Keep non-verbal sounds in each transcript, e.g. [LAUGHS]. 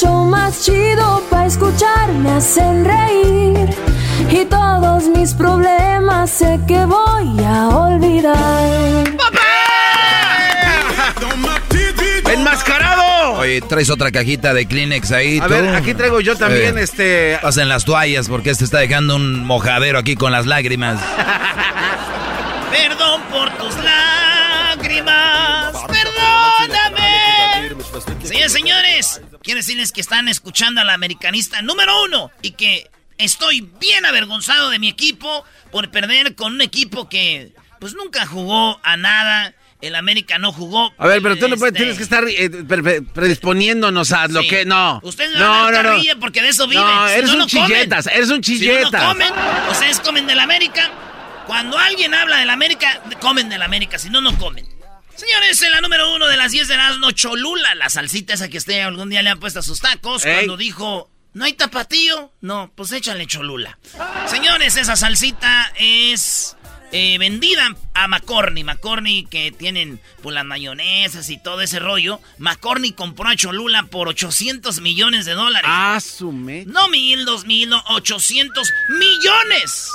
show más chido para escuchar. Me hacen reír y todos mis problemas sé que voy a olvidar. ¡Enmascarado! Oye, traes otra cajita de Kleenex ahí. A tú? ver, aquí traigo yo también Eh, este. Pasen las toallas porque este está dejando un mojadero aquí con las lágrimas. [LAUGHS] Perdón por tus lágrimas. Perdóname. Señores, señores, quiero decirles que están escuchando al americanista número uno y que estoy bien avergonzado de mi equipo por perder con un equipo que pues nunca jugó a nada. El América no jugó. A ver, pero tú no puedes, Este, tienes que estar eh, pre- pre- predisponiéndonos a lo Sí. que. No. Ustedes no, a no, no. porque de eso viven. No, Si eres no, un no comen. chilletas, eres un Si no, chilletas. no comen, ustedes comen del América. Cuando alguien habla del América, comen del América. Si no, no comen. Señores, en la número uno de las 10 de no Cholula, la salsita esa que usted algún día le han puesto a sus tacos, Ey. cuando dijo, ¿no hay tapatío? No, pues échale Cholula. Señores, esa salsita es eh, vendida a McCorney. McCorney que tienen pues las mayonesas y todo ese rollo. McCorney compró a Cholula por 800 millones de dólares. Ah, su No mil, dos mil, no, 800 millones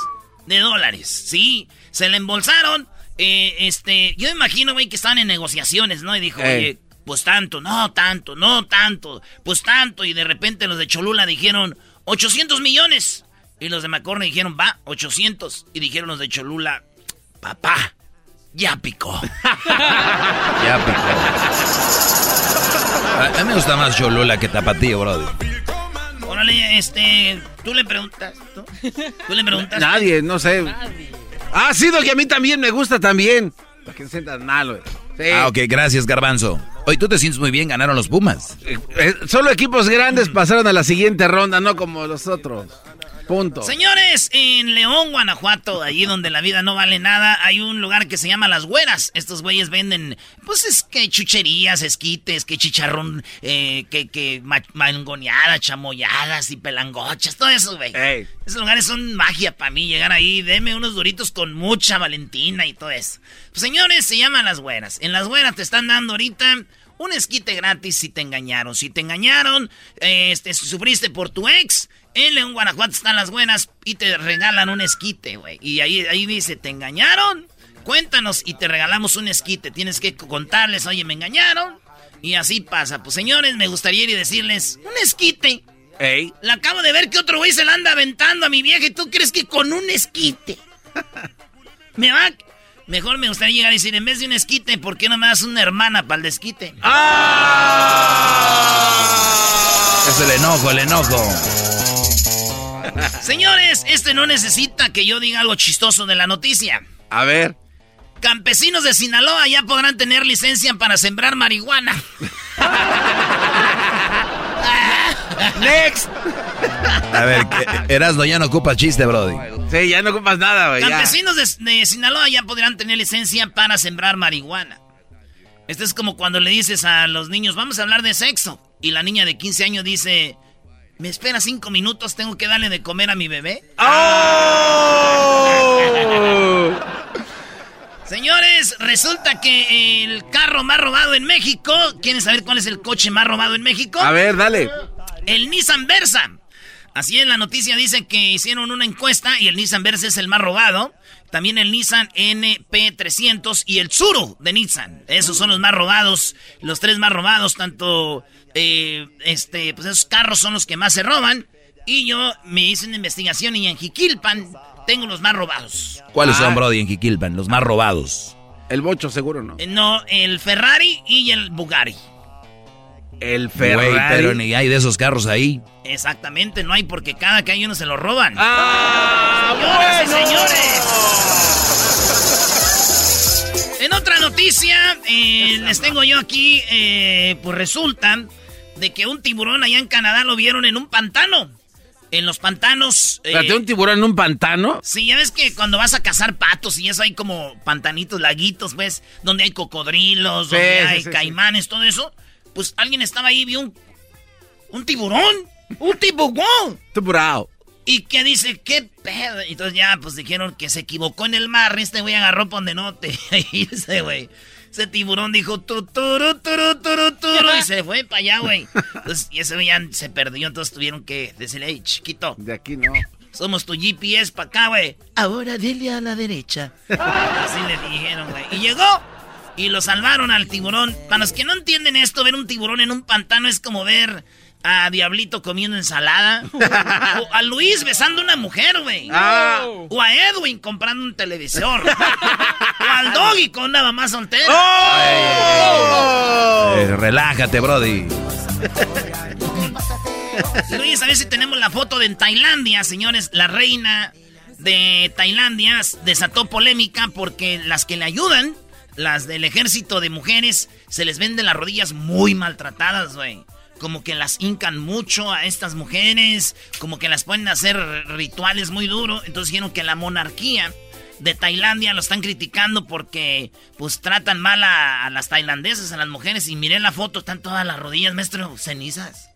de dólares. Sí, se le embolsaron. Eh, este, yo imagino, güey, que estaban en negociaciones, ¿no? Y dijo, Ey. oye, pues tanto, no tanto, no tanto, pues tanto. Y de repente los de Cholula dijeron, 800 millones. Y los de McCorney dijeron, va, 800. Y dijeron los de Cholula, papá, ya picó. [LAUGHS] Ya picó. A, mí me gusta más Cholula que Tapatío, brother. Órale, este, tú le preguntas, ¿tú? Tú le preguntas. Nadie, no sé. Ah, sí, que a mí también me gusta también. Para que no sientas mal, güey. Sí. Ah, ok, gracias, Garbanzo. Hoy tú te sientes muy bien, ganaron los Pumas. Eh, solo equipos grandes pasaron a la siguiente ronda, no como los otros. Punto. Señores, en León, Guanajuato, allí donde la vida no vale nada, hay un lugar que se llama Las Güeras. Estos güeyes venden, pues es que chucherías, esquites, que chicharrón, eh, que, que ma- mangoneadas, chamoyadas y pelangochas, todo eso, güey. Ey. Esos lugares son magia para mí, llegar ahí, deme unos duritos con mucha valentina y todo eso. Pues señores, se llaman Las Güeras. En Las Güeras te están dando ahorita un esquite gratis si te engañaron. Si te engañaron, este, si sufriste por tu ex, en León, Guanajuato están las buenas y te regalan un esquite, güey. Y ahí, ahí dice, ¿te engañaron? Cuéntanos y te regalamos un esquite. Tienes que contarles, oye, me engañaron. Y así pasa. Pues señores, me gustaría ir y decirles, un esquite. Ey. La acabo de ver que otro güey se la anda aventando a mi vieja y tú crees que con un esquite. [LAUGHS] me va... Mejor me gustaría llegar y decir, en vez de un esquite, ¿por qué no me das una hermana para el desquite? Es el enojo, el enojo. Señores, este no necesita que yo diga algo chistoso de la noticia. A ver. Campesinos de Sinaloa ya podrán tener licencia para sembrar marihuana. [LAUGHS] Next. A ver, Erasmo ya no ocupa chiste, brody. Sí, ya no ocupas nada, güey. Campesinos de, de Sinaloa ya podrán tener licencia para sembrar marihuana. Esto es como cuando le dices a los niños, vamos a hablar de sexo. Y la niña de 15 años dice, ¿me espera cinco minutos? ¿Tengo que darle de comer a mi bebé? ¡Oh! Señores, resulta que el carro más robado en México. ¿Quieren saber cuál es el coche más robado en México? A ver, dale. El Nissan Versa. Así es, la noticia dice que hicieron una encuesta y el Nissan Versa es el más robado. También el Nissan NP300 y el Tsuru de Nissan. Esos son los más robados, los tres más robados. Tanto, eh, este, pues esos carros son los que más se roban. Y yo me hice una investigación y en Jiquilpan tengo los más robados. ¿Cuáles Ah. son, Brody, en Jiquilpan? Los más robados. El bocho seguro no. Eh, No, el Ferrari y el Bugatti. El Ferrari. Güey, pero ni hay de esos carros ahí. Exactamente, no hay porque cada que hay uno se lo roban. ¡Ah! Señoras y señores. En otra noticia, eh, les tengo yo aquí, eh, pues resulta de que un tiburón allá en Canadá lo vieron en un pantano. En los pantanos... eh, un tiburón en un pantano. Sí, ya ves que cuando vas a cazar patos y eso hay como pantanitos, laguitos, pues, donde hay cocodrilos, Sí, donde sí, hay sí, caimanes, todo eso. Pues alguien estaba ahí y vio un, un tiburón. Un tiburón. [LAUGHS] Tiburón. Y que dice, ¿qué pedo? Entonces ya, pues dijeron que se equivocó en el mar. Este güey agarró por donde no te [LAUGHS] irse, güey. Ese tiburón dijo, tu, turu, turu, turu, turu, y se fue para allá, güey. [LAUGHS] Entonces, y ese ya se perdió. Entonces tuvieron que decirle, hey, chiquito, De aquí no. somos tu GPS para acá, güey. Ahora dele a la derecha. [LAUGHS] Así le dijeron, güey. Y llegó y lo salvaron al tiburón. Para los que no entienden esto, ver un tiburón en un pantano es como ver a Diablito comiendo ensalada. [LAUGHS] o a Luis besando a una mujer, güey. Ah. O a Edwin comprando un televisor. [LAUGHS] o al Doggy con una mamá soltera. ¡Oh! Eh, relájate, Brody. Luis, a ver si tenemos la foto de en Tailandia, señores. La reina de Tailandia desató polémica porque las que le ayudan, las del ejército de mujeres, se les venden las rodillas muy maltratadas, güey. Como que las hincan mucho a estas mujeres, como que las ponen a hacer rituales muy duros. Entonces dijeron que la monarquía de Tailandia lo están criticando porque pues tratan mal a, a las tailandesas, a las mujeres. Y miré la foto, están todas las rodillas, maestro, cenizas.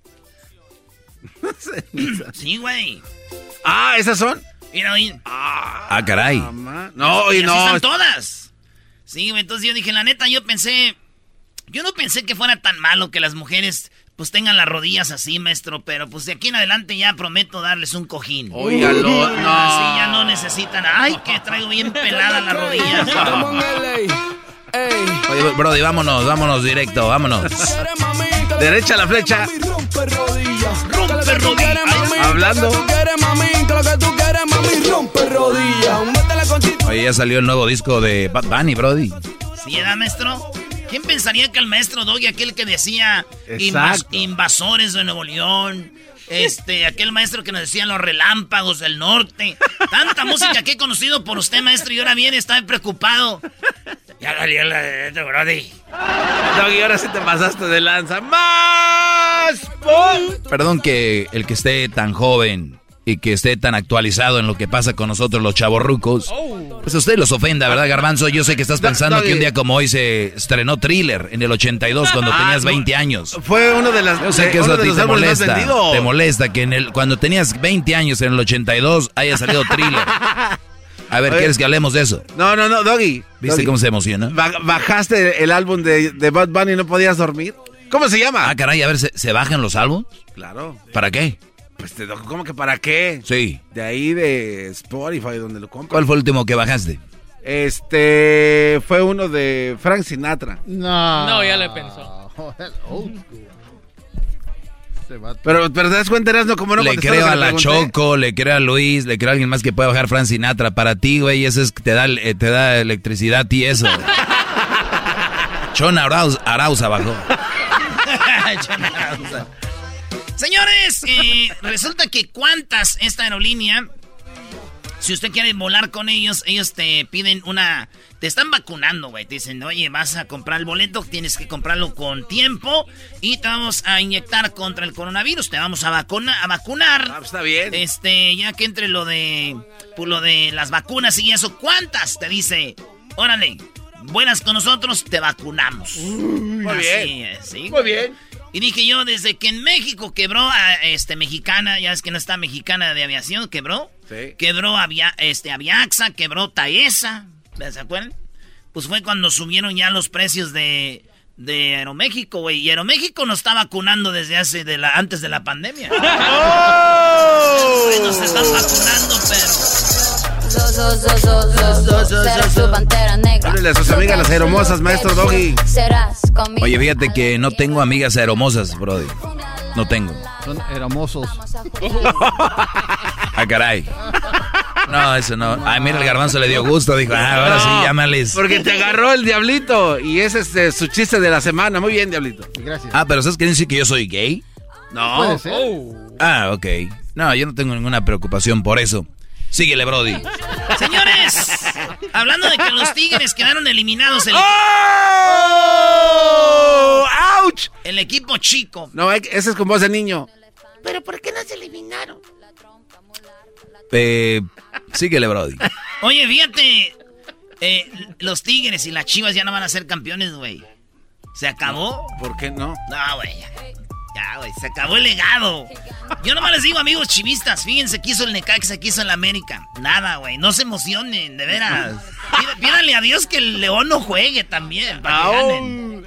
[LAUGHS] Sí, güey. Ah, ¿esas son? Mira, oye. Ah, caray. Mamá. No, y y así no. están todas. Sí, güey, entonces yo dije, la neta, yo pensé... Yo no pensé que fuera tan malo que las mujeres pues tengan las rodillas así, maestro, pero pues de aquí en adelante ya prometo darles un cojín. Óigalo, no. Así ya no necesitan... Ay, que traigo bien pelada las rodillas. [LAUGHS] Oye, Brody, vámonos, vámonos directo, vámonos. Derecha la flecha. Rompe rodillas. Hablando. Oye, ya salió el nuevo disco de Bad Bunny, Brody. ¿Sí, era, maestro? ¿Quién pensaría que el maestro Doggy, aquel que decía invas- invasores de Nuevo León, este, aquel maestro que nos decía los relámpagos del norte, tanta música que he conocido por usted, maestro, y ahora viene, está preocupado. Ya salió la de este Brody. Doggy, ahora sí te pasaste de lanza. ¡Más! ¡Pum! Perdón que el que esté tan joven y que esté tan actualizado en lo que pasa con nosotros los chavorrucos, pues a usted los ofenda, ¿verdad, Garbanzo? Yo sé que estás pensando que un día como hoy se estrenó Thriller en el 82 cuando Ah, tenías no. 20 años. Fue uno de las. Yo sé que eso a ti te molesta. Te molesta que en el, cuando tenías 20 años en el 82 haya salido [LAUGHS] Thriller. A ver, Oye. ¿quieres que hablemos de eso? No, no, no, Doggy. ¿Viste Doggy, cómo se emociona? ba- ¿Bajaste el álbum de, de Bad Bunny y no podías dormir? ¿Cómo se llama? Ah, caray, a ver, ¿se, se bajan los álbumes? Claro. ¿Para qué? Pues te ¿cómo que para qué? Sí. De ahí de Spotify, donde lo compras. ¿Cuál fue el último que bajaste? Este fue uno de Frank Sinatra. No. No, ya le pensó. Pero, pero te das cuenta, Erasmo, como no le creo a la pregunté? Choco, le creo a Luis, le creo a alguien más que pueda bajar Fran Sinatra. Para ti, güey, eso es que te da, eh, te da electricidad y eso. [LAUGHS] Chon Arauz, Arauza bajó. [LAUGHS] Señores, eh, resulta que cuántas esta aerolínea, si usted quiere volar con ellos, ellos te piden una... Te están vacunando, güey. Te dicen, oye, vas a comprar el boleto, tienes que comprarlo con tiempo y te vamos a inyectar contra el coronavirus. Te vamos a, vacuna, a vacunar. Ah, pues está bien. Este, ya que entre lo de, pues, lo de las vacunas y eso, ¿cuántas? Te dice, órale, buenas con nosotros, te vacunamos. Muy bien. es, ¿sí? Muy bien. Y dije yo, desde que en México quebró a este mexicana, ya es que no está mexicana de aviación, quebró. Sí. Quebró avia, este, Aviaxa, quebró Taesa. ¿Se acuerdan? Pues fue cuando subieron ya los precios de, de Aeroméxico, güey. Y Aeroméxico nos está vacunando desde hace de la, antes de la pandemia. [LAUGHS] ¡Oh! Nos están vacunando, pero. Háblele a sus amigas las aeromosas, maestro Doggy. Oye, fíjate que no tengo amigas aeromosas, brody. No tengo. Son hermosos. Ah, caray. No, eso no. Ay, mira, el garbanzo le dio gusto. Dijo, ah, ahora sí, llámales. Porque te agarró el diablito. Y ese es este, su chiste de la semana. Muy bien, diablito. Gracias. Ah, pero ¿sabes quieren decir que yo soy gay? No. Puede ser. Ah, ok. No, yo no tengo ninguna preocupación por eso. Síguele, Brody. Señores, hablando de que los Tigres quedaron eliminados, el, ¡Oh! ¡Auch! el equipo chico. No, ese es con voz de niño. Eh, síguele, Brody. Oye, fíjate, eh, los Tigres y las Chivas ya no van a ser campeones, güey. ¿Se acabó? ¿Por qué no? No, güey. Ya. Güey, se acabó el legado. Yo nomás les digo, amigos chivistas, fíjense que hizo el Necaxa, que hizo el América. Nada, güey, no se emocionen, de veras. Pí- Pídanle a Dios que el León no juegue también, para que ganen.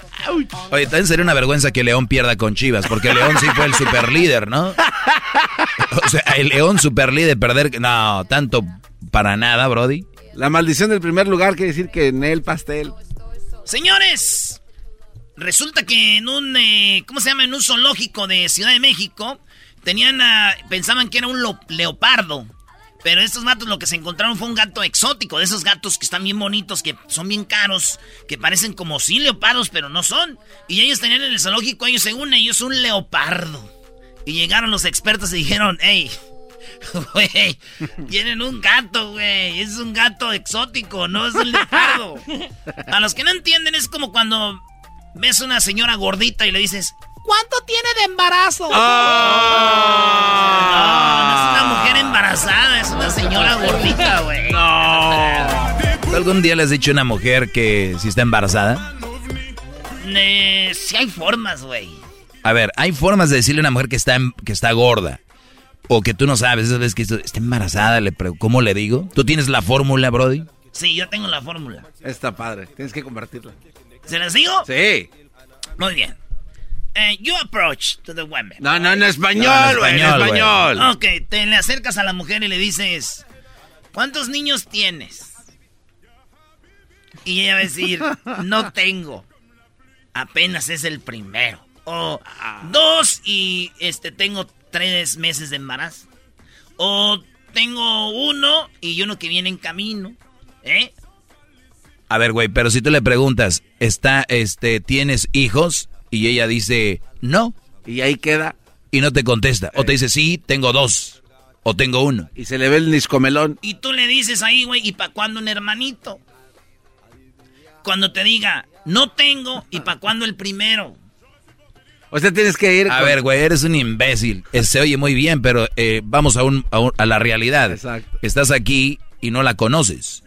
Oye, también sería una vergüenza que León pierda con Chivas, porque León sí fue el super líder, ¿no? O sea, el León super líder perder. No, tanto para nada, Brody. La maldición del primer lugar quiere decir que en el pastel. Señores, resulta que en un, eh, ¿cómo se llama? En un zoológico de Ciudad de México, tenían, a- pensaban que era un leopardo. Pero estos gatos lo que se encontraron fue un gato exótico, de esos gatos que están bien bonitos, que son bien caros, que parecen como sí leopardos, pero no son. Y ellos tenían en el zoológico, ellos según ellos, un leopardo. Y llegaron los expertos y dijeron, hey, [LAUGHS] güey, tienen un gato, güey, es un gato exótico, no es un leopardo. [LAUGHS] A los que no entienden es como cuando ves una señora gordita y le dices, ¿cuánto tiene de embarazo? No, no es una mujer embarazada, es una señora gordita, güey. ¿Tú algún día le has dicho a una mujer que si está embarazada? Eh, sí hay formas, güey. A ver, hay formas de decirle a una mujer que está, em- que está gorda. O que tú no sabes, esas veces que está embarazada, le ¿cómo le digo? ¿Tú tienes la fórmula, Brody? Sí, yo tengo la fórmula. Está padre. Tienes que compartirla. ¿Se las digo? Sí. Muy bien. Eh, you approach to the women. No, no, en español, No, en español, español. Ok, te le acercas a la mujer y le dices, ¿cuántos niños tienes? Y ella va a decir, [LAUGHS] no tengo. Apenas es el primero. O dos y este tengo tres meses de embarazo. O tengo uno y uno que viene en camino. ¿Eh? A ver, güey, pero si tú le preguntas, ¿está, este, tienes hijos? Y ella dice, no. Y ahí queda. Y no te contesta. O te dice, sí, tengo dos. O tengo uno. Y se le ve el niscomelón. Y tú le dices ahí, güey, ¿y para cuándo un hermanito? Cuando te diga, no tengo, ¿y para cuándo el primero? O sea, tienes que ir. A con- ver, güey, eres un imbécil. Eh, Se oye muy bien, pero eh, vamos a, un, a, un- a la realidad. Exacto. Estás aquí y no la conoces.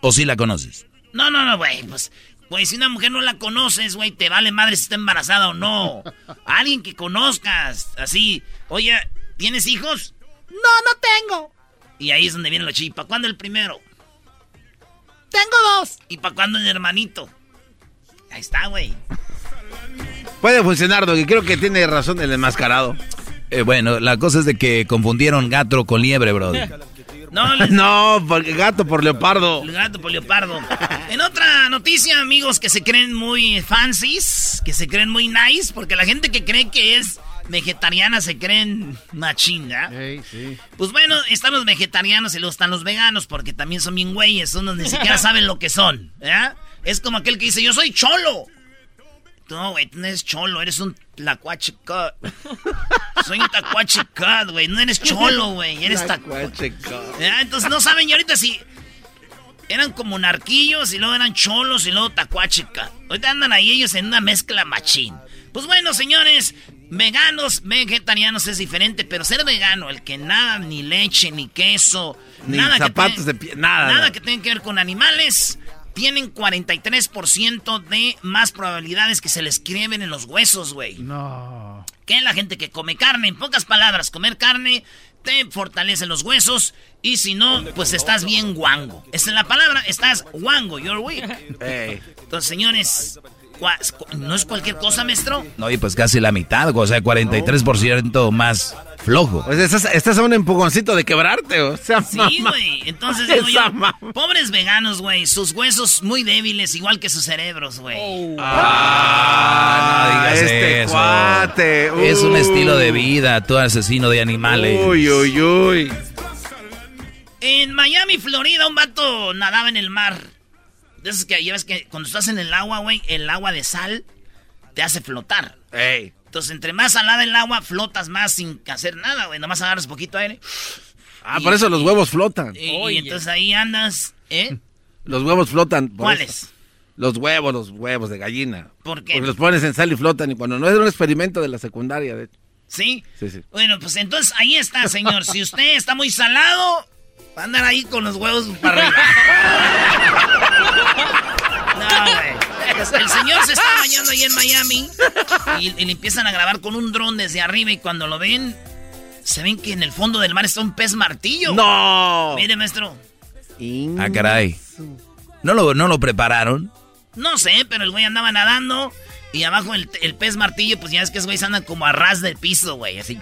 ¿O sí la conoces? No, no, no, güey, pues, güey, si una mujer no la conoces, güey, te vale madre si está embarazada o no. [LAUGHS] Alguien que conozcas, así, oye, ¿tienes hijos? No, no tengo. Y ahí es donde viene lo chido. ¿Para cuándo el primero? Tengo dos. ¿Y para cuándo el hermanito? Ahí está, güey. Puede funcionar, Doggy. Creo que tiene razón el enmascarado. Eh, bueno, la cosa es de que confundieron gato con liebre, bro. [LAUGHS] No, [LAUGHS] les- No, porque gato por leopardo. El gato por leopardo. En otra noticia, amigos que se creen muy fancies, que se creen muy nice, porque la gente que cree que es vegetariana se creen machina. Ey, sí. Pues bueno, están los vegetarianos y luego están los veganos, porque también son bien güeyes, unos ni siquiera [LAUGHS] saben lo que son. Es como aquel que dice, yo soy cholo. No, güey, tú no eres cholo, eres un tlacuache cut. Soy un tacuache cut, güey, no eres cholo, güey, eres tacuache ¿Ya? Entonces no saben, y ahorita sí. Eran como narquillos y luego eran cholos y luego tacuachica. Ahorita andan ahí ellos en una mezcla machín. Pues bueno, señores, veganos, vegetarianos es diferente, pero ser vegano, el que nada, ni leche, ni queso, Ni nada zapatos que de pie, Nada nada. que tenga que ver con animales, tienen 43% de más probabilidades que se les quiebren en los huesos, güey. No. Que la gente que come carne, en pocas palabras, comer carne te fortalece los huesos y si no, pues estás bien guango. Esa es la palabra, estás guango, you're weak. Entonces, señores, ¿no es cualquier cosa, maestro? No, y pues casi la mitad, o sea, 43% más flojo. Pues estás, estás a un empujoncito de quebrarte, o sea, Sí, güey. Entonces digo yo, pobres veganos, güey, sus huesos muy débiles, igual que sus cerebros, güey. Oh. Ah, no digas este eso. cuate. Es un estilo de vida, tú asesino de animales. Uy, uy, uy. En Miami, Florida, un vato nadaba en el mar. De esos que ves que cuando estás en el agua, güey, el agua de sal te hace flotar. Ey. Entonces, entre más salada el agua, flotas más sin hacer nada, güey. Nomás agarras poquito aire. Ah, por eso los huevos flotan. Y, y entonces ahí andas, ¿eh? [LAUGHS] Los huevos flotan. ¿Cuáles? Los huevos, los huevos de gallina. ¿Por qué? Porque los pones en sal y flotan. Y cuando no es un experimento de la secundaria, de hecho. ¿Sí? Sí, sí. Bueno, pues entonces ahí está, señor. Si usted está muy salado, va a andar ahí con los huevos para arriba. No, güey. El señor se está bañando ahí en Miami y, y le empiezan a grabar con un dron desde arriba y cuando lo ven, se ven que en el fondo del mar está un pez martillo. ¡No! Mire, maestro. Ah, caray. ¿No lo, ¿No lo prepararon? No sé, pero el güey andaba nadando y abajo el, el pez martillo, pues ya ves que esos güeyes andan como a ras del piso, güey, así.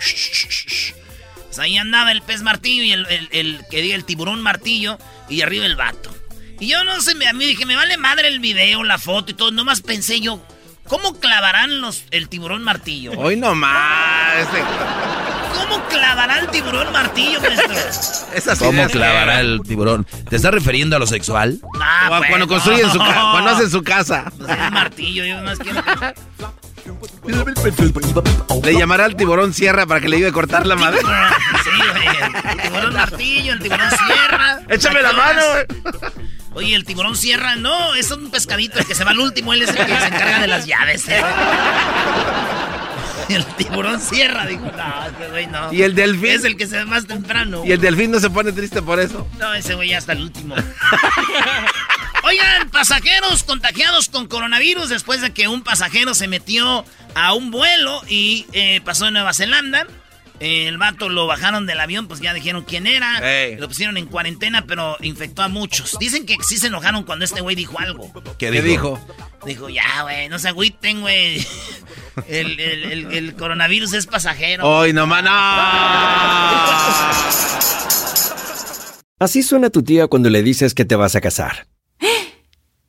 Pues ahí andaba el pez martillo y el, el, el- que diga el tiburón martillo y arriba el vato. Y yo no sé, me- a mí dije, me vale madre el video, la foto y todo. Nomás pensé yo, ¿cómo clavarán los, el tiburón martillo? Hoy nomás. Este, ¿Cómo clavará el tiburón martillo, maestro? [LAUGHS] ¿Cómo clavará el tiburón? ¿Te estás refiriendo a lo sexual? Ah, Cuando, pues, cuando construyen su casa, cuando hacen su [LAUGHS] casa. Pues es martillo, yo más quiero... Le llamará al tiburón sierra para que le ayude a cortar la madera. Sí, güey. El tiburón martillo, el tiburón sierra. Échame la mano, güey. Oye, el tiburón sierra, no, es un pescadito el que se va al último, él es el que se encarga de las llaves. ¿eh? El tiburón sierra, dijo, no, ese güey no. Y el delfín. Es el que se va más temprano. Y el delfín no se pone triste por eso. No, ese güey ya hasta el último. [LAUGHS] Oigan, pasajeros contagiados con coronavirus después de que un pasajero se metió a un vuelo y eh, pasó en Nueva Zelanda. Eh, el vato lo bajaron del avión, pues ya dijeron quién era. Lo pusieron en cuarentena, pero infectó a muchos. Dicen que sí se enojaron cuando este güey dijo algo. ¿Qué ¿Qué dijo? dijo? Ya, güey, no se agüiten, güey. [LAUGHS] El, el- el- el coronavirus es pasajero. Hoy nomás, no. Así suena tu tía cuando le dices que te vas a casar.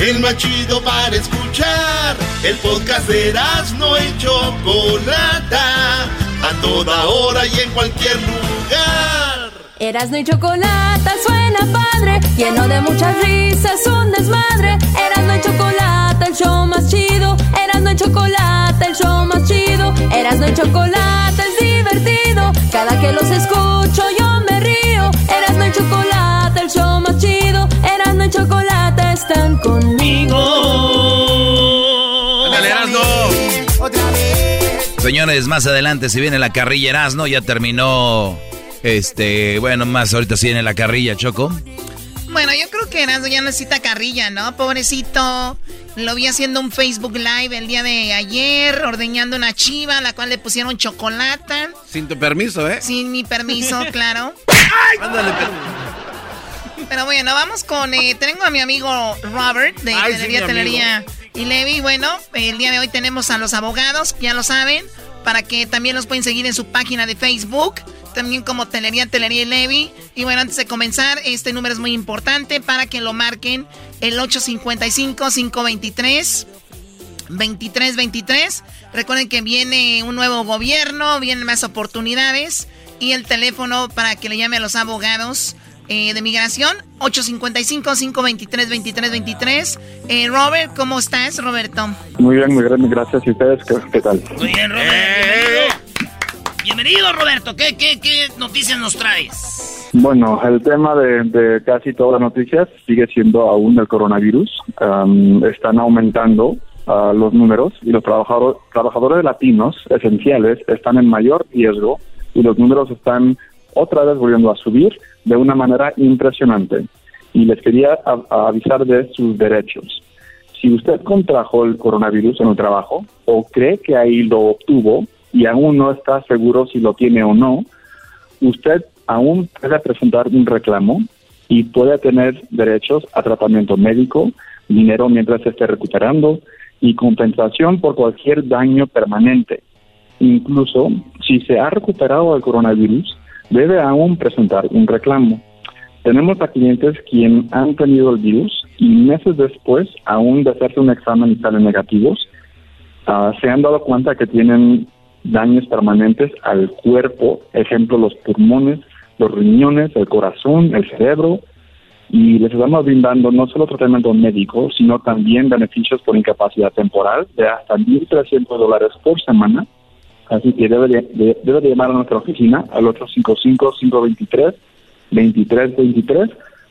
El más chido para escuchar. El podcast de no y Chocolata, a toda hora y en cualquier lugar. Erasno y Chocolata suena padre, lleno de muchas risas, un desmadre. Erasno y Chocolata, el show más chido. Erasno y Chocolata, el show más chido. Erasno y Chocolata es divertido. Cada que los escucho yo me río. Erasno y Chocolata, el show más chido. Señores, más adelante si viene la carrilla Erasno, ya terminó, este, bueno, más ahorita si viene la carrilla Choco. Bueno, yo creo que Erasmo ya necesita carrilla, ¿no? Pobrecito. Lo vi haciendo un Facebook Live el día de ayer, ordeñando una chiva, a la cual le pusieron chocolate. Sin tu permiso, ¿eh? Sin mi permiso, [LAUGHS] claro. Ándale, Pero bueno, vamos con. Eh, tengo a mi amigo Robert de Ay, sí, Telería Telería y Levi. Bueno, el día de hoy tenemos a los abogados, ya lo saben, para que también los pueden seguir en su página de Facebook. También como Telería Telería y Levi. Y bueno, antes de comenzar, este número es muy importante para que lo marquen el 855-523. 2323. Recuerden que viene un nuevo gobierno, vienen más oportunidades. Y el teléfono para que le llame a los abogados eh, de migración, 855-523-2323. Eh, Robert, ¿cómo estás, Roberto? Muy bien, muy bien, gracias. ¿Y ustedes qué, qué tal? Muy bien, Robert. Bienvenido. Bienvenido, Roberto. ¿Qué, qué, qué noticias nos traes? Bueno, el tema de, de casi todas las noticias sigue siendo aún el coronavirus. Um, están aumentando uh, los números y los trabajador- trabajadores latinos esenciales están en mayor riesgo y los números están otra vez volviendo a subir de una manera impresionante. Y les quería avisar de sus derechos. Si usted contrajo el coronavirus en el trabajo o cree que ahí lo obtuvo y aún no está seguro si lo tiene o no, usted aún puede presentar un reclamo y puede tener derechos a tratamiento médico, dinero mientras esté recuperando y compensación por cualquier daño permanente. Incluso si se ha recuperado del coronavirus, debe aún presentar un reclamo. Tenemos a clientes quienes han tenido el virus y meses después, aún de hacerse un examen y salen negativos, ah, se han dado cuenta que tienen daños permanentes al cuerpo, ejemplo los pulmones, los riñones, el corazón, el cerebro, y les estamos brindando no solo tratamiento médico, sino también beneficios por incapacidad temporal de hasta 1.300 dólares por semana. Así que debe de, de- debe de llamar a nuestra oficina al 855-523-2323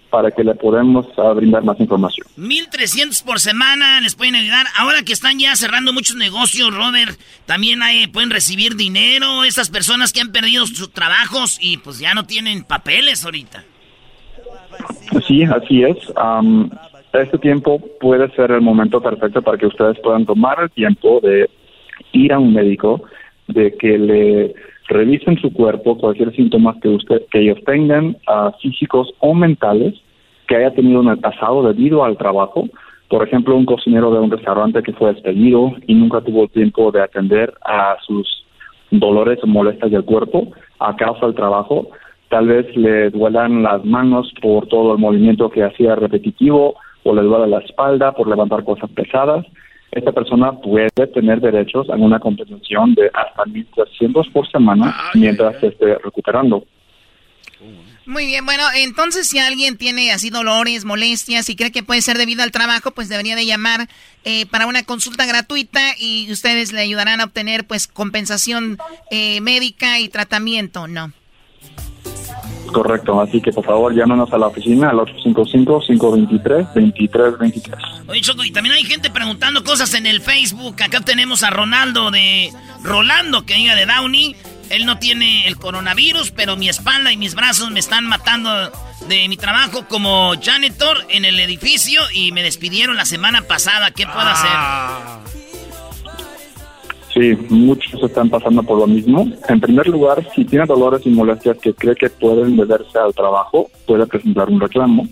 para que le podamos ah, brindar más información. 1300 por semana les pueden ayudar. Ahora que están ya cerrando muchos negocios, Robert, también hay- pueden recibir dinero. Esas personas que han perdido sus trabajos y pues ya no tienen papeles ahorita. Sí, así es. Am, este tiempo puede ser el momento perfecto para que ustedes puedan tomar el tiempo de ir a un médico, de que le revisen su cuerpo, cualquier síntoma que usted que ellos tengan, físicos o mentales, que haya tenido en el pasado debido al trabajo. Por ejemplo, un cocinero de un restaurante que fue despedido y nunca tuvo tiempo de atender a sus dolores o molestias del cuerpo a causa del trabajo. Tal vez le duelan las manos por todo el movimiento que hacía repetitivo o le duele la espalda por levantar cosas pesadas. Esta persona puede tener derechos a una compensación de hasta 1.300 por semana mientras se esté recuperando. Muy bien, bueno, entonces si alguien tiene así dolores, molestias y cree que puede ser debido al trabajo, pues debería de llamar eh, para una consulta gratuita y ustedes le ayudarán a obtener pues compensación eh, médica y tratamiento, ¿no? Correcto, así que por favor llámenos a la oficina al 855-523-2323. Oye, Choco, y también hay gente preguntando cosas en el Facebook. Acá tenemos a Ronaldo de... Rolando, que diga de Downey. Él no tiene el coronavirus, pero mi espalda y mis brazos me están matando de mi trabajo como janitor en el edificio y me despidieron la semana pasada. ¿Qué puedo hacer? Sí, muchos están pasando por lo mismo. En primer lugar, si tiene dolores y molestias que cree que pueden deberse al trabajo, puede presentar un reclamo.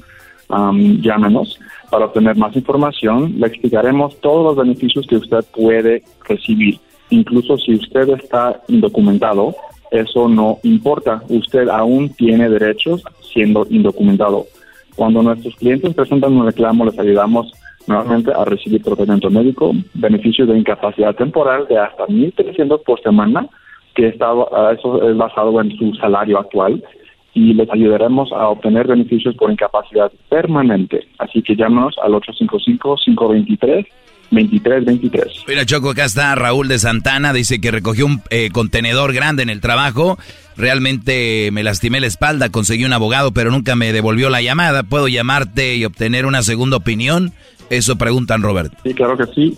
Am, llámenos para obtener más información. Le explicaremos todos los beneficios que usted puede recibir. Incluso si usted está indocumentado, eso no importa. Usted aún tiene derechos siendo indocumentado. Cuando nuestros clientes presentan un reclamo, les ayudamos nuevamente a recibir tratamiento médico, beneficio de incapacidad temporal de hasta 1.300 por semana, que está, ah, eso es basado en su salario actual, y les ayudaremos a obtener beneficios por incapacidad permanente. Así que llámanos al 855-523. 2323. Mira, Choco, acá está Raúl de Santana. Dice que recogió un eh, contenedor grande en el trabajo. Realmente me lastimé la espalda, conseguí un abogado, pero nunca me devolvió la llamada. ¿Puedo llamarte y obtener una segunda opinión? Eso preguntan Robert. Sí, claro que sí.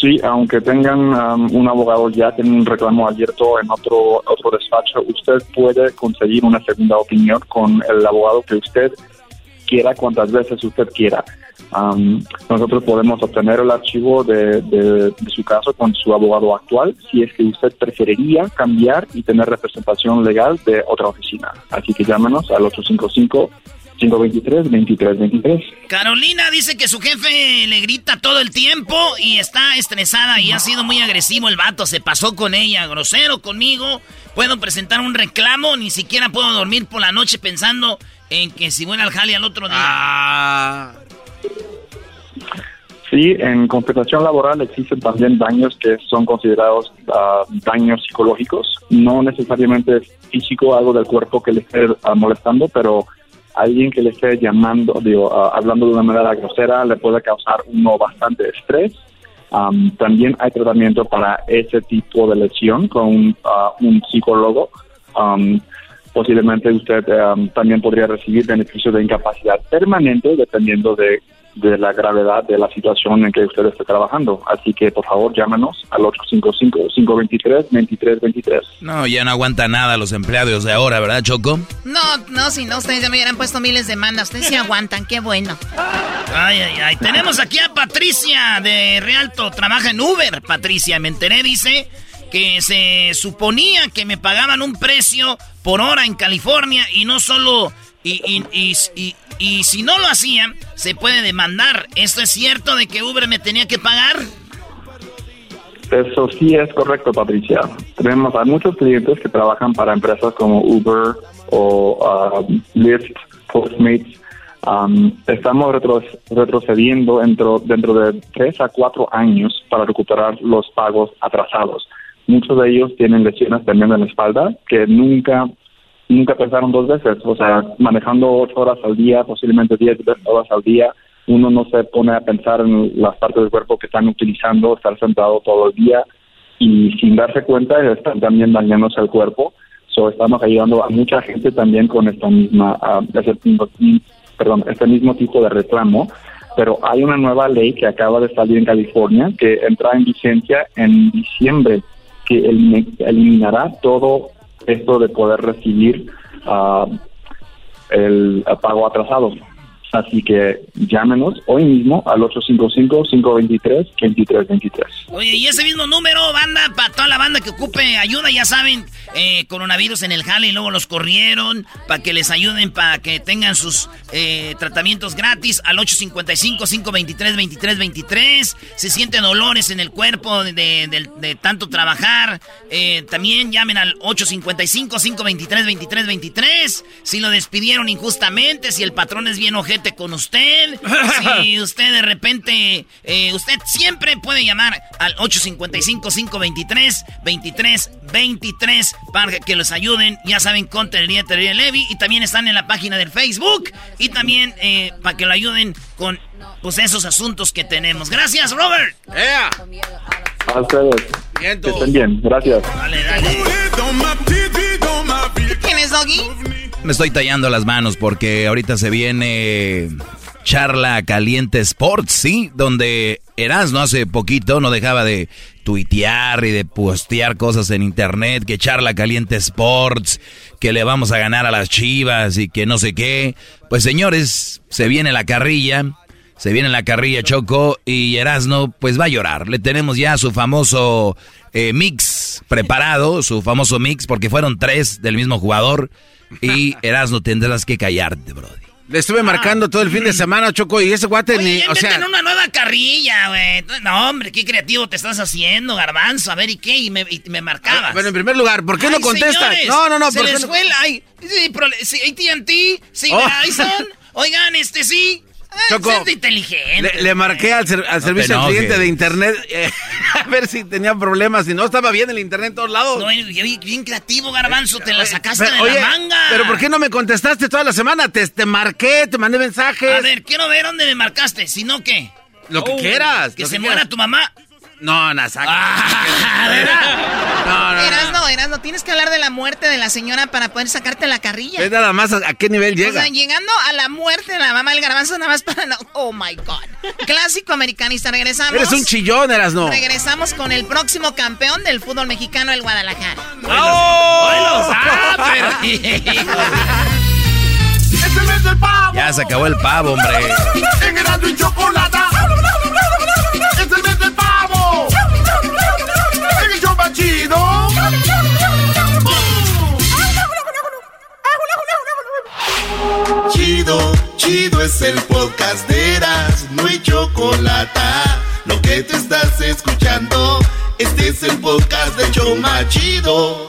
Sí, aunque tengan um, un abogado ya, tienen un reclamo abierto en otro, otro despacho, usted puede conseguir una segunda opinión con el abogado que usted quiera, cuantas veces usted quiera. Um, nosotros podemos obtener el archivo de, de, su caso con su abogado actual si es que usted preferiría cambiar y tener representación legal de otra oficina. Así que llámenos al 855 523-2323. Carolina dice que su jefe le grita todo el tiempo y está estresada y ha sido muy agresivo el vato. Se pasó con ella, grosero conmigo. Puedo presentar un reclamo, ni siquiera puedo dormir por la noche pensando en que si voy al jale al otro día. Ah. Sí, en compensación laboral existen también daños que son considerados ah, daños psicológicos, no necesariamente físico, algo del cuerpo que le esté ah, molestando, pero alguien que le esté llamando, digo, ah, hablando de una manera grosera, le puede causar uno bastante estrés. también hay tratamiento para ese tipo de lesión con un, ah, psicólogo. posiblemente usted también podría recibir beneficios de incapacidad permanente dependiendo de de la gravedad de la situación en que usted esté trabajando. Así que, por favor, llámanos al 855-523-2323. No, ya no aguanta nada los empleados de ahora, ¿verdad, Choco? No, no, si no, ustedes ya me hubieran puesto miles de demandas. Ustedes sí [LAUGHS] aguantan, qué bueno. Ay, ay, ay. Tenemos aquí a Patricia de Realto. Trabaja en Uber, Patricia. Me enteré, dice que se suponía que me pagaban un precio por hora en California y no solo y, y, y, y, si no lo hacían, se puede demandar. ¿Esto es cierto de que Uber me tenía que pagar? Eso sí es correcto, Patricia. Tenemos a muchos clientes que trabajan para empresas como Uber o um, Lyft, Postmates. Um, estamos retrocediendo dentro, dentro de tres a cuatro años para recuperar los pagos atrasados. Muchos de ellos tienen lesiones también en la espalda que nunca nunca pensaron dos veces. O sea, manejando ocho horas al día, posiblemente diez horas al día, uno no se pone a pensar en las partes del cuerpo que están utilizando, estar sentado todo el día y sin darse cuenta están también dañándose el cuerpo. So, estamos ayudando a mucha gente también con esta misma, este, mismo tipo de reclamo. Pero hay una nueva ley que acaba de salir en California que entra en vigencia en diciembre que eliminará todo esto de poder recibir uh, el pago atrasado. Así que llámenos hoy mismo al 855-523-2323. Oye, y ese mismo número, banda, para toda la banda que ocupe ayuda, ya saben, eh, coronavirus en el jale y luego los corrieron, para que les ayuden, para que tengan sus eh, tratamientos gratis al 855-523-2323. Se sienten dolores en el cuerpo de, tanto trabajar, eh, también llamen al 855-523-2323. Si lo despidieron injustamente, si el patrón es bien con usted. si usted de repente, eh, usted siempre puede llamar al 855-523-2323 para que los ayuden. Ya saben, con Tenería Tenería Levy. Y también están en la página del Facebook. Y también eh, para que lo ayuden con pues, esos asuntos que tenemos. Gracias, Robert. A ustedes. Que estén bien. Gracias. Dale, dale. ¿Quién Doggy? Me estoy tallando las manos porque ahorita se viene charla caliente sports, ¿sí? Donde Erasmo hace poquito no dejaba de tuitear y de postear cosas en internet, que charla caliente sports, que le vamos a ganar a las chivas y que no sé qué. Pues señores, se viene la carrilla, se viene la carrilla Choco y Erasno pues va a llorar. Le tenemos ya su famoso eh, mix preparado, su famoso mix, porque fueron tres del mismo jugador. Y Erasno, tendrás que callarte, Brody. Le estuve marcando todo el fin de semana, Choco, y ese guate ni. O sea. una nueva carrilla, güey. No, hombre, qué creativo te estás haciendo, garbanzo. A ver, ¿y qué? Y me, me marcabas. Bueno, en primer lugar, ¿por qué no contestas? No, no, no. Se les fue el. Ay, sí, ATT, sí, oh. [LAUGHS] Oigan, este sí. Choco, Es inteligente. le, le marqué al, ser- al No servicio al cliente de internet eh, [LAUGHS] a ver si tenía problemas. Si no estaba bien el internet en todos lados. No, bien, bien creativo, Garbanzo, te la sacaste Pero, de oye, la manga. Pero ¿por qué no me contestaste toda la semana? Te, te marqué, te mandé mensajes. A ver, quiero ver dónde me marcaste, si no, ¿qué? Lo que Oh, quieras. Que se que muera quieras. tu mamá. No. Ah, [LAUGHS] no, Eras no. no, Eras no. Tienes que hablar de la muerte de la señora para poder sacarte la carrilla. Es nada más a, a qué nivel O llega. sea, llegando a la muerte de la mamá del garbanzo nada más para no. Oh my God. Clásico americanista. Regresamos. Eres un chillón, eras no. Regresamos con el próximo campeón del fútbol mexicano, el Guadalajara. ¡Ah, pero- ¡Es el mes del pavo! Ya se acabó el pavo, hombre. En y Chocolata. Chido, chido es el podcast de Eras, no hay chocolate. Lo que te estás escuchando, este es el podcast de Choma Chido.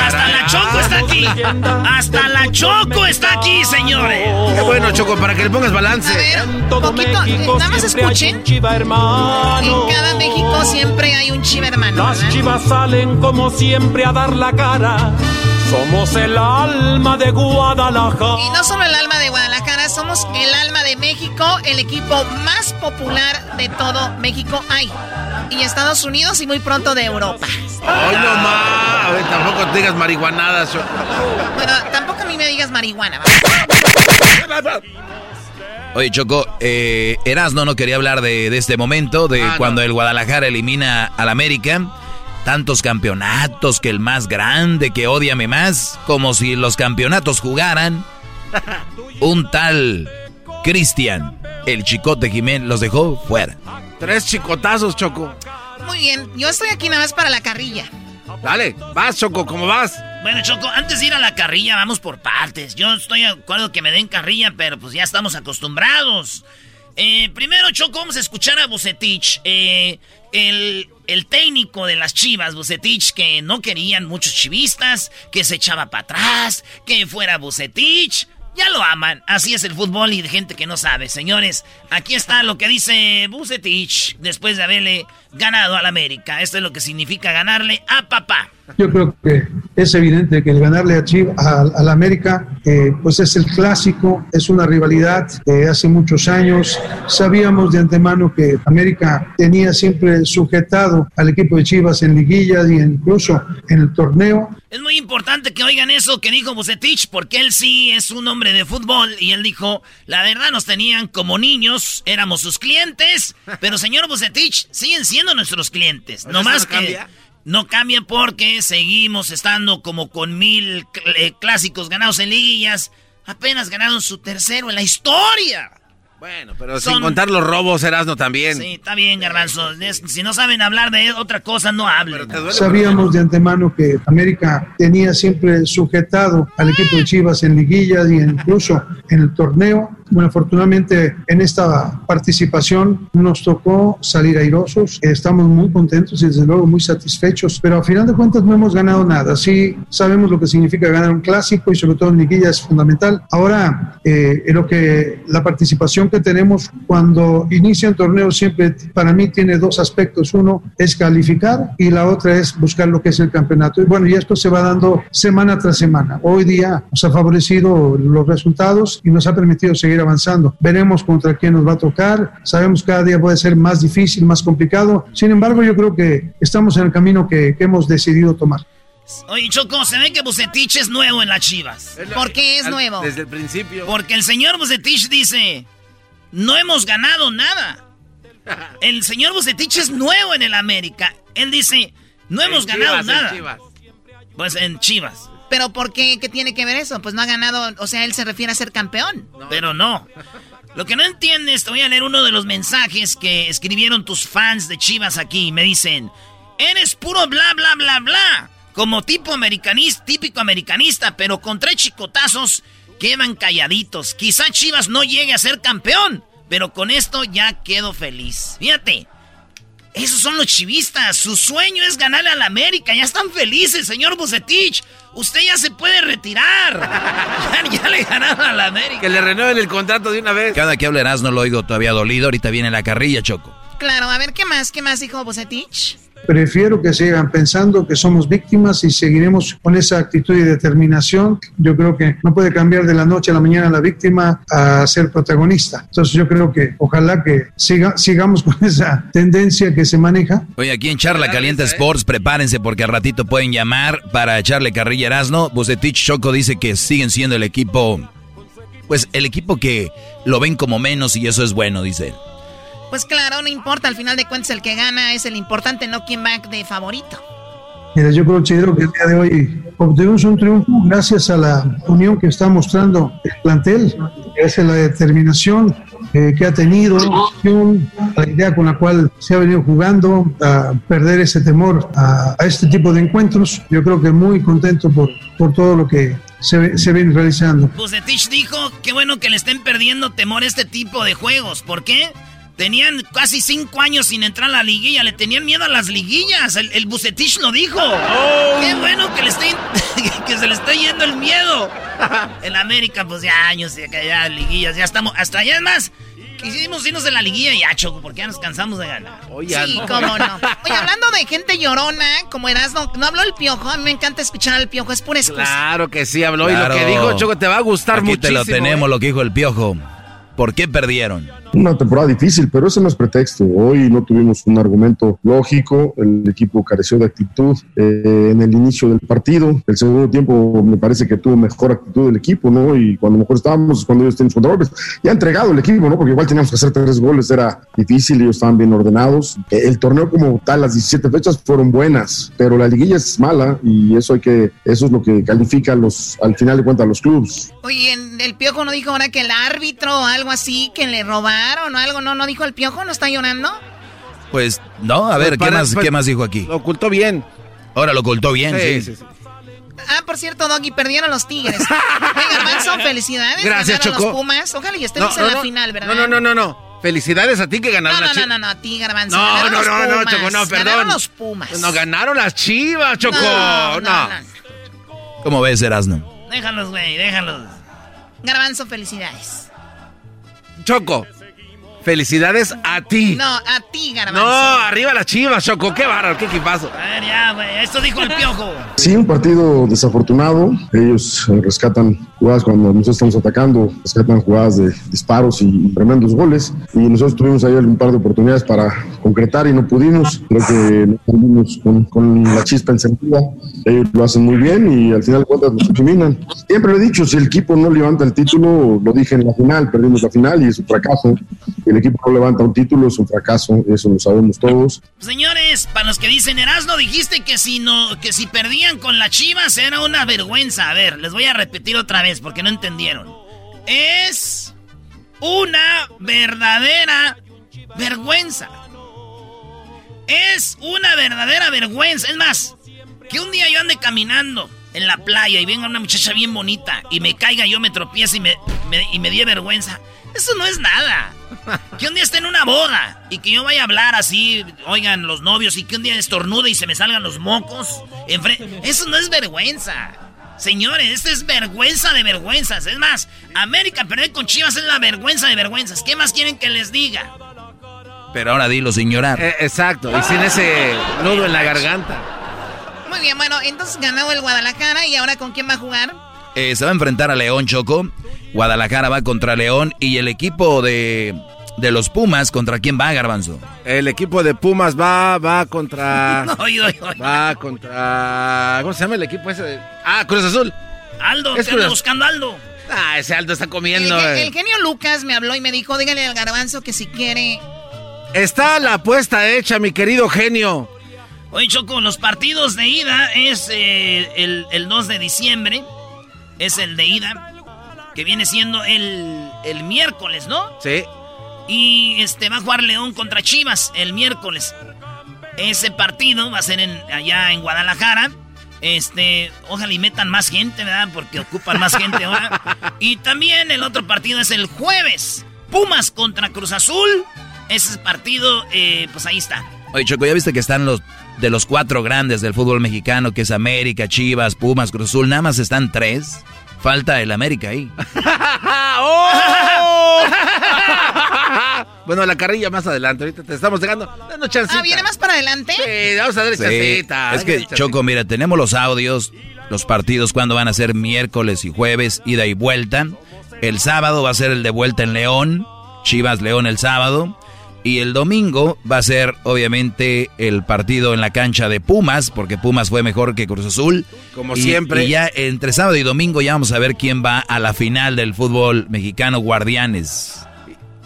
Hasta la Choco está aquí. Hasta la Choco está aquí, señores. Qué bueno, Choco, para que le pongas balance. A ver, poquito, eh, nada más escuchen. En cada México siempre hay un chiva hermano. Las chivas salen como siempre a dar la cara. Somos el alma de Guadalajara. Y no solo el alma de Guadalajara, somos el alma de México, el equipo más popular de todo México hay. Y Estados Unidos y muy pronto de Europa. Ay, no más. A ver, tampoco te digas marihuanadas. Bueno, tampoco a mí me digas marihuana. Oye, Choco, eh, Erasno no quería hablar de, de este momento, de Ah, cuando el Guadalajara elimina al América. Tantos campeonatos, que el más grande, que odiame más, como si los campeonatos jugaran. Un tal Cristian, el chicote Jiménez, los dejó fuera. Tres chicotazos, Choco. Muy bien, yo estoy aquí nada más para la carrilla. Dale, vas, Choco, ¿cómo vas? Bueno, Choco, antes de ir a la carrilla, vamos por partes. Yo estoy de acuerdo que me den carrilla, pero pues ya estamos acostumbrados. Eh, primero, Choco, vamos a escuchar a Bucetich. Eh, el, el técnico de las chivas, Bucetich, que no querían muchos chivistas, que se echaba para atrás, que fuera Bucetich. Ya lo aman. Así es el fútbol y de gente que no sabe. Señores, aquí está lo que dice Bucetich después de haberle ganado al América. Esto es lo que significa ganarle a papá. Yo creo que es evidente que el ganarle a Chivas, al América, eh, pues es el clásico, es una rivalidad de hace muchos años. Sabíamos de antemano que América tenía siempre sujetado al equipo de Chivas en liguillas y incluso en el torneo. Es muy importante que oigan eso que dijo Bucetich, porque él sí es un hombre de fútbol y él dijo, la verdad nos tenían como niños, éramos sus clientes, pero señor Bucetich, siguen siendo nuestros clientes. ¿Pero No más eso no que cambia? no cambia porque seguimos estando como con mil cl- eh, clásicos ganados en liguillas. Apenas ganaron su tercero en la historia. Bueno, pero Son- sin contar los robos, Erasno también. Sí, está bien, garbanzo. Si no saben hablar de otra cosa, no hablen. Sabíamos de antemano que América tenía siempre sujetado al equipo de Chivas en liguillas y incluso en el torneo. Bueno, afortunadamente en esta participación nos tocó salir airosos. Estamos muy contentos y desde luego muy satisfechos, pero a final de cuentas no hemos ganado nada. Sí sabemos lo que significa ganar un clásico y sobre todo en liguilla es fundamental. Ahora, eh, lo que la participación que tenemos cuando inicia un torneo siempre para mí tiene dos aspectos. Uno es calificar y la otra es buscar lo que es el campeonato. Y bueno, y esto se va dando semana tras semana. Hoy día nos ha favorecido los resultados y nos ha permitido seguir avanzando. Veremos contra quién nos va a tocar. Sabemos que cada día puede ser más difícil, más complicado. Sin embargo, yo creo que estamos en el camino que, que hemos decidido tomar. Oye, Choco, se ve que Bucetich es nuevo en las chivas. ¿Por qué es nuevo? Desde el principio. Porque el señor Bucetich dice, no hemos ganado nada. [LAUGHS] El señor Bucetich es nuevo en el América. Él dice, no hemos En ganado Chivas, en nada. Chivas. Pues en Chivas. Pero ¿por qué? ¿Qué tiene que ver eso? Pues no ha ganado, o sea, él se refiere a ser campeón. Pero no. Lo que no entiendes, te voy a leer uno de los mensajes que escribieron tus fans de Chivas aquí. Me dicen, eres puro bla, bla, bla, bla. Como tipo americanista, típico americanista, pero con tres chicotazos quedan calladitos. Quizá Chivas no llegue a ser campeón, pero con esto ya quedo feliz. Fíjate, esos son los chivistas. Su sueño es ganarle a la América. Ya están felices, señor Bucetich. Usted ya se puede retirar. [LAUGHS] ya, le ganaron a la América. Que le renueven el contrato de una vez. Cada que hablarás no lo oigo todavía dolido. Ahorita viene la carrilla, Choco. Claro, a ver, ¿qué más? ¿Qué más dijo Bucetich? Prefiero que sigan pensando que somos víctimas y seguiremos con esa actitud y determinación. Yo creo que no puede cambiar de la noche a la mañana la víctima a ser protagonista. Entonces yo creo que ojalá que siga, sigamos con [LAUGHS] esa tendencia que se maneja. Oye, aquí en Charla Caliente Sports, prepárense porque al ratito pueden llamar para echarle carrilla Erasno. Bucetich Choco dice que siguen siendo el equipo, pues el equipo que lo ven como menos y eso es bueno, dice él. Pues claro, no importa, al final de cuentas el que gana es el importante, no quien va de favorito. Mira, yo considero que el día de hoy obtuvimos un triunfo gracias a la unión que está mostrando el plantel, gracias a la determinación eh, que ha tenido, la idea con la cual se ha venido jugando, a perder ese temor a, este tipo de encuentros. Yo creo que muy contento por, por todo lo que se, se viene realizando. Bucetich dijo, qué bueno que le estén perdiendo temor a este tipo de juegos. ¿Por qué? Tenían casi cinco años sin entrar a la liguilla, le tenían miedo a las liguillas. El, el Bucetich lo dijo. Oh. Qué bueno que, le [LAUGHS] que se le está yendo el miedo. En América, pues ya años que ya liguillas, ya estamos. Hasta allá es más. Quisimos irnos de la liguilla y ya, Choco, porque ya nos cansamos de ganar. sí, cómo no. [LAUGHS] Oye, hablando de gente llorona, como eras, no, no habló el piojo. A mí me encanta escuchar al piojo, es pura excusa. Claro que sí habló y lo que dijo, Choco, te va a gustar Aquí muchísimo. te lo tenemos, ¿eh? lo que dijo el piojo. ¿Por qué perdieron? Una temporada difícil, pero ese no es pretexto. Hoy no tuvimos un argumento lógico, el equipo careció de actitud eh, en el inicio del partido. El segundo tiempo me parece que tuvo mejor actitud el equipo, ¿no? Y cuando mejor estábamos, cuando ellos tenían contragolpes, ya entregado el equipo, ¿no? Porque igual teníamos que hacer tres goles, era difícil, ellos estaban bien ordenados. El torneo como tal, las 17 fechas fueron buenas, pero la liguilla es mala y eso hay que, eso es lo que califica los, al final de cuentas, los clubes. Oye, el Piojo no dijo ahora que el árbitro o algo así, que le robaron o algo, ¿no? ¿No dijo el Piojo? ¿No está llorando? Pues, no, a ver, ¿qué, más, ¿qué más dijo aquí? Lo ocultó bien. Ahora lo ocultó bien, sí. sí. sí, Ah, por cierto, Doggy, perdieron los Tigres. [LAUGHS] Venga, Manson, felicidades. Gracias, Choco. los Pumas. Ojalá y estemos no, no, en la no, final, ¿verdad? No, no, no, no, Felicidades a ti que ganaron no, las Chivas. No, no, no, a ti, Garbanzo. No, no, no, no, Choco, no, perdón. Ganaron los Pumas. No, ganaron las Chivas, Choco. No. no, ¿Cómo ves, Erasno? Déjalos, güey, déjalos. Garbanzo, felicidades. Choco, felicidades a ti. No, a ti, Garbanzo. No, arriba las chivas, Choco. Qué bárbaro, qué equipazo. A ver, ya, güey. Esto dijo el piojo. [LAUGHS] Sí, un partido desafortunado. Ellos eh, rescatan jugadas cuando nosotros estamos atacando, rescatan jugadas de disparos y tremendos goles. Y nosotros tuvimos ahí un par de oportunidades para concretar y no pudimos. Creo que no pudimos con, con, la chispa encendida. Ellos lo hacen muy bien y al final de cuentas nos eliminan. Siempre lo he dicho, si el equipo no levanta el título, lo dije en la final, perdimos la final y es un fracaso. El equipo no levanta un título, es un fracaso, eso lo sabemos todos. Señores, para los que dicen Erasno, dijiste que si no, que si perdían con las Chivas era una vergüenza. A ver, les voy a repetir otra vez porque no entendieron. Es una verdadera vergüenza. Es una verdadera vergüenza. Es más, que un día yo ande caminando en la playa y venga una muchacha bien bonita y me caiga, yo me tropiece y me, me, y me dé vergüenza. Eso no es nada. Que un día esté en una boda y que yo vaya a hablar así, oigan los novios, y que un día estornude y se me salgan los mocos. Eso no es vergüenza. Señores, esto es vergüenza de vergüenzas. Es más, América perder con Chivas es la vergüenza de vergüenzas. ¿Qué más quieren que les diga? Pero ahora dilo sin llorar. Eh, exacto, y sin ese nudo en la garganta. Muy bien, bueno, entonces ganó el Guadalajara y ahora con quién va a jugar? Eh, se va a enfrentar a León Choco. Guadalajara va contra León y el equipo de, de los Pumas, ¿contra quién va, Garbanzo? El equipo de Pumas va, va contra... No, yo, yo. Va contra... ¿Cómo se llama el equipo ese? De... Ah, Cruz Azul. Aldo, es Cruz... buscando Aldo. Ah, ese Aldo está comiendo. El, el, genio Lucas me habló y me dijo, dígale al garbanzo que si quiere... Está la apuesta hecha, mi querido genio. Oye, Choco, los partidos de ida es eh, el, el 2 de diciembre. Es el de ida. Que viene siendo el, el miércoles, ¿no? Sí. Y este va a jugar León contra Chivas el miércoles. Ese partido va a ser en, allá en Guadalajara. Este, ojalá y metan más gente, ¿verdad? Porque ocupan más gente ahora. Y también el otro partido es el jueves. Pumas contra Cruz Azul. Ese partido, eh, pues ahí está. Oye, Choco, ¿ya viste que están los de los cuatro grandes del fútbol mexicano, que es América, Chivas, Pumas, Cruz Azul? Nada más están tres. Falta el América ahí. [LAUGHS] ¡Oh! bueno, la carrilla más adelante. Ahorita te estamos dejando. Dando Ah, ¿viene más para adelante? Sí, vamos a dar Sí, chancita. Es que, Choco, mira, tenemos los audios, los partidos cuando van a ser miércoles y jueves, ida y vuelta. El sábado va a ser el de vuelta en León, Chivas León el sábado. Y el domingo va a ser, obviamente, el partido en la cancha de Pumas, porque Pumas fue mejor que Cruz Azul. Como Y- siempre. Y ya entre sábado y domingo ya vamos a ver quién va a la final del fútbol mexicano, Guardianes.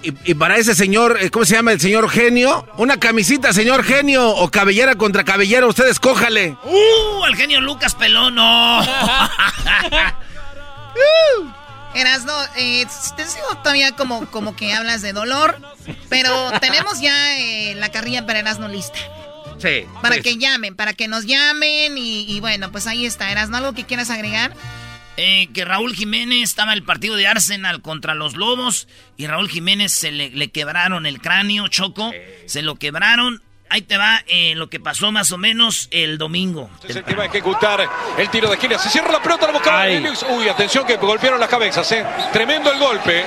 Y, y para ese señor, eh, ¿cómo se llama el señor genio? Una camisita, señor genio, o cabellera contra cabellera, usted escójale. ¡Uh! El genio Lucas Pelón, no. [LAUGHS] [LAUGHS] Erasno, eh, te sigo todavía como, como que hablas de dolor, pero tenemos ya eh, la carrilla para Erasno lista. Sí. Para pues. que llamen, para que nos llamen y, y bueno, pues ahí está. Erasno, ¿algo que quieras agregar? Eh, que Raúl Jiménez estaba en el partido de Arsenal contra los Lobos y Raúl Jiménez se le, le quebraron el cráneo, Choco. Se lo quebraron. Ahí te va eh, lo que pasó más o menos el domingo. Es el que va a ejecutar el tiro de esquina. Se cierra la pelota, la buscaba. Uy, atención que golpearon las cabezas. ¿eh? Tremendo el golpe.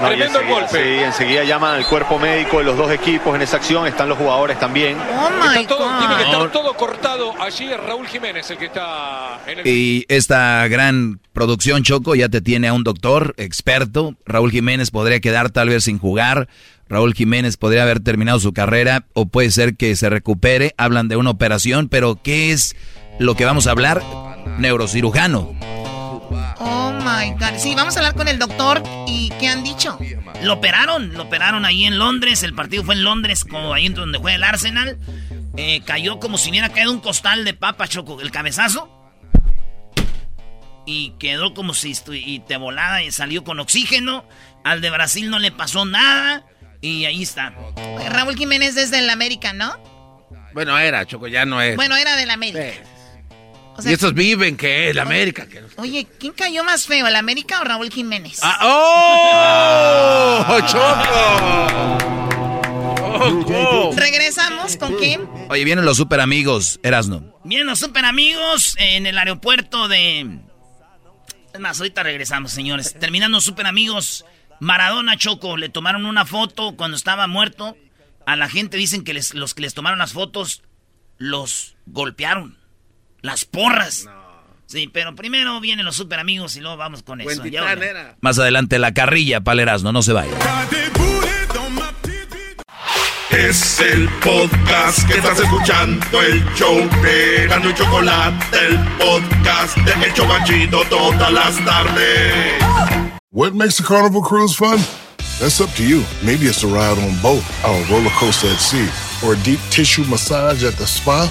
No, y Tremendo enseguida, golpe. Sí, enseguida llaman al cuerpo médico de los dos equipos en esa acción. Están los jugadores también. Oh Está todo- tiene que estar God. todo cortado. Allí es Raúl Jiménez el que está en el. Y esta gran producción, Choco, ya te tiene a un doctor experto. Raúl Jiménez podría quedar tal vez sin jugar. Raúl Jiménez podría haber terminado su carrera o puede ser que se recupere. Hablan de una operación, pero ¿qué es lo que vamos a hablar? Neurocirujano. Oh my God. Sí, vamos a hablar con el doctor y ¿qué han dicho? Lo operaron, lo operaron ahí en Londres. El partido fue en Londres, como ahí donde juega el Arsenal. Eh, cayó como si hubiera caído un costal de papa, Choco, el cabezazo. Y quedó como si y te volada y salió con oxígeno. Al de Brasil no le pasó nada. Y ahí está. Eh, Raúl Jiménez es del América, ¿no? Bueno, era, Choco, ya no es. Bueno, era del América. O sea, y estos viven que es la América. que- Oye, ¿quién cayó más feo, el América o Raúl Jiménez? Ah, ¡Oh! ¡Choco! ¡Choco! Regresamos con quién? Oye, vienen los super amigos, Erasno. Bien, los super amigos en el aeropuerto de. Es más, ahorita regresamos, señores. Terminando super amigos, Maradona Choco, le tomaron una foto cuando estaba muerto. A la gente dicen que les- los que les tomaron las fotos los golpearon. Las porras. Sí, pero primero vienen los super amigos y luego vamos con eso. Era. Más adelante la carrilla para el Erasno, no se vaya. Es el podcast que estás escuchando, el show de Gano y Chocolate, el podcast de El Chocachito todas las tardes. What makes a carnival cruise fun? That's up to you. Maybe it's a ride on boat, or a roller coaster at sea, or a deep tissue massage at the spa.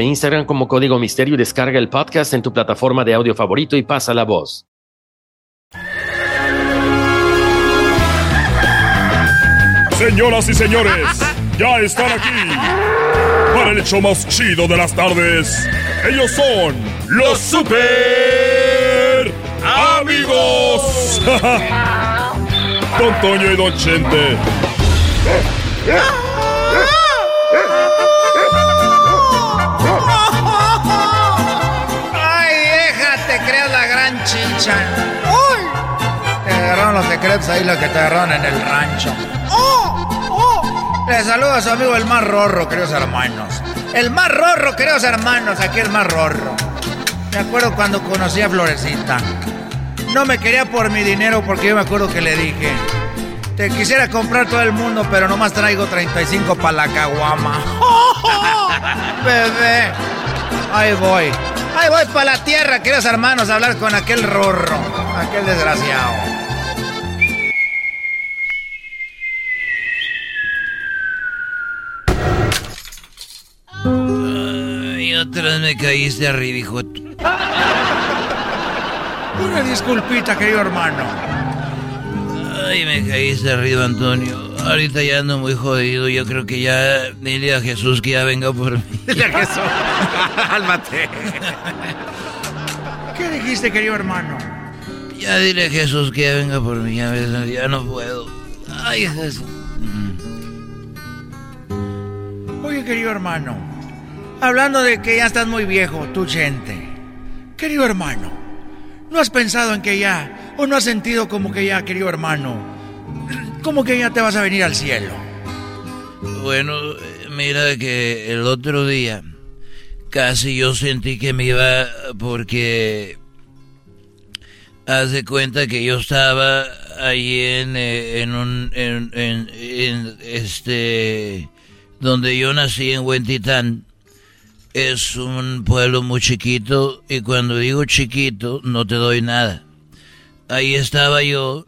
e Instagram como Código Misterio y descarga el podcast en tu plataforma de audio favorito y pasa la voz. Señoras y señores, ya están aquí para el hecho más chido de las tardes. Ellos son los super amigos. [LAUGHS] Don Toño y Don Chente. Te agarraron los secretos ahí, lo que te agarraron en el rancho. ¡Oh! ¡Oh! Le saludo a su amigo el más rorro, queridos hermanos. El más rorro, queridos hermanos, aquí el más rorro. Me acuerdo cuando conocí a Florecita. No me quería por mi dinero porque yo me acuerdo que le dije, te quisiera comprar todo el mundo, pero nomás traigo 35 para la caguama. [LAUGHS] [LAUGHS] Bebé, ahí voy. Ahí voy para la tierra, queridos hermanos, a hablar con aquel rorro, aquel desgraciado. Y otra vez me caíste arriba, hijo. Una disculpita, querido hermano. Ay, me caíste arriba, Antonio. Ahorita ya ando muy jodido. Yo creo que ya dile a Jesús que ya venga por mí. [LAUGHS] Dile a Jesús. [LAUGHS] Cálmate. ¿Qué dijiste, querido hermano? Ya dile a Jesús que ya venga por mí. Ya, ves, ya no puedo. Ay, Jesús. Oye, querido hermano, hablando de que ya estás muy viejo, tu gente. Querido hermano, ¿no has pensado en que ya, o no has sentido como que ya, querido hermano, como que ya te vas a venir al cielo? Bueno, mira que el otro día casi yo sentí que me iba porque haz de cuenta que yo estaba ahí en, eh, en un en, este donde yo nací en Huentitán es un pueblo muy chiquito y cuando digo chiquito no te doy nada ahí estaba yo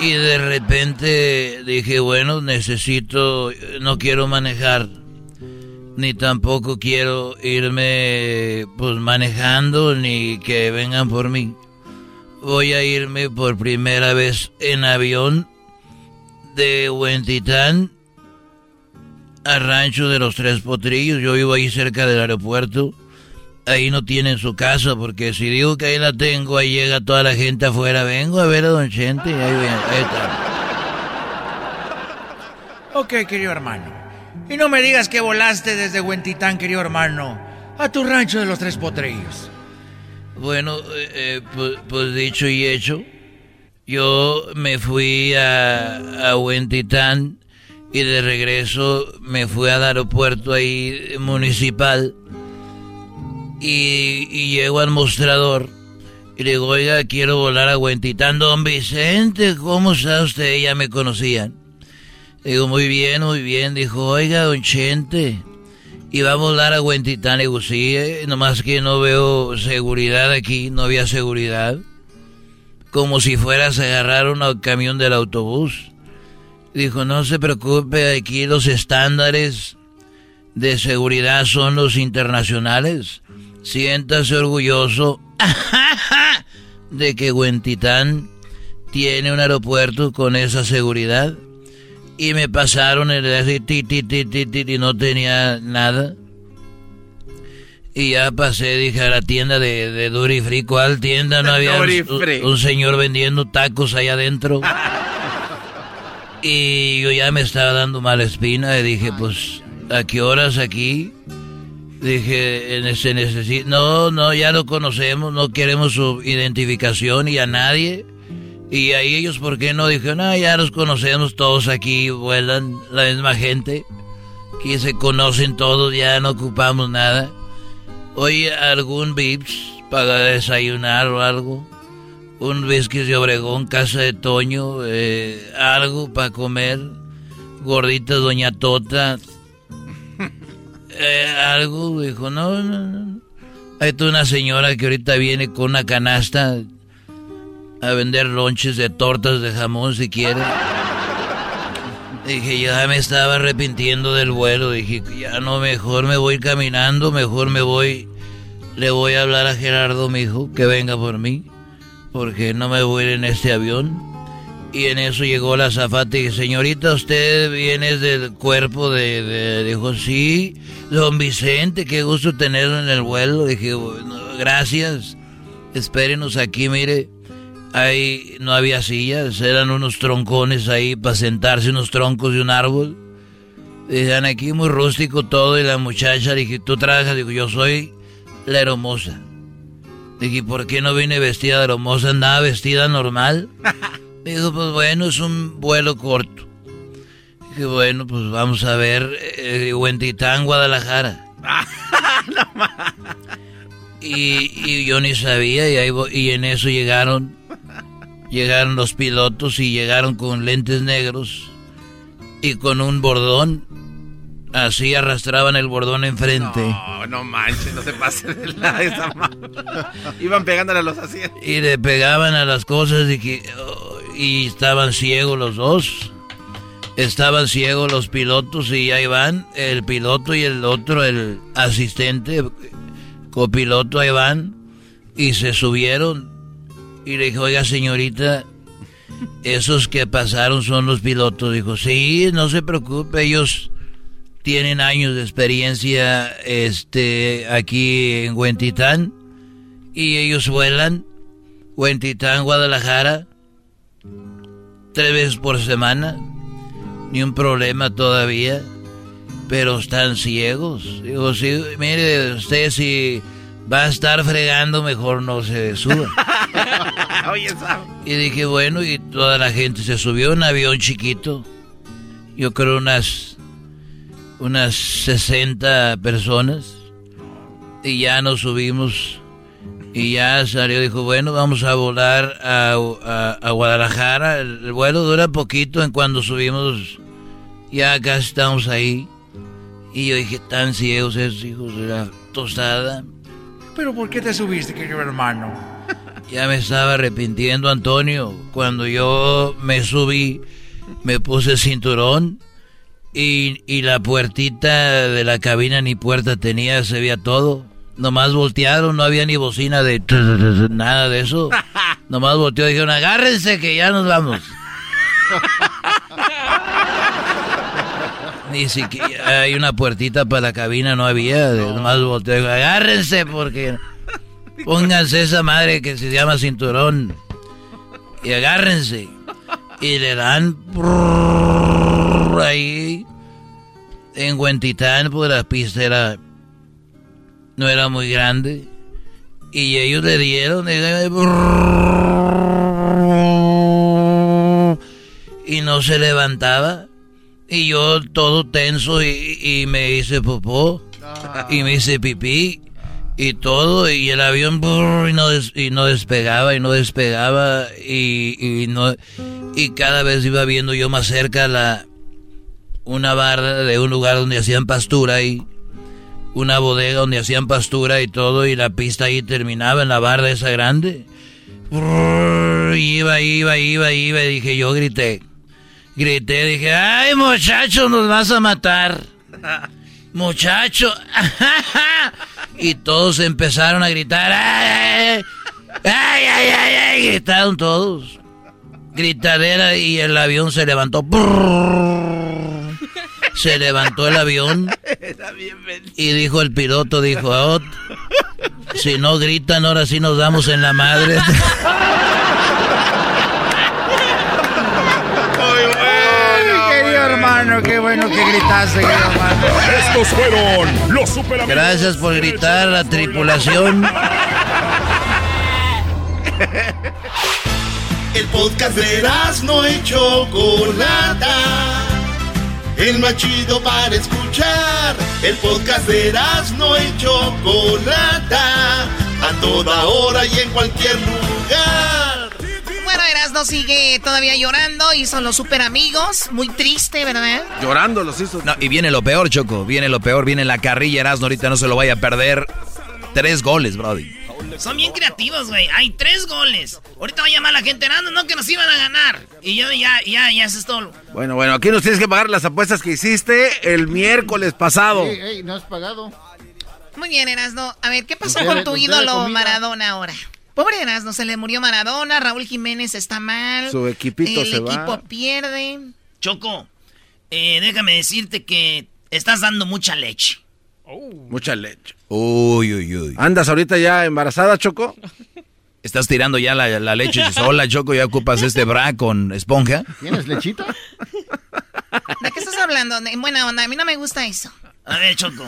y de repente dije bueno necesito no quiero manejar ni tampoco quiero irme pues manejando ni que vengan por mí. Voy a irme por primera vez en avión de Huentitán a Rancho de los Tres Potrillos. Yo vivo ahí cerca del aeropuerto. Ahí no tienen su casa porque si digo que ahí la tengo, ahí llega toda la gente afuera. Vengo a ver a Don Chente y ahí, ven- ahí está. Ok, querido hermano. Y no me digas que volaste desde Huentitán, querido hermano, a tu rancho de los Tres Potrillos. Bueno, eh, eh, pues, pues dicho y hecho, yo me fui a, a Huentitán y de regreso me fui al aeropuerto ahí municipal y, llego al mostrador y le digo, oiga, quiero volar a Huentitán. Don Vicente, ¿cómo está usted? Ya me conocían. Digo, muy bien, muy bien. Dijo, oiga, don Chente, y va a volar a Huentitán. Digo, sí, eh, nomás que no veo seguridad aquí, no había seguridad. Como si fueras a agarrar un camión del autobús. Dijo, no se preocupe, aquí los estándares de seguridad son los internacionales. Siéntase orgulloso [LAUGHS] de que Huentitán tiene un aeropuerto con esa seguridad. Y me pasaron el ti, ti, ti, ti, ti, y no tenía nada. Y ya pasé, dije, a la tienda de, de Duty Free. ¿Cuál tienda? No [LAUGHS] había un, un señor vendiendo tacos allá adentro. [LAUGHS] y yo ya me estaba dando mala espina y dije, pues, ¿a qué horas aquí? Dije, "En- se necesita... No, no, ya lo conocemos, no queremos su identificación y a nadie. Y ahí ellos, ¿por qué no? Dijeron, no, ya nos conocemos todos aquí, vuelan la misma gente. Aquí se conocen todos, ya no ocupamos nada. Oye, ¿algún Vips para desayunar o algo? Un whisky de Obregón, casa de Toño, eh, algo para comer. Gordita Doña Tota. Eh, algo, dijo, no, no, no. Hay una señora que ahorita viene con una canasta a vender lonches de tortas de jamón si quiere. Dije, ya me estaba arrepintiendo del vuelo. Dije, ya no, mejor me voy caminando, mejor me voy. Le voy a hablar a Gerardo, mi hijo, que venga por mí, porque no me voy a ir en este avión. Y en eso llegó la zafata y señorita, usted viene del cuerpo de, de, Dijo, sí, don Vicente, qué gusto tenerlo en el vuelo. Dije, gracias, espérenos aquí, mire. Ahí no había sillas, eran unos troncones ahí para sentarse, unos troncos de un árbol. Decían aquí muy rústico todo y la muchacha, dije, ¿tú trabajas? Digo, yo soy la hermosa. Dije, ¿por qué no vine vestida de hermosa? Andaba vestida normal. [LAUGHS] Dijo, pues bueno, es un vuelo corto. Dije, bueno, pues vamos a ver, eh, Huentitán, Guadalajara. [LAUGHS] y, y, yo ni sabía y, ahí, y en eso llegaron Llegaron los pilotos y llegaron con lentes negros y con un bordón. Así arrastraban el bordón enfrente. No, no manches, no se pase de la esa Iban pegándole a los asientos. Y le pegaban a las cosas y, oh, y estaban ciegos los dos. Estaban ciegos los pilotos y ahí van, el piloto y el otro, el asistente, copiloto, ahí van. Y se subieron y le dijo, oiga señorita, esos que pasaron son los pilotos. Dijo, sí, no se preocupe, ellos tienen años de experiencia este, aquí en Huentitán y ellos vuelan Huentitán, Guadalajara, tres veces por semana. Ni un problema todavía, pero están ciegos. Digo, sí, mire, usted si va a estar fregando, mejor no se suba. [LAUGHS] Y dije, bueno, y toda la gente se subió un avión chiquito. Yo creo unas, unas 60 personas. Y ya nos subimos. Y ya salió, dijo, bueno, vamos a volar a, a, Guadalajara. El, vuelo dura poquito en cuando subimos. Ya casi estamos ahí. Y yo dije, tan ciegos esos hijos de la tostada. ¿Pero por qué te subiste, querido hermano? Ya me estaba arrepintiendo, Antonio. Cuando yo me subí, me puse cinturón y, y la puertita de la cabina ni puerta tenía, se veía todo. Nomás voltearon, no había ni bocina de nada de eso. [LAUGHS] Nomás volteó y dijeron, agárrense que ya nos vamos. ni siquiera hay una puertita para la cabina, no había. Nomás volteó y dijo, agárrense porque... [LAUGHS] Pónganse esa madre que se llama cinturón y agárrense. Y le dan ahí en Huentitán, pues la pista era, no era muy grande. Y ellos le dieron y no se levantaba. Y yo todo tenso y, y me hice popó y me hice pipí y todo, y el avión y, no y no despegaba y no despegaba y, y, no y cada vez iba viendo yo más cerca la una barra de un lugar donde hacían pastura y una bodega donde hacían pastura y todo y la pista ahí terminaba en la barra esa grande. Iba, iba, iba, iba y dije yo grité. Grité, dije, "Ay, muchacho, nos vas a matar." [LAUGHS] Muchacho. [LAUGHS] y todos empezaron a gritar. ¡Ay, ay, ay! ay, ay! Gritaron todos. Gritadera y el avión se levantó. Se levantó el avión. Y dijo el piloto, dijo, oh, si no gritan, ahora sí nos damos en la madre. [LAUGHS] hermano, qué bueno que gritaste, hermano. Estos fueron los super Gracias por gritar, la tripulación. El podcast de no hecho Chocolata. El más chido para escuchar. El podcast de no hecho chocolata. A toda hora y en cualquier lugar. Bueno, Erasmo sigue todavía llorando y son los super amigos. Muy triste, ¿verdad? Llorando los hizo. No, y viene lo peor, Choco. Viene lo peor. Viene la carrilla Erasmo. Ahorita no se lo vaya a perder. Tres goles, Brody. Son bien creativos, güey. Hay tres goles. Ahorita va a llamar la gente, no, no, que nos iban a ganar. Y yo ya, ya, ya, eso es todo. Bueno, bueno, aquí nos tienes que pagar las apuestas que hiciste el miércoles pasado. Ey, ey, no has pagado. Muy bien, Erasno. A ver, ¿qué pasó con tu ídolo Maradona ahora? Pobre Erasno, se le murió Maradona, Raúl Jiménez está mal. Su equipito el se va. equipo pierde. Choco, eh, déjame decirte que estás dando mucha leche. Mucha leche. Uy, uy, uy. ¿Andas ahorita ya embarazada, Choco? [LAUGHS] Estás tirando ya la, la leche [LAUGHS] sola, Choco. ¿Ya ocupas este bra con esponja? ¿Tienes lechita? ¿De qué estás hablando? En buena onda, a mí no me gusta eso. A ver, Choco.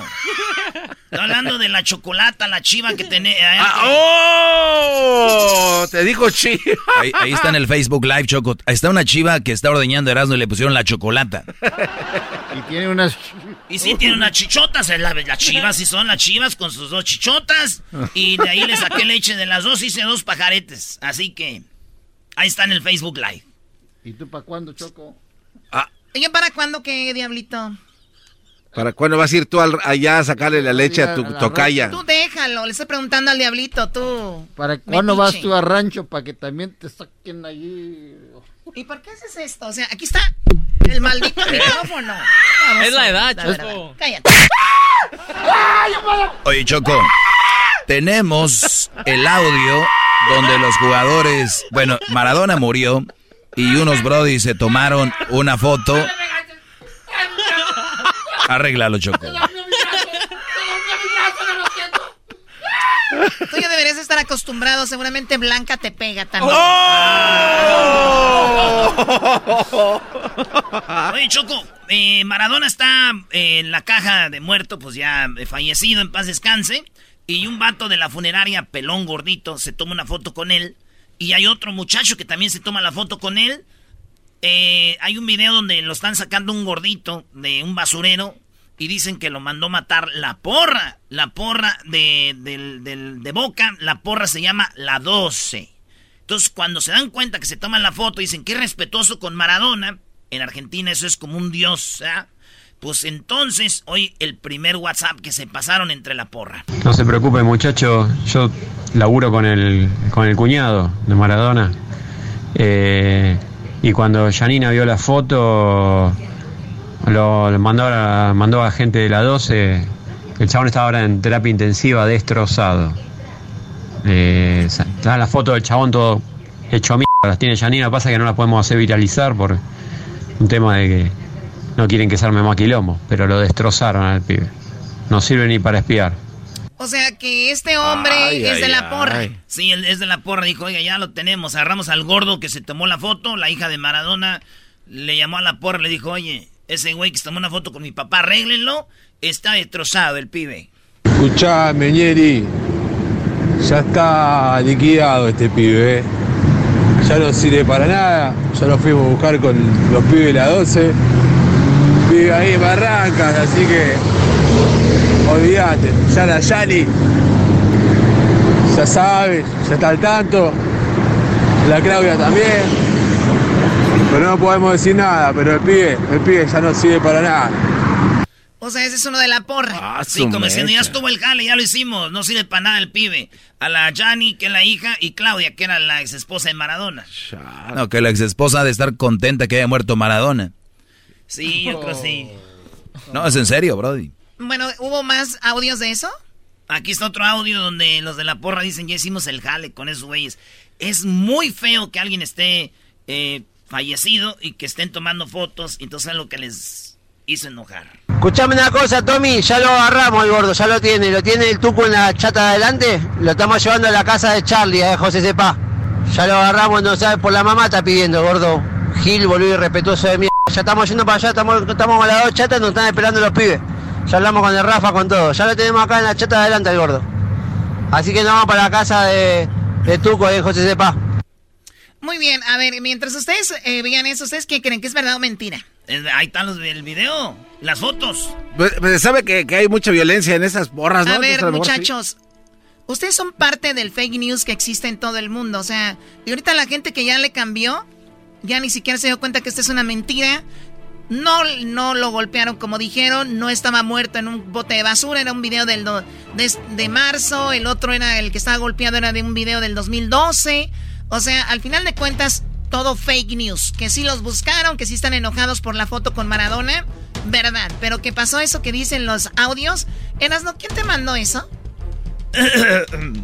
Estoy hablando de la chocolata, la chiva que tenés. Ah, ¡Oh! Te dijo chiva. Ahí, ahí está en el Facebook Live, Choco. Ahí está una chiva que está ordeñando Erasmo y le pusieron la chocolata. Y tiene unas... Y sí, tiene unas chichotas. la- Las chivas sí son las chivas con sus dos chichotas. Y de ahí le saqué leche de las dos. Hice dos pajaretes. Así que ahí está en el Facebook Live. ¿Y tú para cuándo, Choco? ¿Y yo para cuándo qué, Diablito? ¿Para cuándo vas a ir tú al- allá a sacarle la leche a tu tocaya? Tú déjalo, le estoy preguntando al Diablito, tú. ¿Para cuándo vas tú a rancho para que también te saquen allí? ¿Y por qué haces esto? O sea, aquí está el maldito [LAUGHS] micrófono. Vamos Es la a- edad. Choco. Cállate. Oye, Choco, tenemos el audio donde los jugadores, bueno, Maradona murió y unos brody se tomaron una foto. Arréglalo, Choco. Tú ya estar acostumbrado, seguramente Blanca te pega también. [LAUGHS] Oye, Choco, eh, Maradona está en la caja de muerto, pues ya fallecido, en paz descanse. Y un vato de la funeraria, pelón gordito, se toma una foto con él. Y hay otro muchacho que también se toma la foto con él. Eh, hay un video donde lo están sacando un gordito de un basurero. Y dicen que lo mandó matar la porra. La porra de, del- de Boca. La porra se llama la 12. Entonces, cuando se dan cuenta que se toman la foto, dicen que respetuoso con Maradona. En Argentina eso es como un dios, ¿ah? Pues entonces, hoy el primer WhatsApp que se pasaron entre la porra. No se preocupe, muchacho. Yo laburo con el, con el cuñado de Maradona. Eh, y cuando Janina vio la foto, lo, lo mandó, a, mandó a gente de la 12. El chabón está ahora en terapia intensiva, destrozado. Eh, está la foto del chabón todo hecho mierda. Las tiene Janina, pasa que no las podemos hacer viralizar por un tema de que no quieren que se arme más quilombo. Pero lo destrozaron al pibe. No sirve ni para espiar. O sea que este hombre es de la porra. Sí, él es de la porra. Dijo, oiga, ya lo tenemos. Agarramos al gordo que se tomó la foto. La hija de Maradona le llamó a la porra. Le dijo, oye, ese güey que se tomó una foto con mi papá, arréglenlo. Está destrozado el pibe. Escuchame, Ñeri. Ya está liquidado este pibe. ¿eh? Ya no sirve para nada. Ya lo fuimos a buscar con los pibes de la 12. Vive ahí en Barrancas, así que. Olvídate. Ya la Yali. Ya sabe, ya está al tanto. La Claudia también. Pero no podemos decir nada, pero el pibe, el pibe ya no sirve para nada. O sea, ese es uno de la porra. Sí, como diciendo, ya estuvo el jale, ya lo hicimos. No sirve para nada el pibe. A la Jani, que es la hija, y Claudia, que era la ex esposa de Maradona. No, que la ex esposa ha de estar contenta que haya muerto Maradona. Sí, yo creo sí. No, es en serio, Brody. Bueno, ¿hubo más audios de eso? Aquí está otro audio donde los de la porra dicen, ya hicimos el jale con esos güeyes. Es muy feo que alguien esté eh, fallecido y que estén tomando fotos, entonces es lo que les hizo enojar. Escuchame una cosa, Tommy, ya lo agarramos el gordo, ya lo tiene, lo tiene el tuco en la chata de adelante, lo estamos llevando a la casa de Charlie, de José Sepa. Ya lo agarramos, no sabes, por la mamá está pidiendo, gordo. Gil, boludo, irrespetuoso de mierda. Ya estamos yendo para allá, estamos, estamos con las dos chatas, nos están esperando los pibes. Ya hablamos con el Rafa, con todo. Ya lo tenemos acá en la chata de adelante el gordo. Así que nos vamos para la casa de, de Tuco, de José Sepa. Muy bien, a ver, mientras ustedes eh, vean eso, ¿ustedes qué creen que es verdad o mentira? Ahí están los, el video, las fotos. Pues, pues, sabe que, hay mucha violencia en esas borras, ¿no? A ver, muchachos, ustedes son parte del fake news que existe en todo el mundo. O sea, y ahorita la gente que ya le cambió, ya ni siquiera se dio cuenta que esta es una mentira. No, no lo golpearon como dijeron, no estaba muerto en un bote de basura, era un video del de, de, marzo, el otro era el que estaba golpeado, era de un video del 2012. O sea, al final de cuentas, todo fake news. Que sí los buscaron, que sí están enojados por la foto con Maradona, verdad. Pero ¿qué pasó eso que dicen los audios? Erasno, ¿quién te mandó eso? [COUGHS]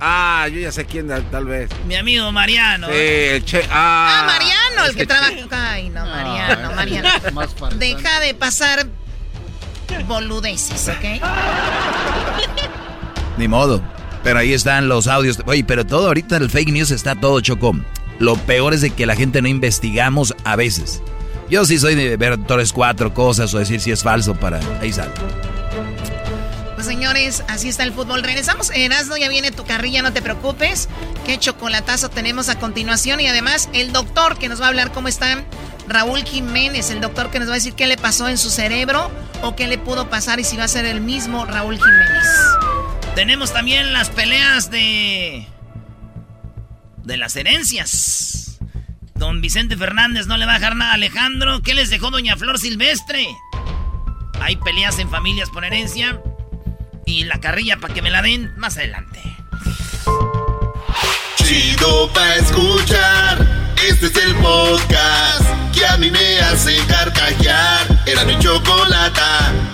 Ah, yo ya sé quién, tal vez. Mi amigo Mariano. Sí, el che. Ah, ah Mariano, el que, trabaja. Ay, no, Mariano, Mariano. Deja de pasar boludeces, ¿ok? Ni modo. Pero ahí están los audios. Oye, pero todo ahorita el fake news está todo chocón. Lo peor es de que la gente no investigamos a veces. Yo sí soy de ver tres, cuatro cosas o decir si es falso para... Ahí sale. Pues señores, así está el fútbol. Regresamos. Erasmo, ya viene tu carrilla, no te preocupes. Qué chocolatazo tenemos a continuación. Y además, el doctor que nos va a hablar cómo está Raúl Jiménez, el doctor que nos va a decir qué le pasó en su cerebro o qué le pudo pasar y si va a ser el mismo Raúl Jiménez. Tenemos también las peleas de de las herencias. Don Vicente Fernández no le va a dejar nada a Alejandro. ¿Qué les dejó Doña Flor Silvestre? Hay peleas en familias por herencia. Y la carrilla para que me la den más adelante. Chido pa' escuchar. Este es el podcast que a mí me hace carcajear. Era mi chocolate.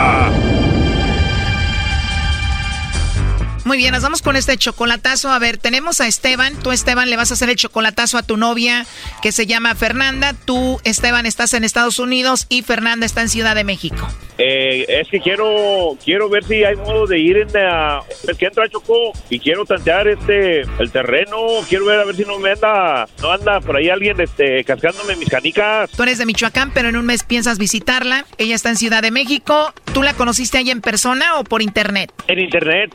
Muy bien, nos vamos con este chocolatazo. A ver, tenemos a Esteban. Tú, Esteban, le vas a hacer el chocolatazo a tu novia que se llama Fernanda. Tú, Esteban, estás en Estados Unidos y Fernanda está en Ciudad de México. Eh, es que quiero quiero ver si hay modo de ir en la... Es que entra Chocó y quiero tantear este el terreno. Quiero ver a ver si no me anda... No anda por ahí alguien este, cascándome mis canicas. Tú eres de Michoacán, pero en un mes piensas visitarla. Ella está en Ciudad de México. ¿Tú la conociste ahí en persona o por internet? En internet.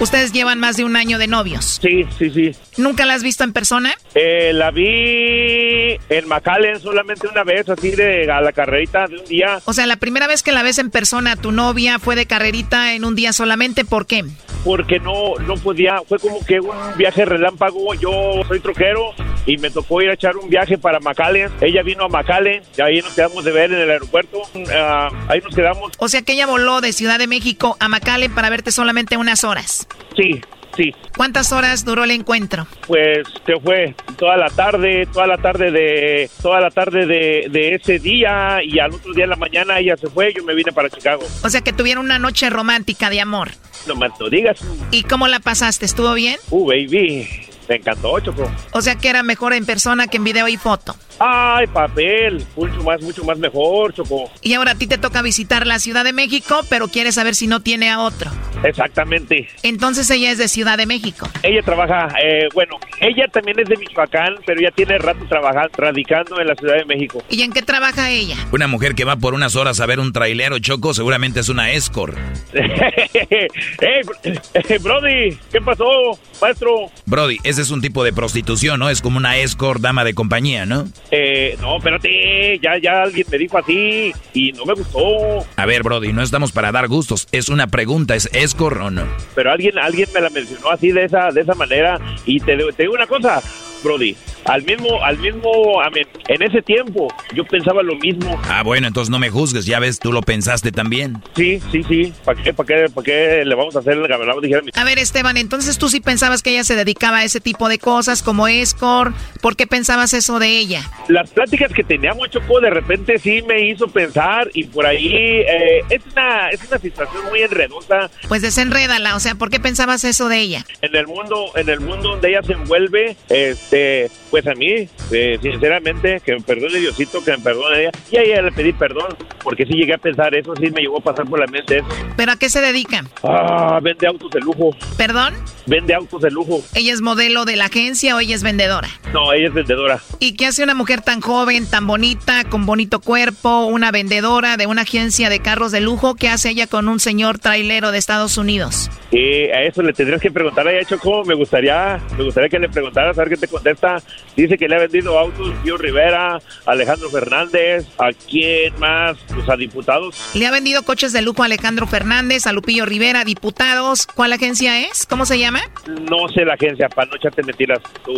Usted llevan más de un año de novios. Sí, sí, sí. ¿Nunca la has visto en persona? Eh, la vi en McAllen solamente una vez, así de a la carrerita de un día. O sea, la primera vez que la ves en persona, tu novia fue de carrerita en un día solamente, ¿por qué? Porque no, no podía, fue como que un viaje relámpago. Yo soy troquero y me tocó ir a echar un viaje para McAllen. Ella vino a McAllen y ahí nos quedamos de ver en el aeropuerto. Ah, ahí nos quedamos. O sea que ella voló de Ciudad de México a McAllen para verte solamente unas horas. Sí, sí. ¿Cuántas horas duró el encuentro? Pues se fue toda la tarde, toda la tarde de toda la tarde de, ese día y al otro día en la mañana ella se fue, yo me vine para Chicago. O sea que tuvieron una noche romántica de amor. No me lo digas. ¿Y cómo la pasaste? ¿Estuvo bien? Uh, baby. Me encantó, Choco. O sea que era mejor en persona que en video y foto. Ay, papel, mucho más, mucho más mejor, Choco. Y ahora a ti te toca visitar la Ciudad de México, pero quieres saber si no tiene a otro. Exactamente. Entonces ella es de Ciudad de México. Ella trabaja, eh, bueno, ella también es de Michoacán, pero ya tiene rato trabajando, radicando en la Ciudad de México. ¿Y en qué trabaja ella? Una mujer que va por unas horas a ver un trailero, Choco, seguramente es una escort. hey, [LAUGHS] Brody, ¿qué pasó, maestro? Brody, ese es un tipo de prostitución, ¿no? Es como una escort, dama de compañía, ¿no? Eh, no, espérate, ya, ya alguien me dijo así y no me gustó. A ver, Brody, no estamos para dar gustos, es una pregunta, ¿es escort o no? Pero alguien, alguien me la mencionó así de esa, de esa manera y te, te digo una cosa, Brody. Al mismo, al mismo, en ese tiempo yo pensaba lo mismo. Ah, bueno, entonces no me juzgues, ya ves, tú lo pensaste también. Sí, sí, sí. ¿Para qué, para qué, para qué le vamos a hacer el A ver, Esteban, entonces tú sí pensabas que ella se dedicaba a ese tipo de cosas como escort. ¿Por qué pensabas eso de ella? Las pláticas que teníamos, Choco, de repente sí me hizo pensar y por ahí eh, es, una, es una situación muy enredosa. Pues desenrédala, o sea, ¿por qué pensabas eso de ella? En el mundo, en el mundo donde ella se envuelve, este este, pues a mí, eh, sinceramente, que me perdone Diosito, que me perdone ella. Y a ella le pedí perdón, porque sí llegué a pensar eso, sí me llegó a pasar por la mente eso. ¿Pero a qué se dedica? Ah, vende autos de lujo. ¿Perdón? Vende autos de lujo. ¿Ella es modelo de la agencia o ella es vendedora? No, ella es vendedora. ¿Y qué hace una mujer tan joven, tan bonita, con bonito cuerpo, una vendedora de una agencia de carros de lujo? ¿Qué hace ella con un señor trailero de Estados Unidos? Y a eso le tendrías que preguntar a ella, Choco. Me gustaría, me gustaría que le preguntaras a ver qué te contesta. Dice que le ha vendido autos Pío Rivera, Alejandro Fernández, ¿a quién más? Pues a diputados. Le ha vendido coches de lujo a Alejandro Fernández, a Lupillo Rivera, diputados. ¿Cuál agencia es? ¿Cómo se llama? No sé la agencia, para no echarte mentiras tú.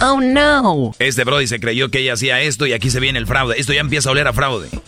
Oh, no. Este Brody se creyó que ella hacía esto y aquí se viene el fraude. Esto ya empieza a oler a fraude. [LAUGHS]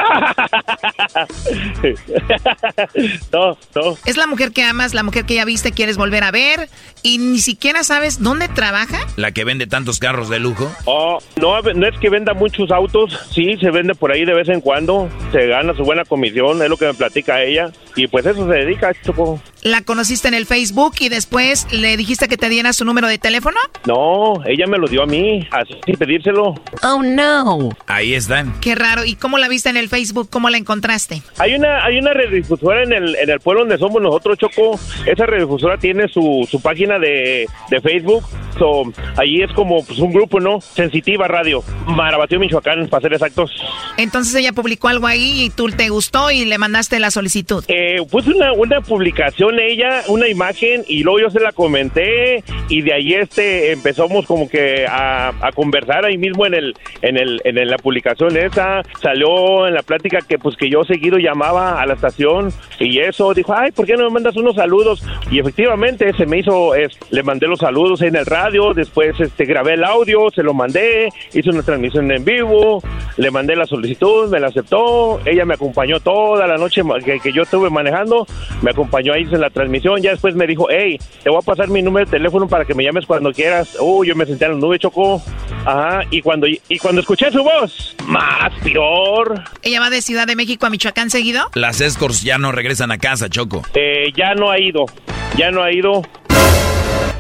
no, no. Es la mujer que amas, la mujer que ya viste, quieres volver a ver y ni siquiera sabes dónde trabaja. La que vende tantos carros de lujo. Oh, no, no es que venda muchos autos, sí, se vende por ahí de vez en cuando, se gana su buena comisión, es lo que me platica ella, y pues eso se dedica, Choco. ¿La conociste en el Facebook y después le dijiste que te diera su número de teléfono? No, ella me lo dio a mí, así sin pedírselo. Oh, no. Ahí están. Qué raro. ¿Y cómo la viste en el Facebook? ¿Cómo la encontraste? Hay una hay una rediofusora en el, en el pueblo donde somos nosotros, Choco. Esa rediofusora tiene su, su página de, de Facebook. So, allí es como pues, un grupo, ¿no? Sensitiva Radio. Marabatío, Michoacán, para ser exactos. Entonces ella publicó algo ahí y tú te gustó y le mandaste la solicitud. Eh, pues una, una publicación ella, una imagen, y luego yo se la comenté y de ahí este empezamos como que a, a conversar ahí mismo en el, en el, en la publicación esa, salió en la plática que pues que yo seguido llamaba a la estación y eso, dijo, ay, ¿por qué no me mandas unos saludos? Y efectivamente se me hizo, es, le mandé los saludos en el radio, después este grabé el audio, se lo mandé, hice una transmisión en vivo, le mandé la solicitud, me la aceptó, ella me acompañó toda la noche que, que yo estuve manejando, me acompañó ahí en la transmisión, ya después me dijo, hey, te voy a pasar mi número de teléfono para que me llames cuando quieras. Uh, yo me senté en la nube, Chocó. Ajá, y cuando, y cuando escuché su voz, más peor. ¿Ella va de Ciudad de México a Michoacán seguido? Las escorts ya no regresan a casa, Choco. Eh, ya no ha ido, ya no ha ido.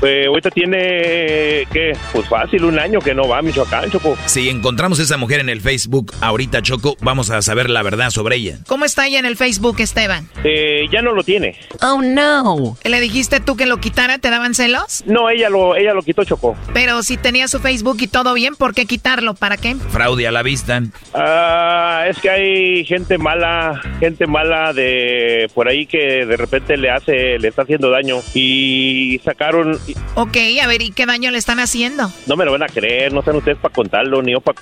Eh, ahorita tiene, ¿qué? Pues fácil, un año que no va a Michoacán, Choco. Si encontramos a esa mujer en el Facebook ahorita, Choco, vamos a saber la verdad sobre ella. ¿Cómo está ella en el Facebook, Esteban? Eh, ya no lo tiene. Oh, no. ¿Le dijiste tú que lo quitara? ¿Te daban celos? No, ella lo, ella lo quitó, Choco. Pero si tenía su Facebook y todo bien, ¿por qué quitarlo? ¿Para qué? Fraude a la vista. Ah, es que hay gente mala, gente mala de por ahí que de repente le hace, le está haciendo daño. Y sacaron, Ok, a ver, ¿y qué daño le están haciendo? no me lo van a creer, no están ustedes para contarlo, ni yo para,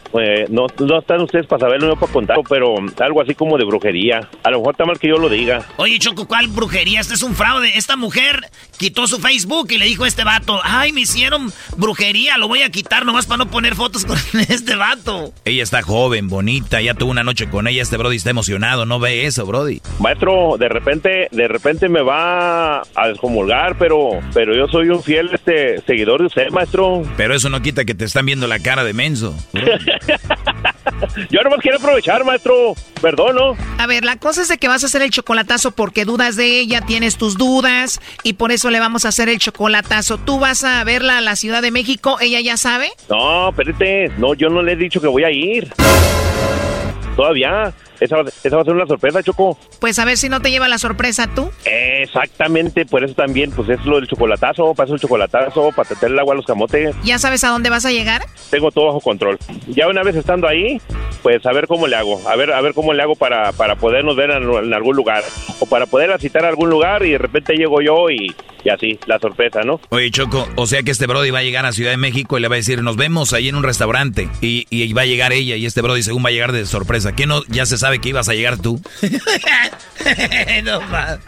no, no están ustedes para saberlo, ni yo para contarlo, pero algo así como de brujería. A lo mejor está mal que yo lo diga. Oye, Choco, ¿cuál brujería? Este es un fraude. Esta mujer quitó su Facebook y le dijo a este vato, ay, me hicieron brujería, lo voy a quitar nomás para no poner fotos con [LAUGHS] este vato. Ella está joven, bonita, ya tuvo una noche con ella, este Brody está emocionado, no ve eso, Brody. Maestro, de repente, de repente me va a descomulgar, pero, pero yo soy un fiel este seguidor de usted, maestro. Pero eso no quita que te están viendo la cara de menso. [LAUGHS] Yo nomás quiero aprovechar, maestro. Perdón, ¿no? A ver, la cosa es de que vas a hacer el chocolatazo porque dudas de ella, tienes tus dudas y por eso le vamos a hacer el chocolatazo. ¿Tú vas a verla a la Ciudad de México? ¿Ella ya sabe? No, espérate. No, yo no le he dicho que voy a ir. Todavía. Esa, va- esa va a ser una sorpresa, Choco. Pues a ver si no te lleva la sorpresa tú. Exactamente, por eso también, pues es lo del chocolatazo, para eso el chocolatazo, para meter el agua a los camotes. ¿Ya sabes a dónde vas a llegar? Tengo todo bajo control. Ya una vez estando ahí, pues a ver cómo le hago, a ver, a ver cómo le hago para, para podernos ver en, en algún lugar, o para poderla citar a algún lugar y de repente llego yo y, y así, la sorpresa, ¿no? Oye, Choco, o sea que este Brody va a llegar a Ciudad de México y le va a decir, nos vemos ahí en un restaurante. Y, y va a llegar ella y este Brody según va a llegar de sorpresa. ¿Qué no? Ya se sabe que ibas a llegar tú. [LAUGHS] no más.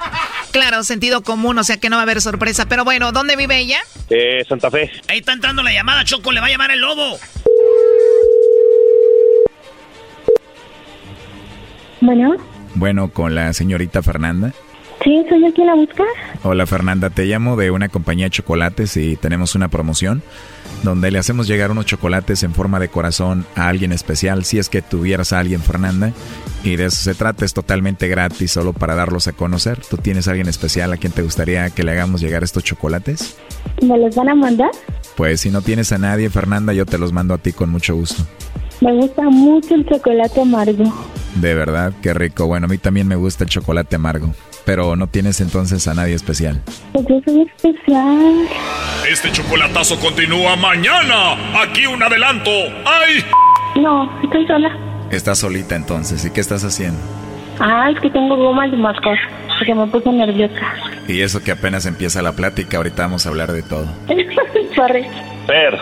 Claro, sentido común, o sea que no va a haber sorpresa. Pero bueno, ¿dónde vive ella? Eh, Santa Fe. Ahí está entrando la llamada, Choco, le va a llamar el lobo. Bueno, Bueno, con la señorita Fernanda. sí, soy yo quien la busca. Hola Fernanda, te llamo de una compañía de chocolates y tenemos una promoción donde le hacemos llegar unos chocolates en forma de corazón a alguien especial, si es que tuvieras a alguien Fernanda. Y de eso se trata, es totalmente gratis, solo para darlos a conocer. ¿Tú tienes a alguien especial a quien te gustaría que le hagamos llegar estos chocolates? ¿Me los van a mandar? Pues si no tienes a nadie, Fernanda, yo te los mando a ti con mucho gusto. Me gusta mucho el chocolate amargo. De verdad, qué rico. Bueno, a mí también me gusta el chocolate amargo. Pero no tienes entonces a nadie especial. Pues yo soy especial. Este chocolatazo continúa mañana. Aquí un adelanto. ¡Ay! No, estoy sola. Estás solita entonces. ¿Y qué estás haciendo? Ah, es que tengo gomas de mascar. Porque me puse nerviosa. Y eso que apenas empieza la plática. Ahorita vamos a hablar de todo. [LAUGHS] Sorry. Per,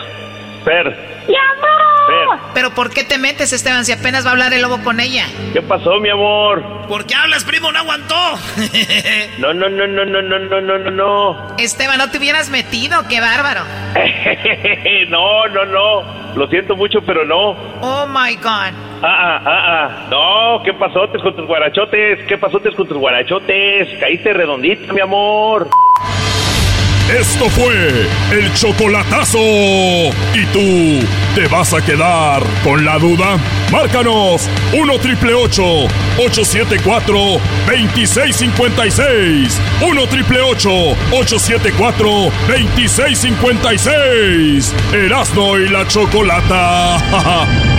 Per, ¡Mi amor! Pero ¿por qué te metes, Esteban, si apenas va a hablar el lobo con ella? ¿qué pasó, mi amor? ¿Por qué hablas, primo? No aguantó. [LAUGHS] No, no, no, no, no, no, no, no, no, no. Esteban, no te hubieras metido, qué bárbaro. [LAUGHS] no, no, no. Lo siento mucho, pero no. Oh my God. Ah, ah, ah, ah. No, ¿qué pasotes con tus guarachotes? ¿Qué pasotes con tus guarachotes? Caíste redondita, mi amor. Esto fue el chocolatazo. ¿Y tú te vas a quedar con la duda? Márcanos 1 triple 874 2656. 1 triple 874 2656. Erasno y la chocolata. [LAUGHS]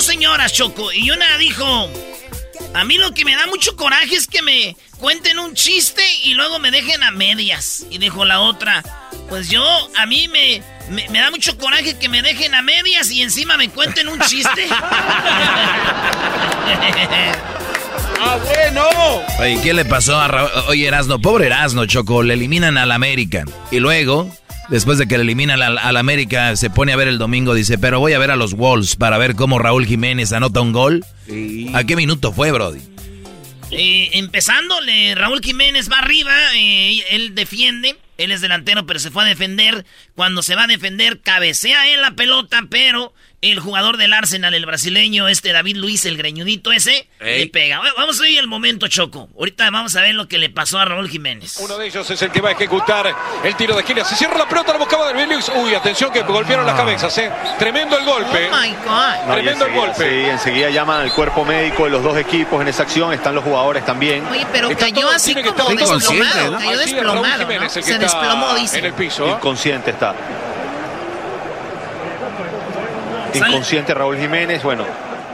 dos señoras, Choco, y una dijo, a mí lo que me da mucho coraje es que me cuenten un chiste y luego me dejen a medias. Y dijo la otra, pues yo, a mí me, me, me da mucho coraje que me dejen a medias y encima me cuenten un chiste. [LAUGHS] ¡Ah, bueno! Oye, ¿qué le pasó a Raúl? Oye, Erasno, pobre Erasno, Choco, le eliminan al América. Y luego, después de que le eliminan al, al América, se pone a ver el domingo, dice, pero voy a ver a los Wolves para ver cómo Raúl Jiménez anota un gol. ¿A qué minuto fue, Brody? Eh, empezándole, Raúl Jiménez va arriba, eh, él defiende, él es delantero, pero se fue a defender. Cuando se va a defender, cabecea en la pelota, pero el jugador del Arsenal, el brasileño, este David Luis, el greñudito ese, le pega. Vamos a ver el momento, Choco. Ahorita vamos a ver lo que le pasó a Raúl Jiménez. Uno de ellos es el que va a ejecutar el tiro de esquina. Se cierra la pelota, la buscaba David Luis. Uy, atención que golpearon las cabezas, ¿eh? Tremendo el golpe. Oh my God. No, y Tremendo el enseguida- golpe. Sí, enseguida llaman al cuerpo médico de los dos equipos en esa acción. Están los jugadores también. Oye, pero Está cayó todo- así como desplomado. ¿no? Cayó desplomado, ¿no? Jiménez, el que Se está desplomó, dice. En el piso. ¿eh? Inconsciente está. Inconsciente Raúl Jiménez, bueno.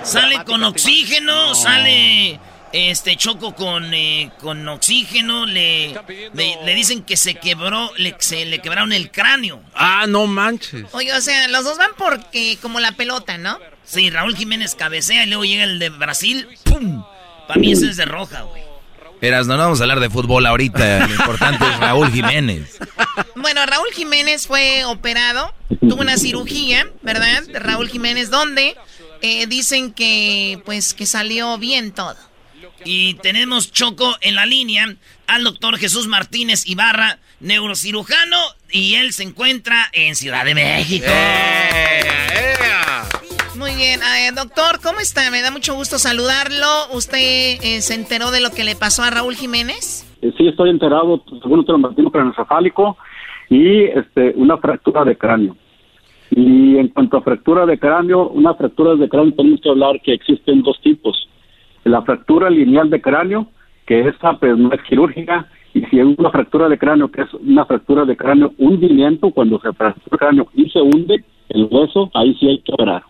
Sale con oxígeno, sale este Choco con, eh, con oxígeno, le, le, le dicen que se quebró, le, se le quebraron el cráneo. Ah, no manches. Oye, o sea, los dos van porque como la pelota, ¿no? Sí, Raúl Jiménez cabecea y luego llega el de Brasil, ¡pum! Para mí ese es de roja, güey. Erasno, no vamos a hablar de fútbol ahorita. Lo importante es Raúl Jiménez. Bueno, Raúl Jiménez fue operado, tuvo una cirugía, ¿verdad? Raúl Jiménez, donde eh, dicen que, pues, que salió bien todo. Y tenemos Choco en la línea al doctor Jesús Martínez Ibarra, neurocirujano, y él se encuentra en Ciudad de México. Muy bien, eh, doctor, ¿cómo está? Me da mucho gusto saludarlo. ¿Usted eh, se enteró de lo que le pasó a Raúl Jiménez? Eh, Sí, estoy enterado, según un traumatismo craneoencefálico y este, una fractura de cráneo. Y en cuanto a fractura de cráneo, una fractura de cráneo tenemos que hablar que existen dos tipos. La fractura lineal de cráneo que esa pues no es quirúrgica y si es una fractura de cráneo, que es una fractura de cráneo hundimiento, cuando se fractura el cráneo y se hunde el hueso, ahí sí hay que orar.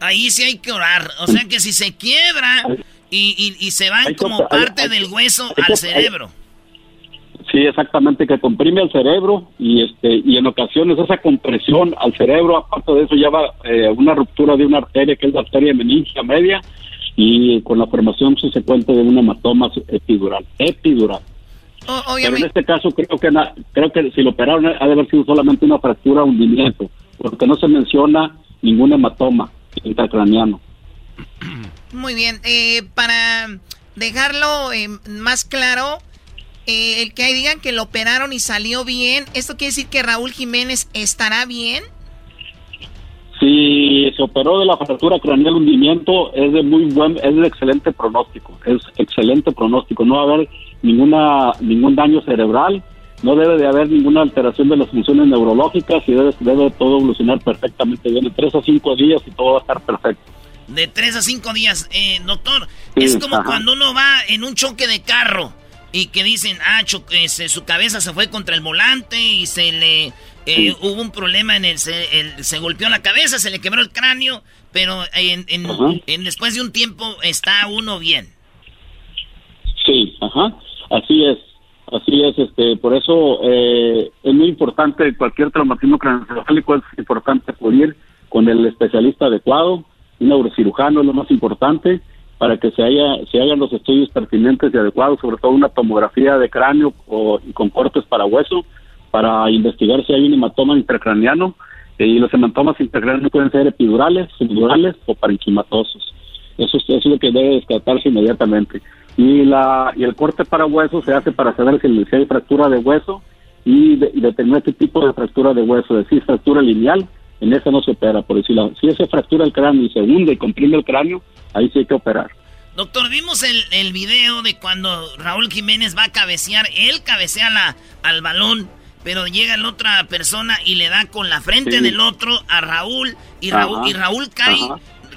Ahí sí hay que orar. O sea que si se quiebra y, y, se van como parte del hueso al cerebro. Sí, exactamente, que comprime el cerebro y este y en ocasiones esa compresión al cerebro, aparte de eso, lleva eh, una ruptura de una arteria que es la arteria meningia media y con la formación subsecuente de un hematoma epidural. Epidural. Pero en este caso creo que creo que si lo operaron ha de haber sido solamente una fractura o hundimiento, porque no se menciona ningún hematoma intracraniano. Muy bien, eh, para dejarlo eh, más claro, eh, el que digan que lo operaron y salió bien, ¿esto quiere decir que Raúl Jiménez estará bien? Si se operó de la fractura craneal hundimiento, es de muy buen, es de excelente pronóstico, es excelente pronóstico, no va a haber ninguna ningún daño cerebral, no debe de haber ninguna alteración de las funciones neurológicas y debe, debe todo evolucionar perfectamente bien, de tres a cinco días y todo va a estar perfecto. De tres a cinco días, eh, doctor, es como cuando uno va en un choque de carro y que dicen, ah, su cabeza se fue contra el volante y se le eh, hubo un problema en el se, golpeó la cabeza, se le quebró el cráneo, pero en, en, después de un tiempo está uno bien. Sí, ajá, así es, así es, este, por eso eh, es muy importante cualquier traumatismo craneoencefálico es importante acudir con el especialista adecuado, un neurocirujano es lo más importante para que se, haya, se hagan los estudios pertinentes y adecuados, sobre todo una tomografía de cráneo o, con cortes para hueso, para investigar si hay un hematoma intracraniano, eh, y los hematomas intracranianos pueden ser epidurales, subdurales o parenquimatosos. Eso, es, eso es lo que debe descartarse inmediatamente. Y, la, y el corte para hueso se hace para saber si, hay fractura de hueso y, determinar qué tipo de fractura de hueso, es decir, fractura lineal, en esa no se opera, por decirlo. Si esa fractura el cráneo y se hunde y comprime el cráneo, ahí sí hay que operar. Doctor, vimos el, el video de cuando Raúl Jiménez va a cabecear, él cabecea la, al balón, pero llega la otra persona y le da con la frente del otro a Raúl y Raúl, y Raúl cae,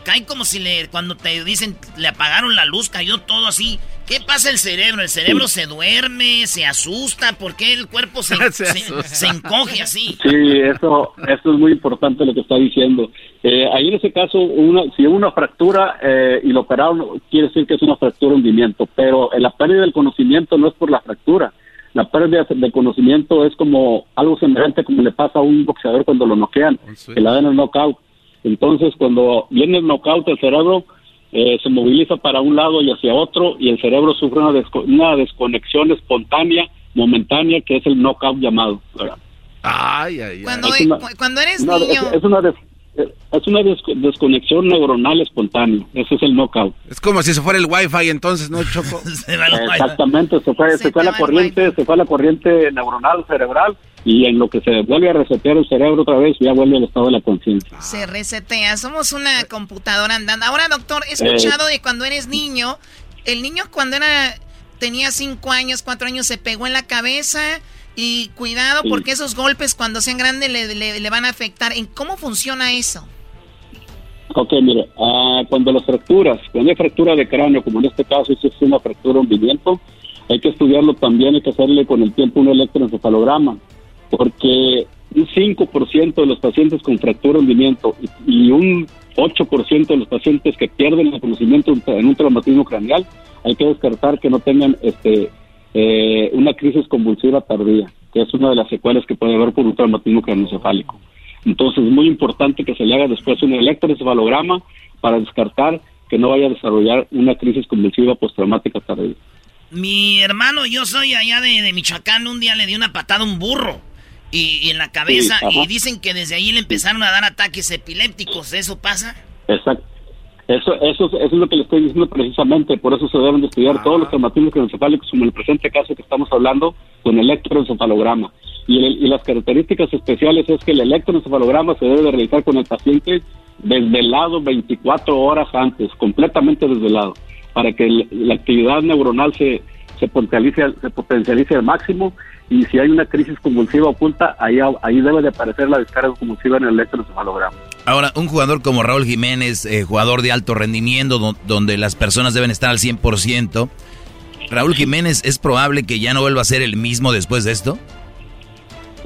cae como si le, cuando te dicen le apagaron la luz, cayó todo así ¿Qué pasa el cerebro? ¿El cerebro se duerme, se asusta? ¿Por qué el cuerpo se, [LAUGHS] se, encoge así? Sí, eso, eso es muy importante lo que está diciendo. Eh, ahí en ese caso, una, si una fractura eh, y lo operaron, quiere decir que es una fractura de hundimiento, pero la pérdida del conocimiento no es por la fractura. La pérdida del conocimiento es como algo semejante como le pasa a un boxeador cuando lo noquean, que le dan el knockout. Entonces, cuando viene el knockout, el cerebro eh, se moviliza para un lado y hacia otro y el cerebro sufre una, desconexión espontánea, momentánea, que es el knockout llamado. Ay, ay, ay. Cuando, cuando eres niño... Es, una, es una desconexión neuronal espontánea. Ese es el knockout. Es como si se fuera el wifi entonces, ¿no, Choco? [LAUGHS] Exactamente, se fue, se, fue la corriente, se fue la corriente neuronal cerebral y en lo que se vuelve a resetear el cerebro otra vez ya vuelve al estado de la conciencia. Se resetea, somos una computadora andando. Ahora, doctor, he escuchado de cuando eres niño, el niño cuando era tenía cinco años, cuatro años se pegó en la cabeza y cuidado porque esos golpes cuando sean grandes le, van a afectar. ¿En cómo funciona eso? Ok, mire, ah, cuando las fracturas, cuando hay fractura de cráneo, como en este caso es una fractura hundimiento, hay que estudiarlo también, hay que hacerle con el tiempo un electroencefalograma, porque un 5% de los pacientes con fractura hundimiento y, y un 8% de los pacientes que pierden el conocimiento en un traumatismo craneal, hay que descartar que no tengan este eh, una crisis convulsiva tardía, que es una de las secuelas que puede haber por un traumatismo craneoencefálico. Entonces es muy importante que se le haga después un electroencefalograma para descartar que no vaya a desarrollar una crisis convulsiva postraumática tardía. Mi hermano, yo soy allá de, Michoacán, un día le di una patada a un burro y, en la cabeza y dicen que desde ahí le empezaron a dar ataques epilépticos, ¿eso pasa? Exacto. Eso, eso, eso es lo que le estoy diciendo precisamente, por eso se deben de estudiar todos los traumatismos encefálicos, como el presente caso que estamos hablando, con electroencefalograma. Y, y las características especiales es que el electroencefalograma se debe de realizar con el paciente desvelado 24 horas antes, completamente desvelado, para que la actividad neuronal se, se potencialice, se potencialice al máximo y si hay una crisis convulsiva oculta, ahí, ahí debe de aparecer la descarga convulsiva en el electroencefalograma. Ahora, un jugador como Raúl Jiménez, eh, jugador de alto rendimiento, donde las personas deben estar al 100%, Raúl Jiménez, ¿es probable que ya no vuelva a ser el mismo después de esto?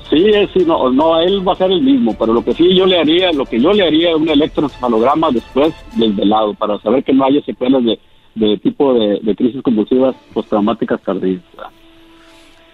Sí, sí, no, no, él va a ser el mismo, pero lo que sí yo le haría, lo que yo le haría es un electroencefalograma después del velado para saber que no haya secuelas de, de tipo de, de crisis convulsivas postraumáticas tardías.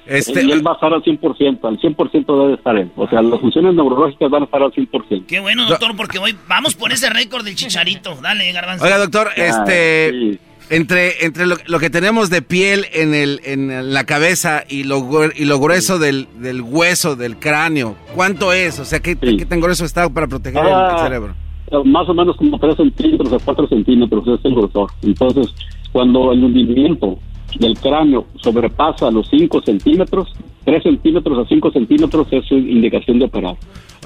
Este, y él va a estar al 100%, al 100% debe estar él. O sea, las funciones neurológicas van a estar al 100%. Qué bueno, doctor, porque hoy vamos por ese récord del chicharito. Dale, garbanzo. Oiga, doctor, Ah, este... Entre, entre lo, lo que tenemos de piel en, el, en la cabeza y lo, y lo grueso del, del hueso, del cráneo, ¿cuánto es? O sea, ¿qué, qué tan grueso está para proteger el- el, Ah, cerebro? Más o menos como 3 centímetros a 4 centímetros es el grosor. Entonces, cuando el hundimiento del cráneo sobrepasa los 5 centímetros, 3 centímetros a 5 centímetros es su indicación de operar.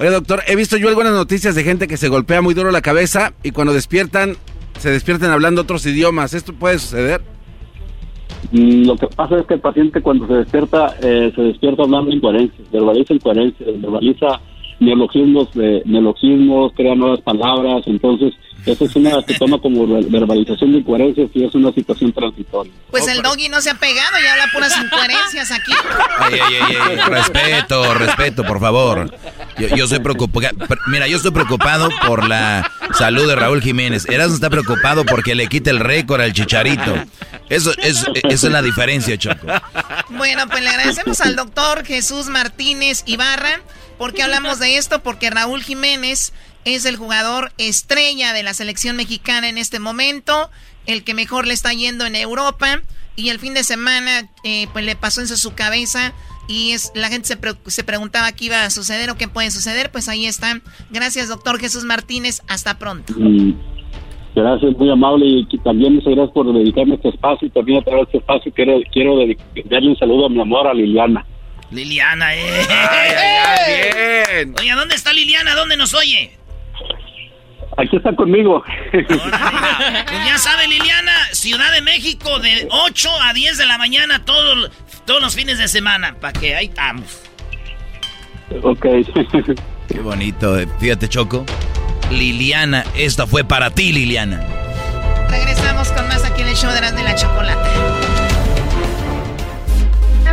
Oye, doctor, he visto yo algunas noticias de gente que se golpea muy duro la cabeza y cuando despiertan, se despiertan hablando otros idiomas. ¿Esto puede suceder? Mm, Lo que pasa es que el paciente cuando se despierta, eh, se despierta hablando incoherencias, verbaliza incoherencias, verbaliza neologismos, de, neologismos, crea nuevas palabras, entonces esa es una que toma como ver- verbalización de incoherencias y es una situación transitoria. Pues el doggy no se ha pegado y habla puras incoherencias aquí. Ay, ay, ay, ay, respeto, respeto, por favor. Yo, yo soy preocupado. Mira, yo estoy preocupado por la salud de Raúl Jiménez. Erasmo está preocupado porque le quita el récord al chicharito. Eso es, esa es la diferencia, Choco. Bueno, pues le agradecemos al doctor Jesús Martínez Ibarra. ¿Por qué hablamos de esto? Porque Raúl Jiménez es el jugador estrella de la selección mexicana en este momento, el que mejor le está yendo en Europa. Y el fin de semana, eh, pues le pasó en su cabeza y es la gente se, pre- se preguntaba qué iba a suceder o qué puede suceder. Pues ahí está. Gracias, doctor Jesús Martínez. Hasta pronto. Gracias, muy amable y también muchas gracias por dedicarme este espacio y también a través de este espacio quiero, quiero darle un saludo a mi amor, a Liliana. Liliana, eh. bien. Oye, ¿dónde está Liliana? ¿Dónde nos oye? Aquí está conmigo. Pues ya sabe, Liliana, Ciudad de México de 8 a 10 de la mañana todos, todos los fines de semana. Para que ahí estamos. ok. Qué bonito. eh. Fíjate, Choco. Liliana, esta fue para ti, Liliana. Regresamos con más aquí en el show de las de la chocolate.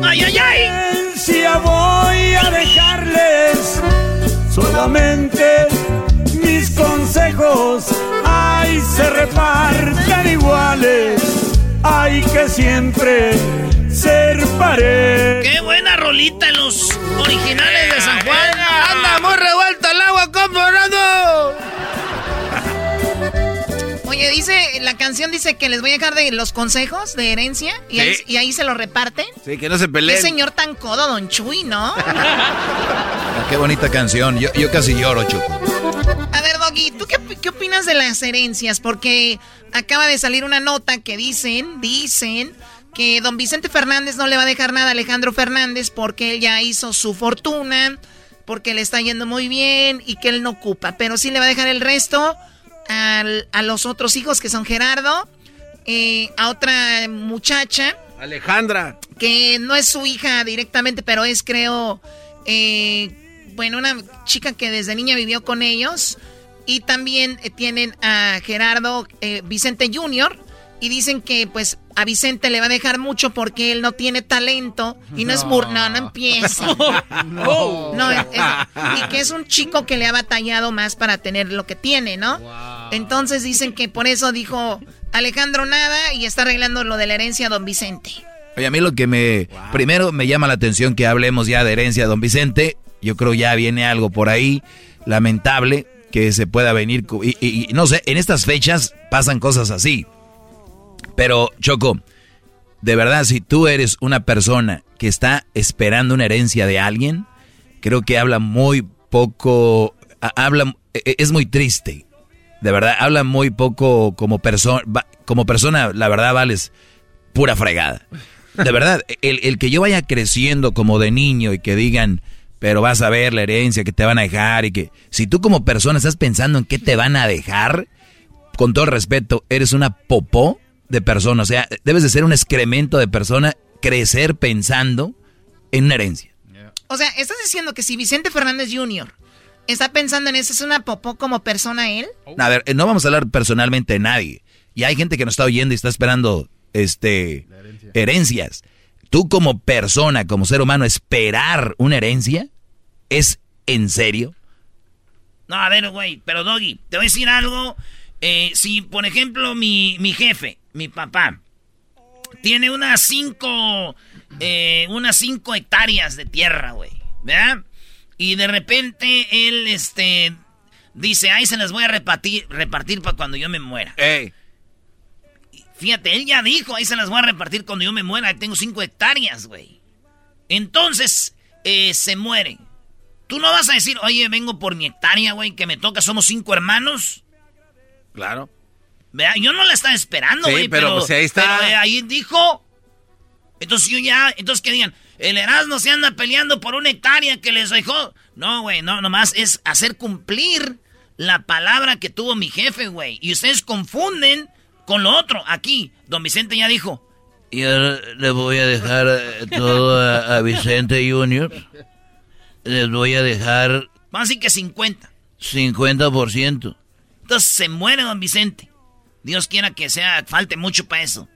¡Ay, ay, ay! Silencio voy a dejarles solamente mis consejos. Ay, se reparten iguales. Hay que siempre ser pareja. ¡Qué buena rolita los originales de San Juan! ¡Anda muy revuelto el agua, comparado! Dice, la canción dice que les voy a dejar de los consejos de herencia y, ahí, Sí. y ahí se lo reparten. Sí, que no se Qué peleen. señor tan codo, don Chuy, ¿no? Ah, Qué bonita canción. Yo, yo casi lloro, Choco. A ver, Doggy, ¿tú qué, qué opinas de las herencias? Porque acaba de salir una nota que dicen, dicen que don Vicente Fernández no le va a dejar nada a Alejandro Fernández porque él ya hizo su fortuna, porque le está yendo muy bien y que él no ocupa, pero sí le va a dejar el resto al- a los otros hijos que son Gerardo, eh, a otra muchacha Alejandra. que no es su hija directamente, pero es, creo, eh, bueno, una chica que desde niña vivió con ellos. Y también eh, tienen a Gerardo Vicente Jr. Y dicen que, pues, a Vicente le va a dejar mucho porque él no tiene talento. Y no, es bur... No, no empieza. [LAUGHS] No. [LAUGHS] No, es- es- y que es un chico que le ha batallado más para tener lo que tiene, ¿no? Entonces dicen que por eso dijo Alejandro nada y está arreglando lo de la herencia a don Vicente. Oye, a mí lo que me... Primero me llama la atención que hablemos ya de herencia de don Vicente. Yo creo ya viene algo por ahí lamentable que se pueda venir. y- y no sé, en estas fechas pasan cosas así. Pero, Choco, de verdad, si tú eres una persona que está esperando una herencia de alguien, creo que habla muy poco, habla, e, e, es muy triste. De verdad, habla muy poco como persona, como persona, la verdad, vales pura fregada. De verdad, el, el que yo vaya creciendo como de niño y que digan, pero vas a ver la herencia que te van a dejar y que si tú como persona estás pensando en qué te van a dejar, con todo respeto, eres una popó de persona, o sea, debes de ser un excremento de persona, crecer pensando en una herencia. O sea, estás diciendo que si Vicente Fernández Jr. está pensando en eso, ¿es una popó como persona él? A ver, no vamos a hablar personalmente de nadie. Y hay gente que nos está oyendo y está esperando este herencias. Tú como persona, como ser humano, esperar una herencia, ¿es en serio? No, a ver, güey, pero Doggy, te voy a decir algo. Eh, si, por ejemplo, mi, mi jefe, mi papá, tiene unas cinco, eh, unas cinco hectáreas de tierra, güey, ¿verdad? Y de repente él, este, dice, ahí se las voy a repartir, repartir para cuando yo me muera. Ey. Fíjate, él ya dijo, ahí se las voy a repartir cuando yo me muera. Tengo cinco hectáreas, güey. Entonces, eh, se muere. Tú no vas a decir, oye, vengo por mi hectárea, güey, que me toca, somos cinco hermanos. Claro. Vea, yo no la estaba esperando, güey. pero, pues, ahí está. Pero, eh, ahí dijo. Entonces yo ya, entonces que digan, el Erasmo se anda peleando por una hectárea que les dejó. No, güey, no, nomás es hacer cumplir la palabra que tuvo mi jefe, güey. Y ustedes confunden con lo otro, aquí, don Vicente ya dijo. Y ahora le voy a dejar eh, todo a, Vicente Junior. Les voy a dejar... Más así que 50. 50%. Entonces se muere don Vicente. Dios quiera que sea, falte mucho para eso.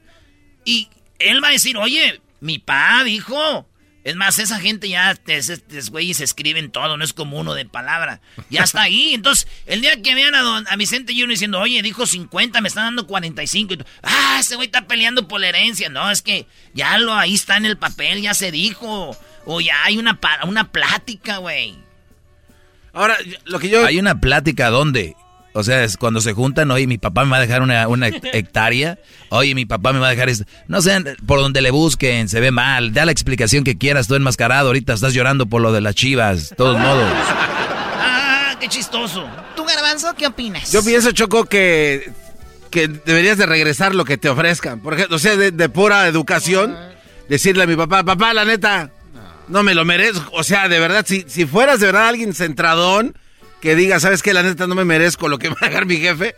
Y él va a decir, oye, mi pa dijo, es más, esa gente ya, es, güeyes escriben todo, no es como uno de palabra. Ya está ahí. [LAUGHS] Entonces, el día que vean a, don, a Vicente Junior diciendo, oye, dijo 50, me están dando 45. Y, ah, ese güey está peleando por la herencia. No, es que ya lo, ahí está en el papel, ya se dijo. O ya hay una, una plática, güey. Ahora, lo que yo... Hay una plática, ¿dónde? O sea, es cuando se juntan, oye, mi papá me va a dejar una, hectárea, oye, mi papá me va a dejar esto. No sé, por donde le busquen, se ve mal, da la explicación que quieras, tú enmascarado, ahorita estás llorando por lo de las chivas, todos modos. Ah, qué chistoso. ¿Tú, Garbanzo, qué opinas? Yo pienso, Choco, que, que deberías de regresar lo que te ofrezcan. Por ejemplo, o sea, de, pura educación, decirle a mi papá, papá, la neta, no me lo merezco. O sea, de verdad, si, si fueras de verdad alguien centradón que diga, ¿sabes qué? La neta no me merezco lo que me [LAUGHS] va a dejar mi jefe.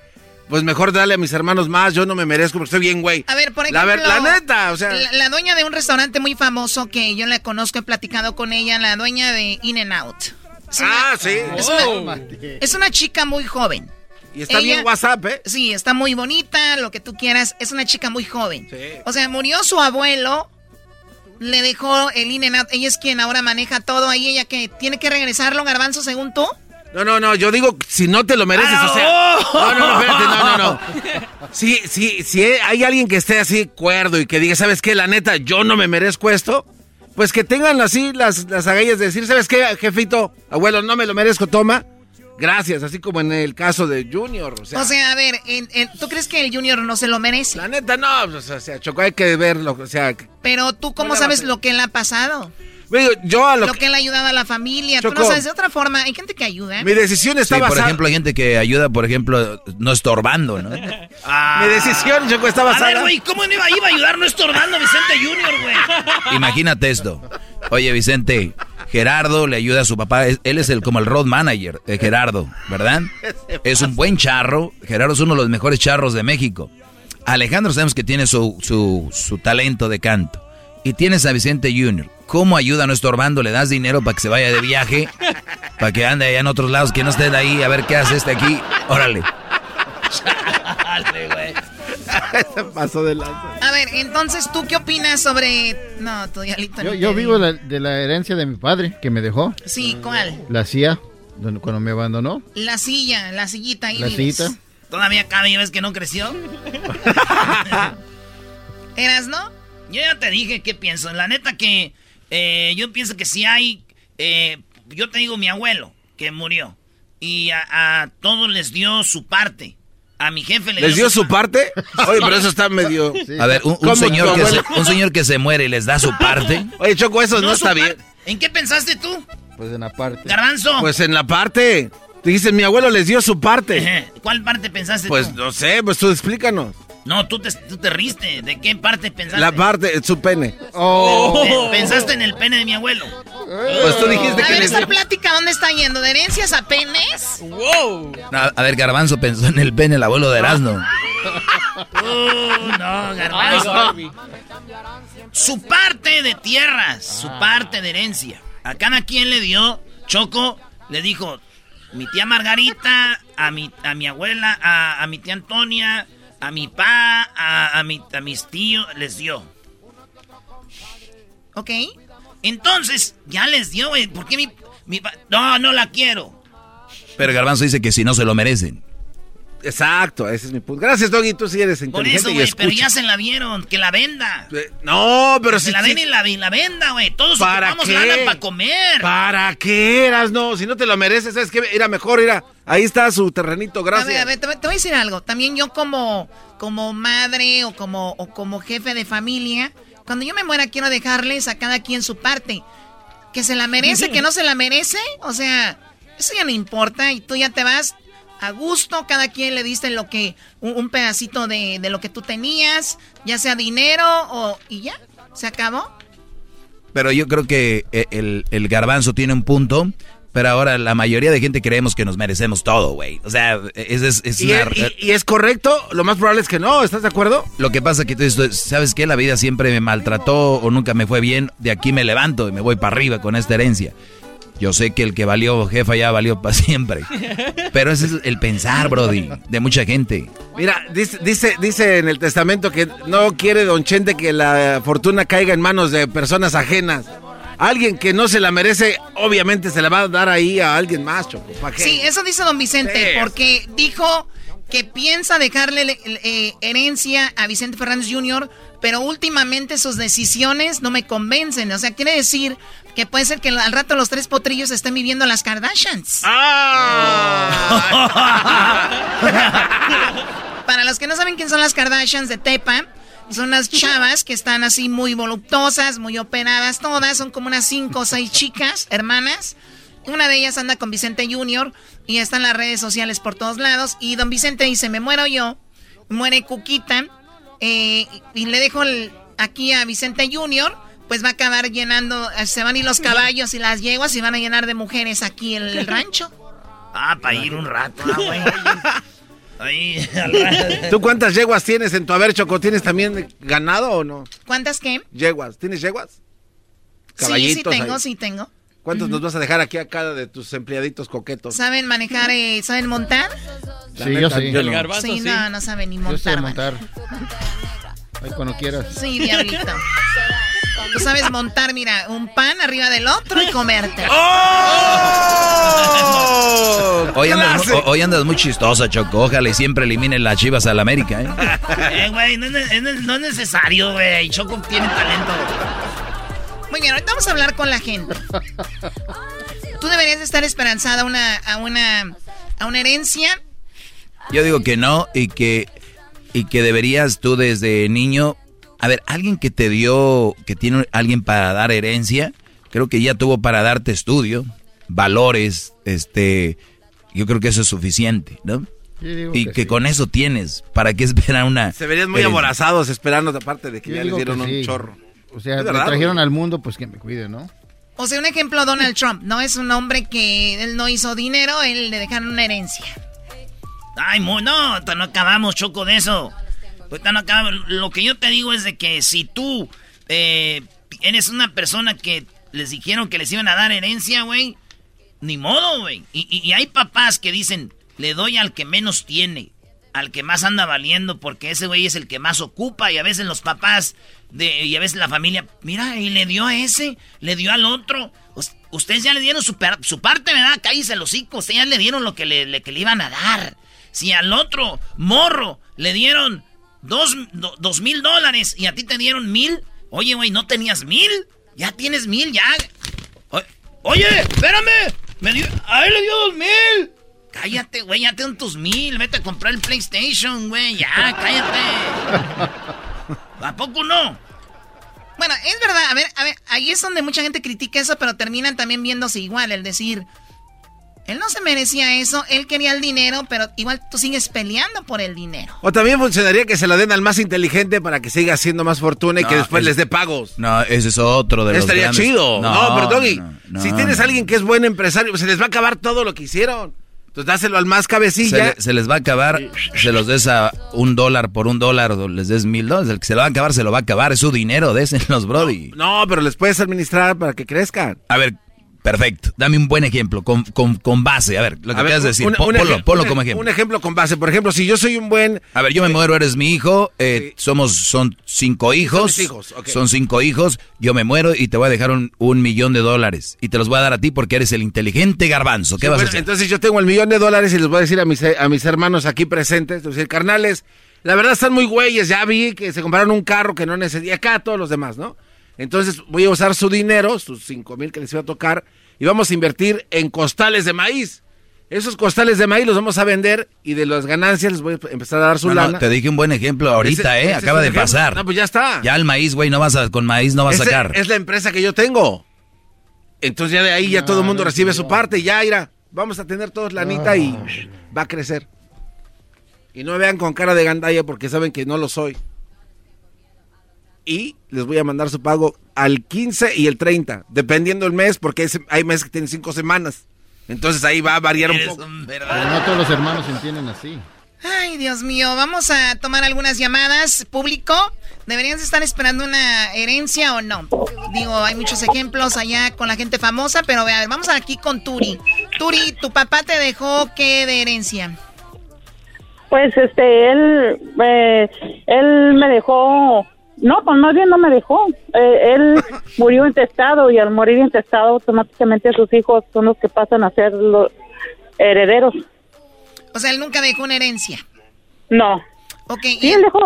Pues mejor dale a mis hermanos más, yo no me merezco porque estoy bien, güey. A ver, por ejemplo. La, neta, o sea. La, dueña de un restaurante muy famoso que yo la conozco, he platicado con ella, la dueña de In and Out. ah, sí. Es, una, chica muy joven. Y está bien WhatsApp, ¿eh? Sí, está muy bonita, lo que tú quieras. Es una chica muy joven. O sea, murió su abuelo, le dejó el In and Out. Ella es quien ahora maneja todo ahí. Ella que tiene que regresarlo, Garbanzo, según tú. No, no, no, yo digo, si no te lo mereces, o sea... No, no, no, espérate, no, no, no. [LAUGHS] Si, si, si hay alguien que esté así cuerdo y que diga, ¿sabes qué? La neta, yo no me merezco esto, pues que tengan así las, las agallas de decir, ¿sabes qué, jefito? Abuelo, no me lo merezco, toma. Gracias, así como en el caso de Junior. O sea, o sea a ver, ¿tú crees que el Junior no se lo merece? La neta, no, pues, o sea, Choco, hay que verlo, o sea... Pero tú, ¿cómo sabes lo que le ha pasado? Yo a lo, que... él ha ayudado a la familia. Tú no sabes, de otra forma, hay gente que ayuda. Mi decisión está sí, por ejemplo, hay gente que ayuda, por ejemplo, no estorbando, ¿no? Ah. [LAUGHS] Mi decisión, Choco, está basada... A ver, güey, ¿cómo iba, iba a ayudar no estorbando Vicente Junior, güey? [LAUGHS] Imagínate esto. Oye, Vicente, Gerardo le ayuda a su papá. Él es el como el road manager de Gerardo, ¿verdad? Es un buen charro. Gerardo es uno de los mejores charros de México. Alejandro sabemos que tiene su, su, su talento de canto. Y tienes a Vicente Junior ¿Cómo ayuda a nuestro Orbando? ¿Le das dinero para que se vaya de viaje? Para que ande allá en otros lados, que no esté de ahí, a ver qué hace este aquí. Órale. Güey. [LAUGHS] Se pasó de lanza. A ver, entonces, ¿tú qué opinas sobre...? No, tú ya Yo, yo vivo de la herencia de mi padre, que me dejó. Sí, ¿cuál? La silla, cuando me abandonó. La silla, la sillita ahí La sillita. ¿Todavía cabe y ves que no creció? [LAUGHS] ¿Eras, no? Yo ya te dije qué pienso. La neta que eh, yo pienso que si hay, eh, yo te digo mi abuelo que murió y a, todos les dio su parte. A mi jefe le ¿Les dio su parte? [LAUGHS] Oye, pero eso está medio... A ver, un, un ¿Cómo señor que se, un señor que se muere y les da su parte. [LAUGHS] Oye, Choco, eso no, su está bien. ¿En qué pensaste tú? Pues en la parte. Garbanzo. Pues en la parte. Dijiste, mi abuelo les dio su parte. [LAUGHS] ¿Cuál parte pensaste Pues tú? no sé, pues tú explícanos. No, tú te, tú te riste. ¿De qué parte pensaste? La parte, su pene. Oh. Pe- Pensaste en el pene de mi abuelo. Pues tú dijiste A que ver, esa dio- plática, ¿dónde está yendo? ¿De herencias a penes? ¡Wow! A, a ver, Garbanzo pensó en el pene, el abuelo de Erasmo. Uh, no, garbanzo. Su parte de tierras, su parte de herencia. A cada quien le dio, Choco le dijo, mi tía Margarita, a mi, a mi abuela, a, a mi tía Antonia, a mi pa, a, a, mi- a mis tíos, les dio. ¿Ok? Entonces, ya les dio, güey. ¿Por qué mi, mi pa- No, no la quiero. Pero Garbanzo dice que si no se lo merecen. Exacto, ese es mi punto. Gracias, Doggy, tú sí eres Por inteligente eso, y güey, pero ya se la dieron, que la venda. No, pero Que si... se la si- den y la, y la venda, güey. Todos ¿Para ocupamos qué? lana para comer. ¿Para qué eras? No, si no te lo mereces, ¿sabes qué? Era mejor, era. Ahí está su terrenito, A ver, gracias. a ver, te, voy- te voy a decir algo. También yo como, como madre o como, o como jefe de familia, cuando yo me muera quiero dejarles a cada quien su parte. Que se la merece, que no se la merece. O sea, eso ya no importa y tú ya te vas a gusto. Cada quien le diste lo que, un, un pedacito de, de lo que tú tenías, ya sea dinero o... Y ya, se acabó. Pero yo creo que eh, el, el garbanzo tiene un punto. Pero ahora la mayoría de gente creemos que nos merecemos todo, güey. O sea, es, es, es ¿Y, una- y- y es correcto? Lo más probable es que no, ¿estás de acuerdo? Lo que pasa que tú dices, ¿sabes qué? La vida siempre me maltrató o nunca me fue bien. De aquí me levanto y me voy para arriba con esta herencia. Yo sé que el que valió jefa ya valió para siempre. Pero ese es el pensar, Brody, de mucha gente. Mira, dice, dice, dice en el testamento que no quiere Don Chente que la fortuna caiga en manos de personas ajenas. Alguien que no se la merece, obviamente se la va a dar ahí a alguien más, Choco. ¿Para qué? Sí, eso dice don Vicente, Sí. porque dijo que piensa dejarle le- eh, herencia a Vicente Fernández Jr., pero últimamente sus decisiones no me convencen. O sea, quiere decir que puede ser que al rato los tres potrillos estén viviendo las Kardashians. [LAUGHS] Para los que no saben quién son las Kardashians de Tepa, son unas chavas que están así muy voluptuosas, muy operadas todas, son como unas cinco o seis chicas, hermanas. Una de ellas anda con Vicente Jr. y está en las redes sociales por todos lados. Y don Vicente dice, me muero yo, muere Cuquita, eh, y le dejo el- aquí a Vicente Jr., pues va a acabar llenando, eh, se van a ir los caballos y las yeguas y van a llenar de mujeres aquí el, el [LAUGHS] rancho. Ah, para ir un rato, ah, güey. [LAUGHS] Ahí, al rato. ¿Tú cuántas yeguas tienes en tu haber, Choco? ¿Tienes también ganado o no? ¿Cuántas qué? Yeguas. ¿Tienes yeguas? Sí, sí Caballitos tengo, ahí. sí tengo. ¿Cuántos nos vas a dejar aquí a cada de tus empleaditos coquetos? ¿Saben manejar, eh, saben montar? La Sí, neta, yo sí. yo no. garbanzo, sí, sí. no, no saben ni Yo sé montar. montar. Ahí cuando quieras. Sí, diablito. [LAUGHS] Tú sabes montar, mira, un pan arriba del otro y comerte. [LAUGHS] ¡Oh! Hoy andas, hoy andas muy chistosa, Choco. Ojalá y siempre eliminen las chivas al América, ¿eh? [LAUGHS] Eh, güey, no, es ne- no es- no es necesario, güey. Choco tiene talento. Muy bien, ahorita vamos a hablar con la gente. Tú deberías de estar esperanzada a una, a una, a una herencia. Yo digo que no y que, y que deberías tú desde niño... A ver, alguien que te dio, que tiene alguien para dar herencia, creo que ya tuvo para darte estudio, valores, este... Yo creo que eso es suficiente, ¿no? Sí, Y que que sí. con eso tienes. ¿Para qué esperar una... Se verían muy herencia? aborazados esperando, aparte de que Yo ya les dieron un sí. chorro. O sea, me trajeron güey. al mundo, pues que me cuide, ¿no? O sea, un ejemplo, Donald Trump. No es un hombre que él no hizo dinero, él le dejaron una herencia. Ay, no, no acabamos, Choco, de eso. No acabamos. Lo que yo te digo es de que si tú eh, eres una persona que les dijeron que les iban a dar herencia, güey, ni modo, güey. Y, hay papás que dicen, le doy al que menos tiene, al que más anda valiendo, porque ese güey es el que más ocupa. Y a veces los papás de, y a veces la familia, mira, y le dio a ese, le dio al otro. Us- Ustedes ya le dieron su, parte, ¿verdad? Cállese los hocico. Ustedes ya le dieron lo que le iban a dar. Si al otro morro le dieron dos, do- dos mil dólares y a ti te dieron mil, oye, güey, ¿no tenías mil? Ya tienes mil, ya. Oye, espérame. Me dio- a él le dio dos mil. Cállate, güey, ya ten tus mil. Vete a comprar el PlayStation, güey. Ya, cállate. ¿A poco no? Bueno, es verdad, a ver, a ver, ahí es donde mucha gente critica eso, pero terminan también viéndose igual, el decir, él no se merecía eso, él quería el dinero, pero igual tú sigues peleando por el dinero. O también funcionaría que se lo den al más inteligente para que siga haciendo más fortuna y que después les dé pagos. No, ese es otro de los Estaría grandes- chido. No, pero Doggy, no, si no, tienes no. a alguien que es buen empresario, pues se les va a acabar todo lo que hicieron. Entonces dáselo al más Se, cabecilla. le- se les va a acabar, se los des a un dólar por un dólar o les des mil dólares. El que se lo va a acabar, se lo va a acabar. Es su dinero, désenlos, Brody. No, pero les puedes administrar para que crezcan. A ver, perfecto. Dame un buen ejemplo, con, con, con base. A ver, lo que quieras decir. un- Pon- un ponlo, ponlo como ejemplo. Un ejemplo con base. Por ejemplo, si yo soy un buen... A ver, yo me muero, eres mi hijo, eh, somos, son cinco hijos, mis hijos, son cinco hijos, yo me muero y te voy a dejar un, un millón de dólares y te los voy a dar a ti porque eres el inteligente garbanzo. ¿Qué Sí, vas bueno, a hacer? Entonces yo tengo el millón de dólares y les voy a decir a mis, a mis hermanos aquí presentes, les decir, carnales, la verdad están muy güeyes, ya vi que se compraron un carro que no necesitaba, acá todos los demás, ¿no? Entonces voy a usar su dinero, sus cinco mil que les iba a tocar, y vamos a invertir en costales de maíz. Esos costales de maíz los vamos a vender y de las ganancias les voy a empezar a dar su No, no, lana. te dije un buen ejemplo ahorita, Ese- ¿eh? ese Acaba de ejemplo. pasar. No, pues ya está. Ya el maíz, güey, no vas a, con maíz no vas a sacar. Es la empresa que yo tengo. Entonces ya de ahí ya todo el mundo recibe su parte. Ya, irá. Vamos a tener todos lanita y shh, va a crecer. Y no me vean con cara de gandalla porque saben que no lo soy. Y les voy a mandar su pago al 15 y el 30, dependiendo el mes, porque es- hay meses que tienen cinco semanas. Entonces ahí va a variar un poco. Pero no todos los hermanos se [LAUGHS] entienden así. Ay, Dios mío, vamos a tomar algunas llamadas. Público, ¿deberían estar esperando una herencia o no? Digo, hay muchos ejemplos allá con la gente famosa, pero a ver, vamos aquí con Turi. Turi, ¿tu papá te dejó qué de herencia? Pues este, él, eh, él me dejó, no, pues más bien no me dejó. Eh, él [LAUGHS] murió intestado y al morir intestado automáticamente sus hijos son los que pasan a ser los herederos. O sea, él nunca dejó una herencia. No. Ok. Sí, él dejó,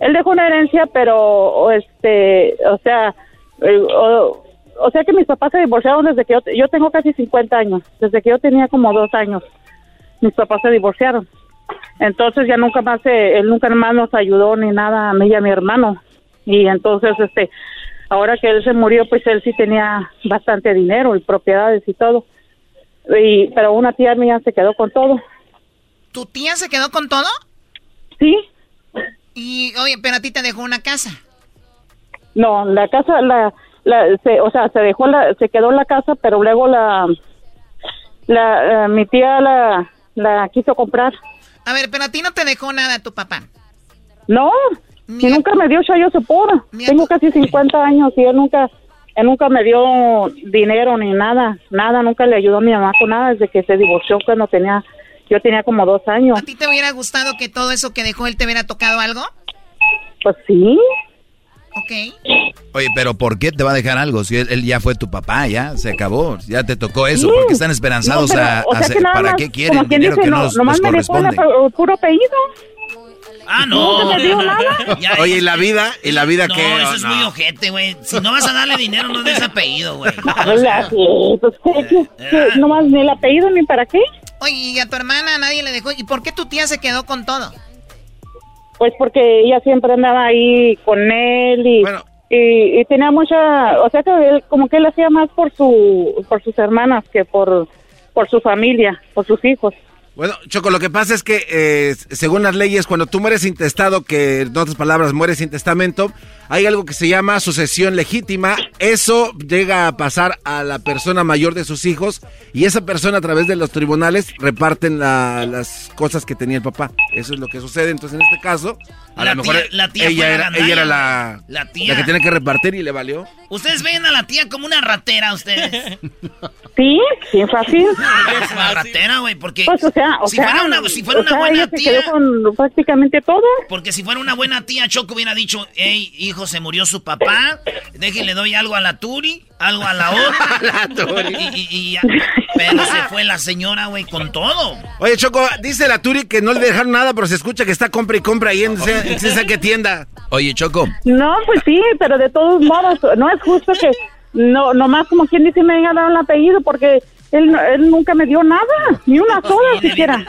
él dejó una herencia, pero, este, o sea, eh, o, o sea que mis papás se divorciaron desde que yo, yo tengo casi 50 años, desde que yo tenía como dos años. Mis papás se divorciaron. Entonces ya nunca más, él nunca más nos ayudó ni nada a mí y a mi hermano. Y entonces, este, ahora que él se murió, pues él sí tenía bastante dinero y propiedades y todo. Y, pero una tía mía se quedó con todo. ¿Tu tía se quedó con todo? Sí. Y, oye, pero a ti te dejó una casa. No, la casa, la, la, se, o sea, se dejó la, se quedó la casa, pero luego la, la, eh, mi tía la, la quiso comprar. A ver, pero a ti no te dejó nada tu papá. No, y nunca me dio chayo sopor. Tengo casi 50 años y él nunca, él nunca me dio dinero ni nada, nada, nunca le ayudó a mi mamá con nada desde que se divorció cuando tenía, yo tenía como dos años. ¿A ti te hubiera gustado que todo eso que dejó él te hubiera tocado algo? Pues sí. Ok. Oye, pero ¿por qué te va a dejar algo? Si él, él ya fue tu papá, ya se acabó, ya te tocó eso. Sí. ¿Por qué están esperanzados No, pero, a, o sea hacer- que nada ¿Para más, qué quieren como quien dinero dice, que no, no nos, nomás nos me dejó el puro apellido. Ah, no. Nunca me dio nada. [LAUGHS] Ya, Oye, ¿y la vida? ¿Y la vida no, qué? eso es No. muy ojete, güey. Si no vas a darle dinero, no des apellido, güey. [LAUGHS] Pues, ¿qué, qué, qué? nomás ni el apellido ni para qué. Oye, y a tu hermana nadie le dejó. ¿Y por qué tu tía se quedó con todo? Pues porque ella siempre andaba ahí con él y, y, y tenía mucha, o sea que él, como que él hacía más por su, por sus hermanas que por, por su familia, por sus hijos. Bueno, Choco, lo que pasa es que eh, según las leyes, cuando tú mueres intestado, que en otras palabras mueres sin testamento, hay algo que se llama sucesión legítima. Eso llega a pasar a la persona mayor de sus hijos y esa persona a través de los tribunales reparten la- las cosas que tenía el papá. Eso es lo que sucede. Entonces, en este caso, a La lo mejor tía- la tía ella, la era, ella era la, La tía. que tiene que repartir y le valió. Ustedes ven a la tía como una ratera, ustedes. [LAUGHS] Sí, sí, fácil. [LAUGHS] Es una ratera, güey, porque Pues, o sea, o si sea, fuera una, si fuera o una sea, buena ella se tía, quedó con prácticamente todo. porque si fuera una buena tía, Choco hubiera dicho, hey, hijo, se murió su papá, déjenle doy algo a la Turi, algo a la otra. [LAUGHS] La Turi. Y, y- y ya. Pero se fue la señora, güey, con todo. Oye, Choco, dice la Turi que no le dejaron nada, pero se escucha que está compra y compra ahí en esa qué tienda. Oye, Choco, No, pues sí, pero de todos modos, no es justo que no nomás como quien dice me haya dado el apellido porque Él, no- él nunca me dio nada, ni una sola siquiera.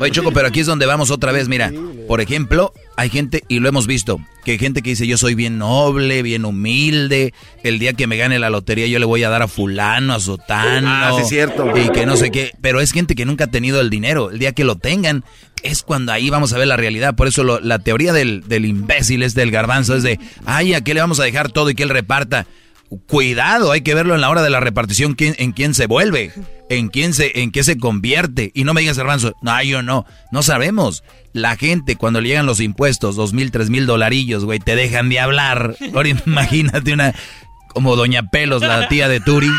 Oye, Choco, pero aquí es donde vamos otra vez. Mira, por ejemplo, hay gente, y lo hemos visto, que hay gente que dice, yo soy bien noble, bien humilde, el día que me gane la lotería yo le voy a dar a fulano, a sotano. Ah, sí, es cierto. Y que no sé qué. Pero es gente que nunca ha tenido el dinero. El día que lo tengan, es cuando ahí vamos a ver la realidad. Por eso lo- la teoría del, del imbécil es del garbanzo, es de, ay, ¿a qué le vamos a dejar todo y que él reparta? Cuidado, hay que verlo en la hora de la repartición, quién, en quién se vuelve, en quién se, en qué se convierte. Y no me digas, garbanzo, no, yo no, no sabemos. La gente, cuando le llegan los impuestos, dos mil, tres mil dolarillos, güey, te dejan de hablar. Ahora [LAUGHS] imagínate una, como Doña Pelos, la tía de Turi.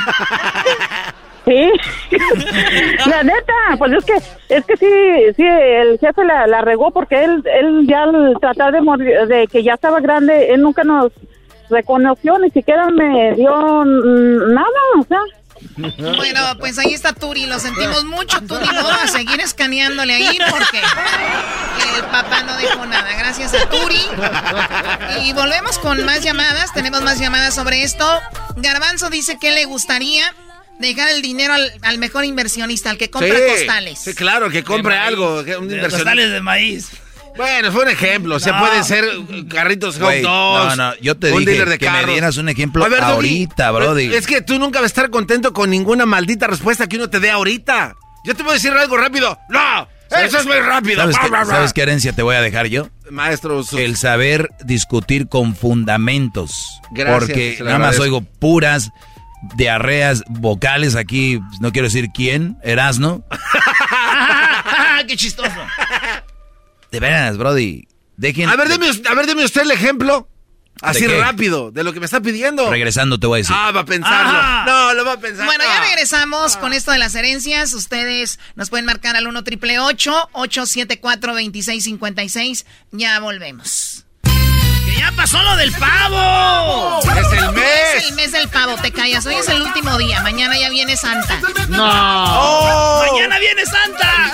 Sí, [LAUGHS] la neta, pues es que es que sí, sí, el jefe la, la regó porque él, él ya al tratar de morir, de que ya estaba grande, él nunca nos reconoció, ni siquiera me dio nada, o sea. Bueno, pues ahí está Turi, lo sentimos mucho, Turi, no vamos a seguir escaneándole ahí porque el papá no dejó nada, gracias a Turi. Y volvemos con más llamadas, tenemos más llamadas sobre esto. Garbanzo dice que le gustaría dejar el dinero al, al mejor inversionista, al que compra costales. Sí, claro, que compre algo. un inversionista. costales de maíz. Bueno, fue un ejemplo. O sea, No. pueden ser uh, carritos hot dogs. no, no, yo te un dije de que me dieras un ejemplo ver, ahorita, brody. Es que tú nunca vas a estar contento con ninguna maldita respuesta que uno te dé ahorita. Yo te voy a decir algo rápido. ¡No! Eso es muy rápido. ¿Sabes, bla, bla. sabes qué herencia te voy a dejar yo? Maestro, sus- El saber discutir con fundamentos. Gracias, porque nada más oigo puras diarreas vocales aquí, no quiero decir quién, Erasno. [LAUGHS] ¡Qué chistoso! De veras, Brody. Dejen. A ver, deme, a ver, deme usted el ejemplo. Así qué? rápido, de lo que me está pidiendo. Regresando te voy a decir. Ah, va a pensarlo. Ajá. No, lo va a pensar. Bueno, ya Ah. regresamos con esto de las herencias. Ustedes nos pueden marcar al 1 triple 874 2656 Ya volvemos. ¡Que ya pasó lo del pavo! Es el mes. Es el mes del pavo, te callas. Hoy es el último día. Mañana ya viene Santa. Oh. ¡Mañana viene Santa!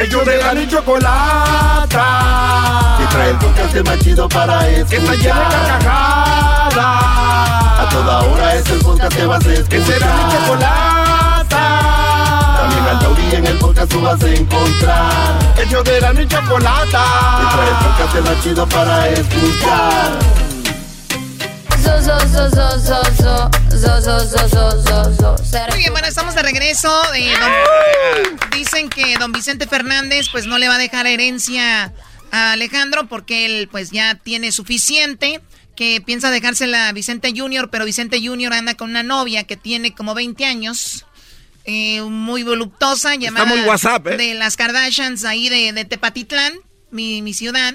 Ellos de la ni chocolata. Que trae el podcast más chido para escuchar. Que está llena de carcajadas. A toda hora es el podcast que vas a escuchar. Que será mi chocolata. También al taurí en el podcast tú vas a encontrar. Ellos de la ni chocolata. Que trae el podcast más chido para escuchar. Muy bien, bueno, estamos de regreso. Eh, don- dicen que don Vicente Fernández pues no le va a dejar herencia a Alejandro porque él pues ya tiene suficiente. Que piensa dejársela a Vicente Junior, pero Vicente Junior anda con una novia que tiene como 20 años. eh, muy voluptuosa, llamada muy WhatsApp, ¿eh? de las Kardashians ahí de, de Tepatitlán, mi, mi ciudad.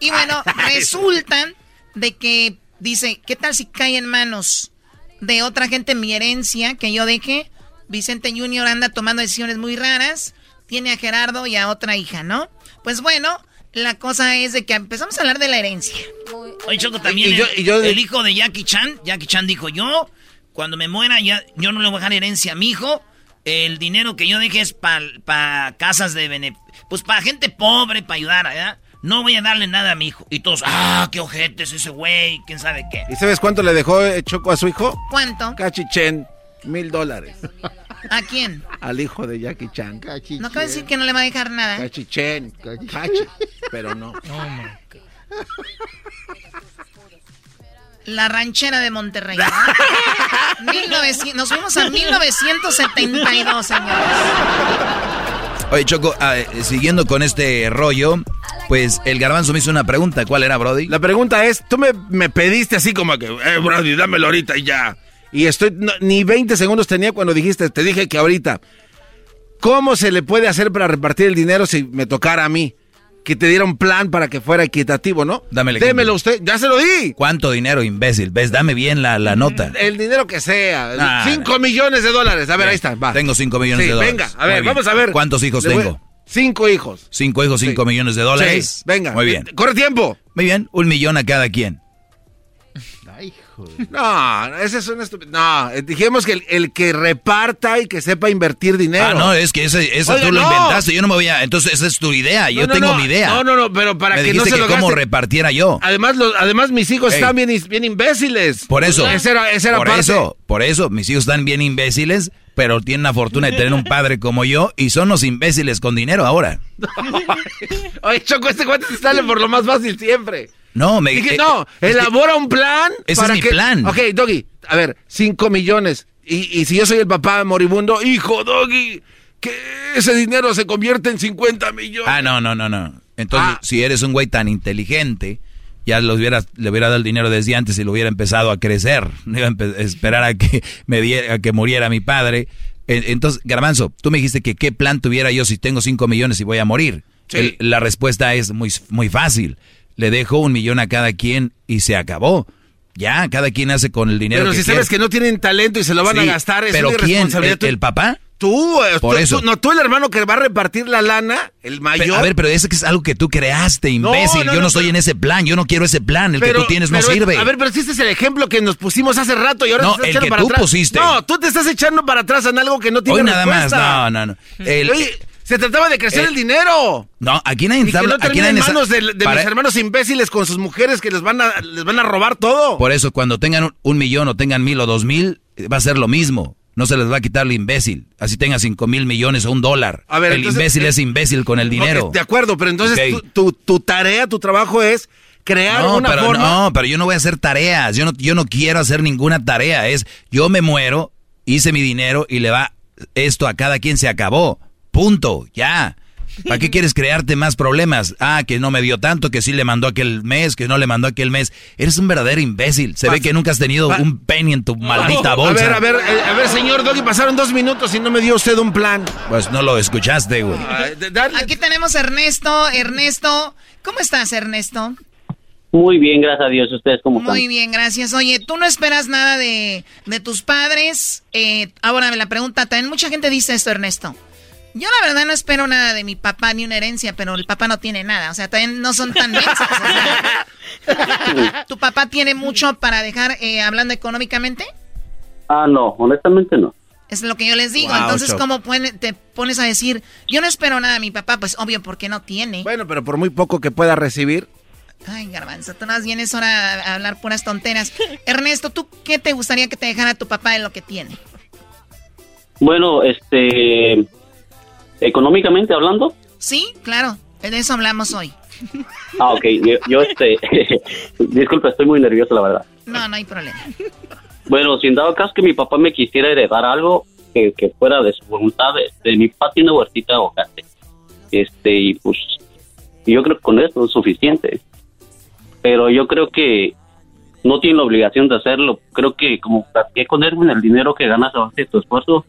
Y bueno, [LAUGHS] resulta de que dice, ¿qué tal si cae en manos de otra gente mi herencia que yo deje? Vicente Junior anda tomando decisiones muy raras, tiene a Gerardo y a otra hija, ¿no? Pues bueno, la cosa es de que empezamos a hablar de la herencia. Oye, Choco, también Y yo- el, y yo- el hijo de Jackie Chan, Jackie Chan dijo, yo, cuando me muera, ya, yo no le voy a dejar herencia a mi hijo. El dinero que yo deje es para casas de bene... Pues para gente pobre, para ayudar, ¿verdad? No voy a darle nada a mi hijo. Y todos, ah, qué ojete es ese güey, quién sabe qué. ¿Y sabes cuánto le dejó eh, Choco a su hijo? ¿Cuánto? Cachichen, mil dólares. ¿A quién? Al hijo de Jackie Chan. No acaba de decir que no le va a dejar nada. Cachichen. Cachi. Pero no. La ranchera de Monterrey. ¿no? [LAUGHS] 1900 nos fuimos a 1972, señores. Oye, Choco, ah, eh, siguiendo con este rollo, pues el garbanzo me hizo una pregunta. ¿Cuál era, Brody? La pregunta es, tú me, me pediste así como que, eh, Brody, dámelo ahorita y ya. Y estoy, no, ni 20 segundos tenía cuando dijiste, te dije que ahorita. ¿Cómo se le puede hacer para repartir el dinero si me tocara a mí? que te diera un plan para que fuera equitativo, ¿no? Dámelo. Démelo usted, ya se lo di. ¿Cuánto dinero, imbécil? ¿Ves? Dame bien la, la nota. El dinero que sea. Ah, cinco millones de dólares. A ver, ahí está. Va. Tengo cinco millones Sí, de dólares. Venga, a ver, vamos a ver. ¿Cuántos hijos Le voy- tengo? Cinco hijos. Cinco hijos, cinco millones de dólares. Sí, venga. Muy bien. Corre tiempo. Muy bien, un millón a cada quien. [LAUGHS] No, ese es una estupidez. No, eh, dijimos que el, el que reparta y que sepa invertir dinero. Ah, no, es que ese, eso Oiga, tú lo inventaste. Yo no me voy a. Entonces, esa es tu idea. Yo No, no, tengo mi idea. No, no, no, pero para me que no dijiste se que lo cómo gaste- repartiera yo. Además, los, además mis hijos Ey. están bien, bien imbéciles. Por eso. Esa era, esa era por parte. eso, por eso, mis hijos están bien imbéciles, pero tienen la fortuna de tener un padre como yo y son los imbéciles con dinero ahora. [LAUGHS] Oye, Choco, este cuate se sale por lo más fácil siempre. No, me Dije, eh, no, que- elabora un plan. Ese para es mi que- plan. Ok, Doggy, a ver, cinco millones. Y, y si yo soy el papá moribundo, hijo, Doggy, que ese dinero se convierte en 50 millones. Ah, no, no, no, no. Entonces, Ah. si eres un güey tan inteligente, ya lo hubiera, le hubiera dado el dinero desde antes y lo hubiera empezado a crecer. [LAUGHS] No iba a esperar a que me diera, a que muriera mi padre. Eh, Entonces, Garbanzo, tú me dijiste que qué plan tuviera yo si tengo cinco millones y voy a morir. Sí. El- la respuesta es muy, muy fácil. Le dejo un millón a cada quien y se acabó. Ya, cada quien hace con el dinero Pero que si sabes que no tienen talento y se lo van a gastar, es pero una ¿quién? irresponsabilidad. ¿El- el papá? Tú, eh, Por tú- eso. tú- no, tú el hermano que va a repartir la lana, el mayor. Pero, a ver, pero eso que es algo que tú creaste, imbécil. no, yo no, estoy en ese plan. Yo no quiero ese plan. El que tú tienes no pero, sirve. A ver, pero si este es el ejemplo que nos pusimos hace rato y ahora No, te estás el echando que para tú atrás. pusiste. No, tú te estás echando para atrás en algo que no tiene Hoy nada más. No, no, no. El- Oye, se trataba de crecer eh, el dinero. no, aquí nadie Y que no aquí en manos de, mis hermanos imbéciles con sus mujeres que les van a, les van a robar todo. Por eso, cuando tengan un, un millón o tengan mil o dos mil, va a ser lo mismo. No se les va a quitar lo imbécil. Así tenga cinco mil millones o un dólar. A ver, el entonces, imbécil eh, es imbécil con el dinero. De acuerdo, pero entonces tu- tu tarea, tu trabajo es crear No, una pero forma. no, pero yo no voy a hacer tareas. Yo no, yo no quiero hacer ninguna tarea. Es, yo me muero, hice mi dinero y le va esto a cada quien se acabó. Punto. Ya. ¿Para qué [LAUGHS] quieres crearte más problemas? Ah, que no me dio tanto, que sí le mandó aquel mes, que no le mandó aquel mes. Eres un verdadero imbécil. Se ve que nunca has tenido un penny en tu maldita bolsa. A ver, a ver, eh, a ver, señor Doggy, pasaron dos minutos y no me dio usted un plan. Pues no lo escuchaste, güey. Darle- Aquí tenemos a Ernesto. Ernesto, ¿cómo estás, Ernesto? Muy bien, gracias a Dios. ¿Ustedes cómo están? Muy bien, gracias. Oye, tú no esperas nada de, de tus padres. Eh, ahora la pregunta, también mucha gente dice esto, Ernesto. Yo la verdad no espero nada de mi papá ni una herencia, pero el papá no tiene nada. O sea, también no son tan mensos. o sea. [LAUGHS] ¿Tu papá tiene mucho para dejar eh, hablando económicamente? Ah, no, honestamente no. Es lo que yo les digo. Wow, Entonces. ¿cómo te pones a decir, yo no espero nada de mi papá? Pues obvio, porque no tiene. Bueno, pero por muy poco que pueda recibir. Ay, garbanzo, tú más vienes ahora a hablar puras tonteras. Ernesto, ¿tú qué te gustaría que te dejara tu papá de lo que tiene? Bueno, este, económicamente hablando, Sí, claro, de eso hablamos hoy. ah, ok, yo, yo, este, [LAUGHS] disculpe, estoy muy nervioso, la verdad. No, no hay problema. Bueno, si en dado caso que mi papá me quisiera heredar algo que, que fuera de su voluntad, este, mi papá tiene huertita de aguacate, este, y pues, yo creo que con eso es suficiente. Pero yo creo que no tiene la obligación de hacerlo. Creo que como platiqué con Erwin, el dinero que ganas a base de tu esfuerzo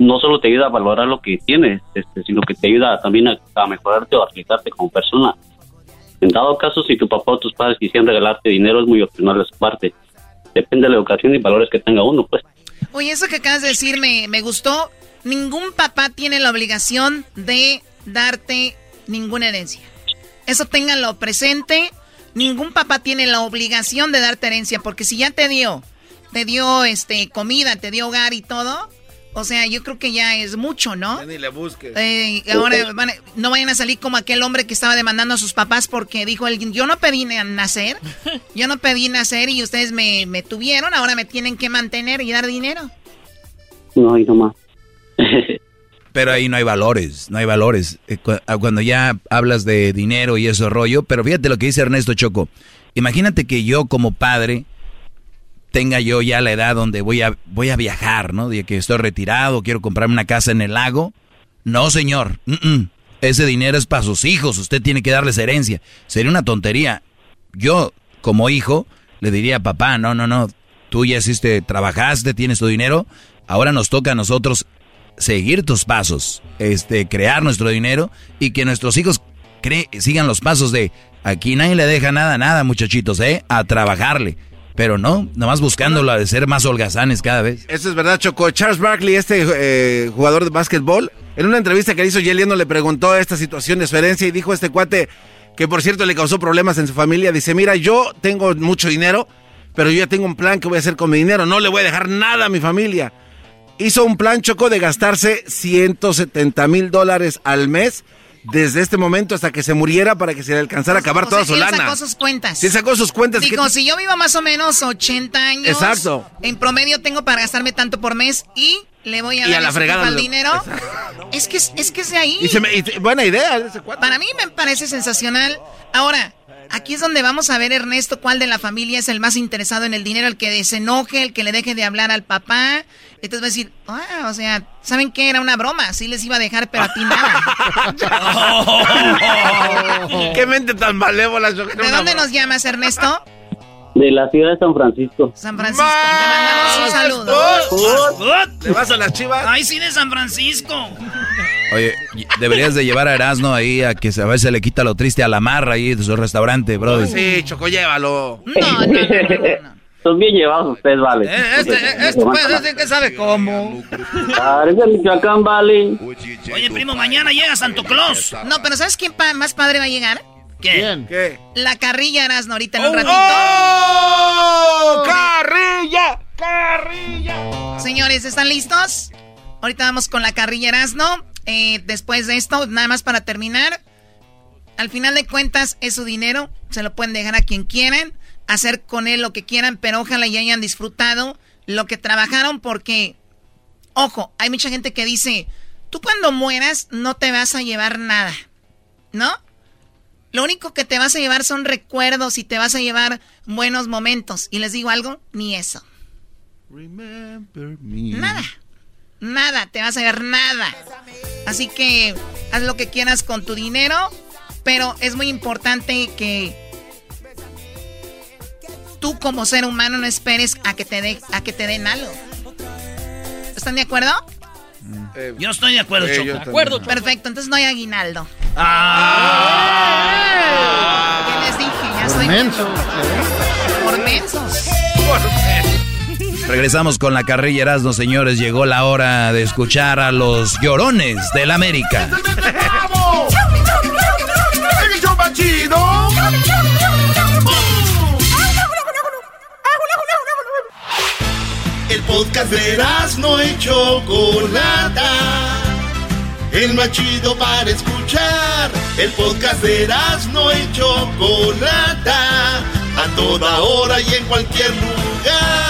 no solo te ayuda a valorar lo que tienes, este, sino que te ayuda también a, a mejorarte o a realizarte como persona. En dado caso, si tu papá o tus padres quisieran regalarte dinero, es muy opcional de su parte. Depende de la educación y valores que tenga uno, pues. Oye, eso que acabas de decir me, me gustó. Ningún papá tiene la obligación de darte ninguna herencia. Eso ténganlo presente. Ningún papá tiene la obligación de darte herencia, porque si ya te dio, te dio este comida, te dio hogar y todo, o sea, yo creo que ya es mucho, ¿no? Ya ni le busques. Eh, ahora van a- no vayan a salir como aquel hombre que estaba demandando a sus papás porque dijo alguien, yo no pedí na- nacer, [LAUGHS] yo no pedí nacer y ustedes me, me tuvieron, ahora me tienen que mantener y dar dinero. No, y no más. Pero ahí no hay valores, no hay valores. Eh, ah, Cuando ya hablas de dinero y eso rollo, pero fíjate lo que dice Ernesto Choco. Imagínate que yo como padre tenga yo ya la edad donde voy a, voy a viajar, ¿no? De que estoy retirado, quiero comprarme una casa en el lago. No, señor. Ese dinero es para sus hijos, usted tiene que darles herencia. Sería una tontería. Yo, como hijo, le diría papá, no, no, no, tú ya hiciste, trabajaste, tienes tu dinero, ahora nos toca a nosotros seguir tus pasos, este, crear nuestro dinero y que nuestros hijos sigan los pasos de aquí nadie le deja nada, nada, muchachitos, ¿eh? A trabajarle. Pero no, nomás buscándola de ser más holgazanes cada vez. Eso es verdad, Choco. Charles Barkley, este eh, jugador de básquetbol, en una entrevista que le hizo Yeliano le preguntó esta situación de su herencia y dijo a este cuate, que por cierto le causó problemas en su familia, dice, mira, yo tengo mucho dinero, pero yo ya tengo un plan que voy a hacer con mi dinero, no le voy a dejar nada a mi familia. Hizo un plan choco de gastarse 170 mil dólares al mes desde este momento hasta que se muriera para que se le alcanzara a acabar toda su lana. sacó sus cuentas. Sí sacó sus cuentas. Dijo, si yo vivo más o menos 80 años. Exacto. En promedio tengo para gastarme tanto por mes y le voy a y dar a la fregada el dinero. Es que es, que es de ahí. Y buena idea. Ese para mí me parece sensacional. Ahora, aquí es donde vamos a ver, Ernesto, cuál de la familia es el más interesado en el dinero, el que se enoje, el que le deje de hablar al papá. Entonces va a decir, ah, o sea, ¿saben qué? Era una broma, sí les iba a dejar, pero a ti nada. [LAUGHS] ¡Qué mente tan malévola! ¿De dónde nos llamas, Ernesto? De la ciudad de San Francisco. San Francisco. Te mandamos un saludo. ¿Le vas a las chivas? Ay, sí, de San Francisco. Oye, deberías de llevar a Erasmo ahí a que a veces se le quita lo triste a la marra ahí de su restaurante, bro. Sí, Choco, llévalo. [LAUGHS] No, no, no. Son bien llevados ustedes, vale. Eh, este, este pues, este que sabe cómo. Ah, es de Michoacán, vale. Oye, primo, mañana llega Santo Claus. No, pero ¿sabes quién más padre va a llegar? ¿Qué? ¿Qué? La carrilla Erasmo ahorita en un ¡Oh! ratito. ¡Oh! ¡Carrilla! ¡Carrilla! Señores, ¿están listos? Ahorita vamos con la carrilla Erasmo. Eh, después de esto, nada más para terminar. Al final de cuentas, es su dinero. Se lo pueden dejar a quien quieran hacer con él lo que quieran, pero ojalá y hayan disfrutado lo que trabajaron porque, ojo, hay mucha gente que dice, tú cuando mueras no te vas a llevar nada, ¿no? Lo único que te vas a llevar son recuerdos y te vas a llevar buenos momentos. Y les digo algo, ni eso. Nada. Nada, te vas a llevar nada. Así que haz lo que quieras con tu dinero, pero es muy importante que tú como ser humano no esperes a que te, de, a que te den algo. ¿Están de acuerdo? Eh, yo estoy de acuerdo, Choco. De acuerdo, Perfecto, entonces no hay aguinaldo. Ah. ¿Qué les dije? Ya estoy... Por mensos. Regresamos con la carrilla Erasmo, señores. Llegó la hora de escuchar a los llorones del América. [LAUGHS] El podcast de no y Chocolata. El más chido para escuchar. El podcast de no y Chocolata. A toda hora y en cualquier lugar.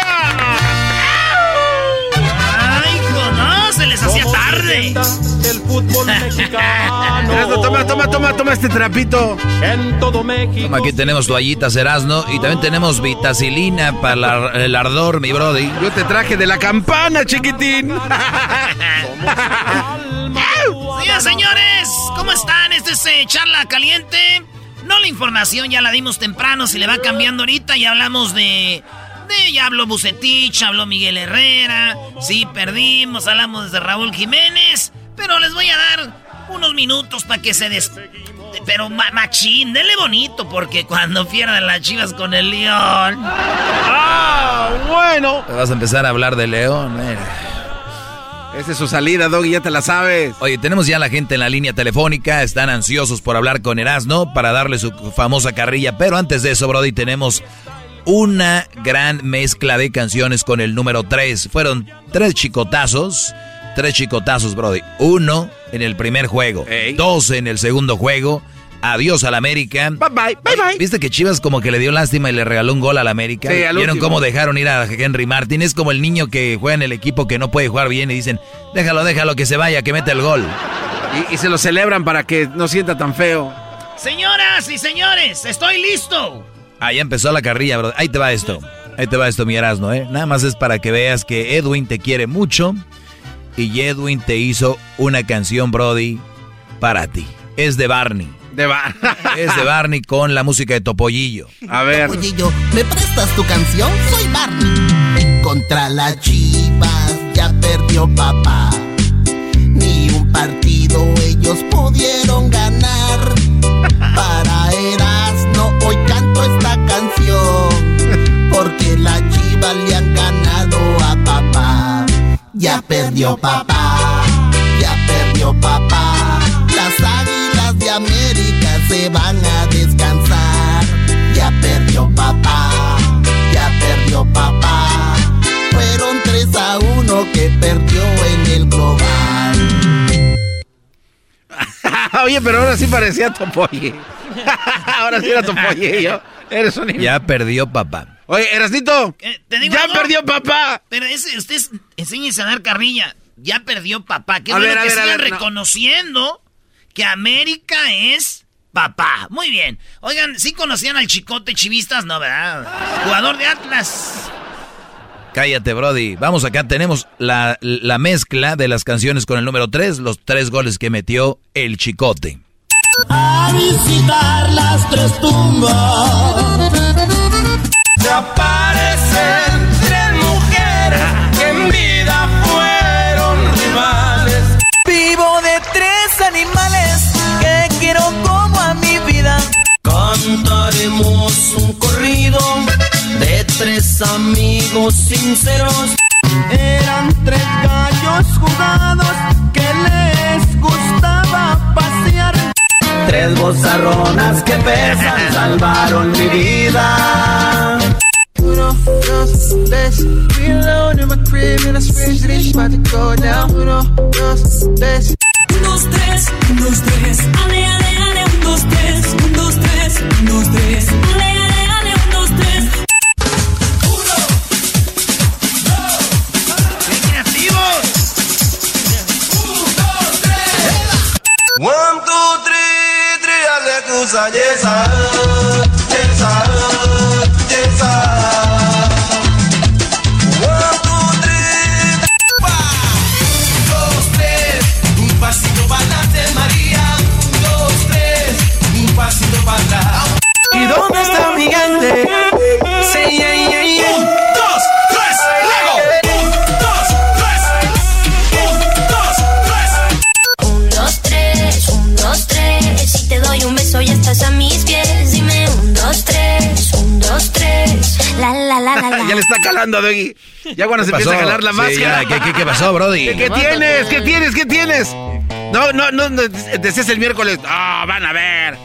Se hacía tarde. Del fútbol [LAUGHS] mexicano. toma, toma, toma, toma este trapito. En todo México. Aquí tenemos toallitas Erasmo y también tenemos vitacilina para la- el ardor, mi brody. Yo te traje de la campana, chiquitín. [LAUGHS] Señoras, [LAUGHS] señores, ¿cómo están? Este es eh, Charla Caliente. No la información, ya la dimos temprano, se le va cambiando ahorita. Ya hablamos de. Ya habló Bucetich, habló Miguel Herrera. Sí, perdimos, hablamos de Raúl Jiménez. Pero les voy a dar unos minutos para que se des. Pero ma- machín, denle bonito, porque cuando pierdan las chivas con el León. ¡Ah, bueno! Te vas a empezar a hablar de León, mira. Esa es su salida, Doggy, ya te la sabes. Oye, tenemos ya a la gente en la línea telefónica, están ansiosos por hablar con Erasmo para darle su famosa carrilla, pero antes de eso, Brody, tenemos una gran mezcla de canciones con el número 3. Fueron tres chicotazos, tres chicotazos, Brody. Uno en el primer juego, dos en el segundo juego, adiós al América. Bye bye, bye bye. ¿Viste que Chivas como que le dio lástima y le regaló un gol al América? Sí, al ¿Vieron último. cómo dejaron ir a Henry Martin? Es como el niño que juega en el equipo que no puede jugar bien y dicen, déjalo, déjalo que se vaya, que mete el gol. Y, y se lo celebran para que no sienta tan feo. Señoras y señores, estoy listo. Ahí empezó la carrilla, bro. Ahí te va esto. Ahí te va esto, mi Erasmo, ¿eh? Nada más es para que veas que Edwin te quiere mucho y Edwin te hizo una canción, Brody, para ti. Es de Barney. De bar. [LAUGHS] Es de Barney con la música de Topollillo. A ver. Topollillo, ¿me prestas tu canción? Soy Barney. Contra las chivas ya perdió papá. Ni un partido ellos pudieron ganar. Para Erasmo hoy canto esta canción. Porque las chivas le han ganado a papá. Ya perdió papá. Ya perdió papá. Las águilas de América se van a descansar. Ya perdió papá. Ya perdió papá. Fueron 3 a 1 que perdió en el global. [LAUGHS] Oye, pero ahora sí parecía Topolle. [LAUGHS] ahora sí era Topollillo. Eres un... Ya perdió papá. Oye, Erasnito. ¿Te digo ¡Ya algo? perdió papá! Pero ese, usted enséñese a dar carrilla. Ya perdió papá. Qué A bueno ver, que ver, sigan ver, no. reconociendo que América es papá. Muy bien. Oigan, ¿sí conocían al chicote chivistas? No, ¿verdad? Jugador de Atlas. Cállate, Brody. Vamos acá, tenemos la, la mezcla de las canciones con el número 3, los tres goles que metió el Chicote. A visitar las tres tumbas. Se aparecen tres mujeres que en vida fueron rivales. Vivo de tres animales que quiero como a mi vida. Cantaremos un corrido de tres amigos sinceros. Eran tres gallos jugados que les gustaba pasear. Tres bozarronas que pesan salvaron mi vida. Uno, dos, tres. Alone in my crib and I swear it's about to go down. Uno, dos, tres. Un, dos, tres, un, dos, tres. Ale, ale, ale, un, dos, tres. Un, dos, tres, un, dos, tres. Ale, ale, ale, un, dos, tres. ¡Qué creativos! One, two, three, three, dónde está mi gigante? Sí, yeah. La, la, la, la, la. [LAUGHS] ya le está calando a Doggy. Ya cuando se ¿Qué empieza a pasó? jalar la Sí, máscara. ya, ¿qué- qué- qué pasó, Brody? ¿Qué, qué tienes? ¿Qué tienes? ¿Qué tienes? No, no, no, no, decías el miércoles. Ah, van a ver.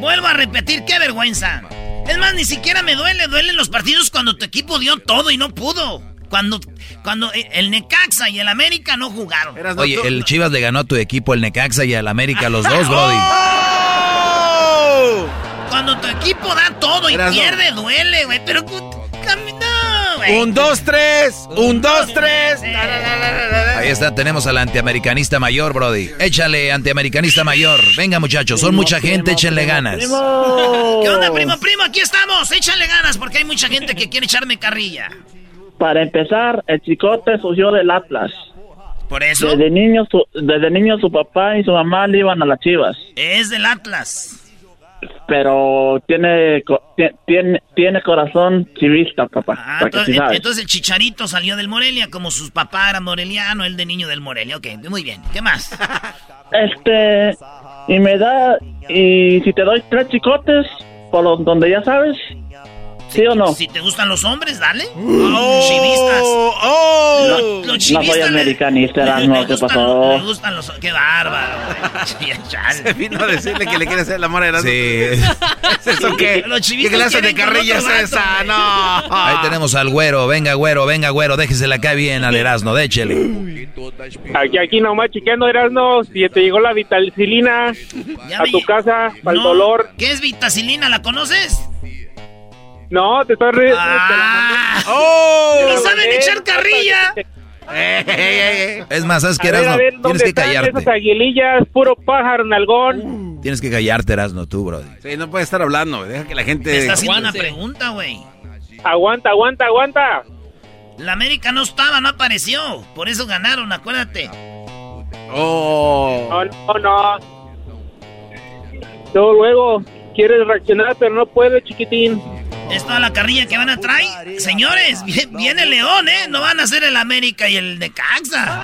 Vuelvo a repetir, qué vergüenza. Es más, ni siquiera me duele, duelen los partidos cuando tu equipo dio todo y no pudo. Cuando, cuando eh, el Necaxa y el América no jugaron. Oye, el Chivas le ganó a tu equipo, el Necaxa y al América, los dos, Brody. [LAUGHS] Cuando tu equipo da todo y pierde, duele, güey. Pero no, güey. Un, dos, tres. Un, dos, tres. Ahí está, tenemos al antiamericanista mayor, Brody. Échale, antiamericanista mayor. Venga, muchachos, son mucha gente, échenle ganas. ¿Qué onda, primo, primo? Aquí estamos. Échale ganas porque hay mucha gente que quiere echarme carrilla. Para empezar, el chicote surgió del Atlas. ¿Por eso? Desde niño, su, desde niño su papá y su mamá le iban a las chivas. Es del Atlas. Pero tiene, tiene, tiene corazón chivista, papá. Ah, entonces, sí sabes. entonces el chicharito salió del Morelia, como sus papás eran moreliano, él de niño del Morelia. Ok, muy bien. ¿Qué más? Este, y me da, y si te doy tres chicotes, por donde ya sabes, ¿Sí o no? Si te gustan los hombres, dale. Oh, chivistas. oh. Los, [LAUGHS] los No chivistas. soy americanista, le- no, ¿qué pasó? Le gustan los. Qué bárbaro. [LAUGHS] Se vino a decirle que le quiere hacer el amor a Erasmo. Sí. ¿Es eso qué? Los ¿Qué chivistas clase de carrilla es esa? No. Ahí tenemos al güero. Venga, güero, venga, güero. Déjesela acá bien al Erasmo, déchele. Aquí, aquí nomás chequeando, Erasmo, si te llegó la vitacilina a me tu casa para el dolor. ¿Qué es vitacilina? ¿La conoces? No, te estoy... re- Ah. ¡Oh! ¿Y saben echar carrilla? Es más, ¿sabes qué, A ver, a Erasmo? ver, Tienes ¿dónde que están esas callarte. aguilillas? Puro pájaro, nalgón. Tienes que callarte, Erasmo, tú, brody. Sí, no puede estar hablando. Deja que la Te gente... está haciendo una pregunta, güey. Aguanta, aguanta, aguanta. La América no estaba, no apareció. Por eso ganaron, acuérdate. Oh. No, no, no. Luego, luego, quieres reaccionar, pero no puedes, chiquitín. Es toda la carrilla que van a traer. Señores, vi- viene León, ¿eh? No van a ser el América y el Necaxa.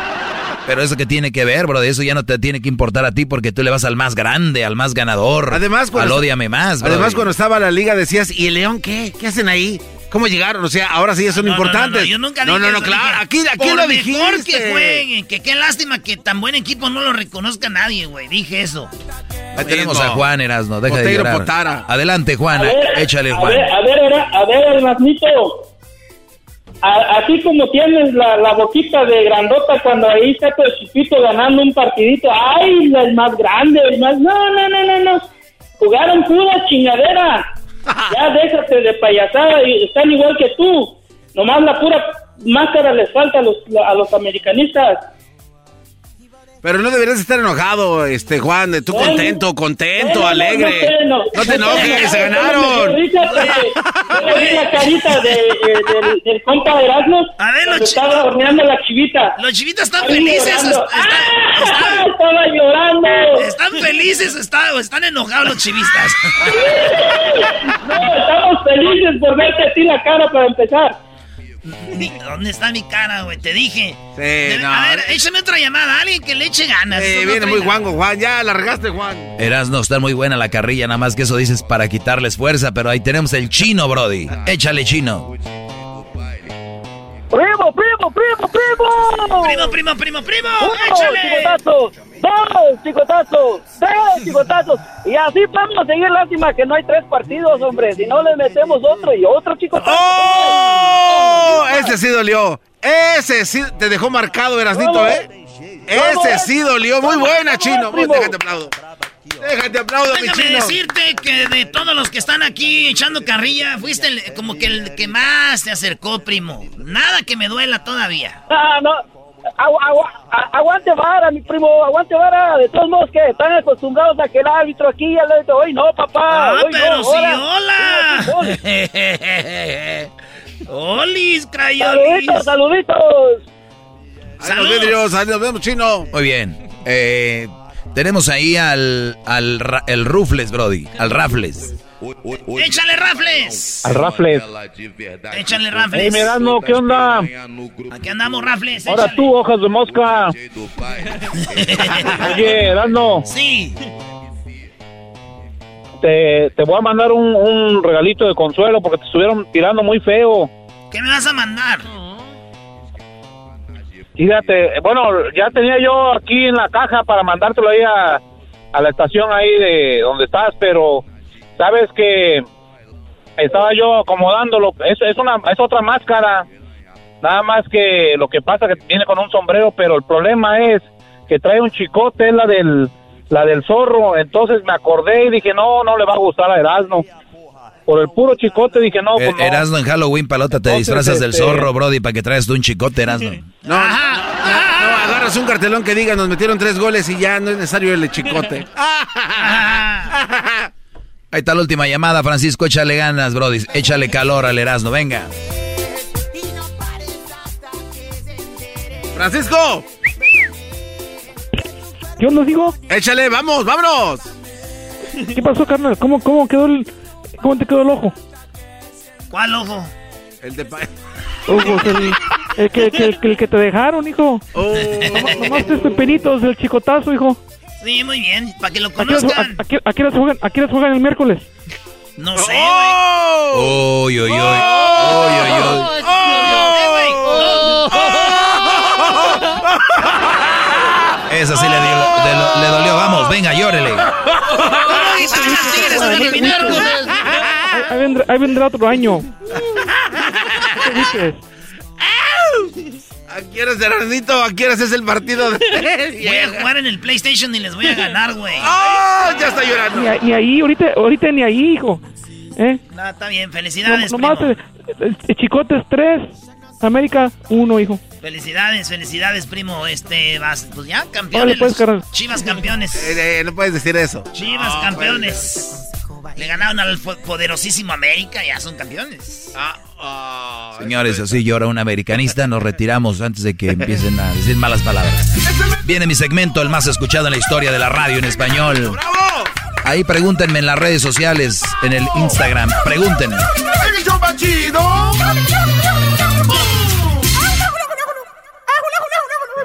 Pero eso que tiene que ver, brody, eso ya no te tiene que importar a ti porque tú le vas al más grande, al más ganador. Además, al cuando- ódiame más, brody. Además, cuando estaba la liga decías, ¿y el León qué? ¿Qué hacen ahí? ¿Cómo llegaron? O sea, ahora sí ya son No, no, no, importantes. no, yo nunca No, dije no, no, eso, claro. dije, Aquí, aquí por lo mejor dijiste. que jueguen, que qué lástima que tan buen equipo no lo reconozca nadie, güey. Dije eso. Ahí tenemos a Juan Erasmo, deja de Poteiro llorar. Potara. Adelante, Juan, A ver, échale, a Juan. ver, a ver, era- a ver. A- Así como tienes la, la boquita de grandota cuando ahí está tu chiquito ganando un partidito. ¡Ay, el más grande! El más... No, no, no, no, no. Jugaron pura chingadera. [LAUGHS] Ya déjate de payasada. y Están igual que tú. Nomás la pura máscara les falta a los, a los americanistas. Pero no deberías estar enojado, este Juan, tú Bueno, contento, contento, bueno, alegre. no, te no, enojes, no, se no, ganaron. yo vi la carita de, eh, del, del compa de Erasmus. A ver, los estaba horneando la chivita. Los chivitas están felices. están- ¡Ah! Estaba llorando. Están felices está- están enojados los chivistas. No, estamos felices por verte a ti la cara para empezar. ¿Dónde está mi cara, güey? Te dije. Sí, Debe- no. A ver, échame otra llamada. Alguien que le eche ganas. Eh, no viene muy guango, Juan. Ya, la regaste, Juan. Erasmo, está muy buena la carrilla, nada más que eso dices para quitarles fuerza, pero ahí tenemos el chino, brody. Échale, chino. ¡Primo, primo, primo, primo! Primo, primo, primo, primo. Uno, ¡Échale! chicotazos, dos chicotazos, tres chicotazos. Y así vamos a seguir. Lástima que no hay tres partidos, hombre. Si no, le metemos otro y otro chicotazo. ¡Oh! Ese sí dolió. Ese sí te dejó marcado, Erasnito, ¿eh? Ese sí dolió. Muy buena, chino. Déjate aplaudo. Déjate aplaudo, mi Déjame chino. decirte que de todos los que están aquí echando carrilla, fuiste el- como que el que más te acercó, primo. Nada que me duela todavía. Ah, no. Agu- agu- a- aguante vara, mi primo, aguante vara. De todos modos, que están acostumbrados a que el árbitro aquí el árbitro. Hoy no, papá. Ah, hoy pero no, sí, ahora. hola. [LAUGHS] Olis, crayolis. Saluditos, saluditos. Ahí nos vemos, chino. Muy bien. Eh, tenemos ahí al, al el Rufles, brody. Al Rafles. Échale rafles. Al Rafles. Échale rafles. Hey, mi Erasmo, ¿qué onda? Aquí andamos, rafles. Ahora échale. tú, hojas de mosca. [LAUGHS] Oye, Erasmo, Sí. Te, te voy a mandar un, un regalito de consuelo porque te estuvieron tirando muy feo. ¿Qué me vas a mandar? Fíjate, bueno, ya tenía yo aquí en la caja para mandártelo ahí a, a la estación ahí de donde estás, pero sabes que estaba yo acomodándolo. Es, es, una, es otra máscara. Nada más que lo que pasa que viene con un sombrero, pero el problema es que trae un chicote, es la del, la del zorro. Entonces me acordé y dije, no, no le va a gustar a Erasmo. Por el puro chicote dije, no, pues Eh, no. Erasmo en Halloween, palota, te Entonces, disfrazas del este- zorro, brody, para que traes tú un chicote, Erasmo. [LAUGHS] No, no, agarras un cartelón que diga, nos metieron tres goles y ya no es necesario el chicote. [LAUGHS] Ahí está la última llamada, Francisco, échale ganas, brody. Échale calor al Erasmo, venga. Francisco, ¿Qué onda, digo? échale, vamos, vámonos. ¿Qué pasó, carnal? ¿Cómo, cómo quedó el, cómo te quedó el ojo? ¿Cuál ojo? El de... pa- Ojos, el, el que, el que te dejaron, hijo. Oh. Nomás, nomás tres pepinitos del chicotazo, hijo. Sí, muy bien. Para que lo ¿A qué horas- conozcan. a- a qué- a qué horas juegan, a qué horas juegan el miércoles? No sé, güey. Uy, uy, uy. Uy, uy, uy. Esa sí le, dio, le, dolió. Vamos, venga, llórele. Ahí vendrá, ahí vendrá otro año. ¿Qué dices? ¿A qué horas, Erasnito? ¿A qué horas es el partido? De... voy a jugar en el PlayStation y les voy a ganar, güey. ¡Oh! [LAUGHS] Ya está llorando. Ni, ni, ahí, ahorita, ahorita ni ahí, hijo. ¿Eh? No, está bien, felicidades. No, nomás, eh, eh, Chicotes 3, América 1, hijo. Felicidades, felicidades, primo. Este, vas, pues ya, campeones. Vale, pues, Chivas campeones. Eh, no puedes decir eso. Chivas campeones. Le ganaron al poderosísimo América, ya son campeones. Ah, oh, Señores, así llora un americanista. Nos retiramos antes de que empiecen a decir malas palabras. Viene mi segmento, el más escuchado en la historia de la radio en español. Ahí pregúntenme en las redes sociales, en el Instagram. Pregúntenme.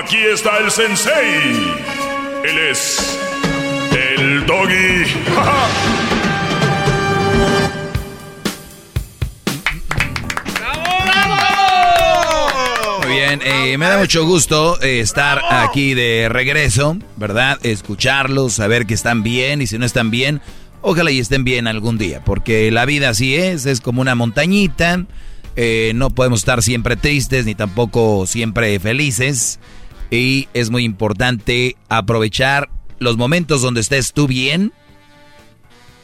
Aquí está el sensei. Él es el doggy. Muy bien, eh, me da mucho gusto eh, estar aquí de regreso, ¿verdad? Escucharlos, saber que están bien y si no están bien, ojalá y estén bien algún día, porque la vida así es, es como una montañita, eh, no podemos estar siempre tristes ni tampoco siempre felices. Y es muy importante aprovechar los momentos donde estés tú bien,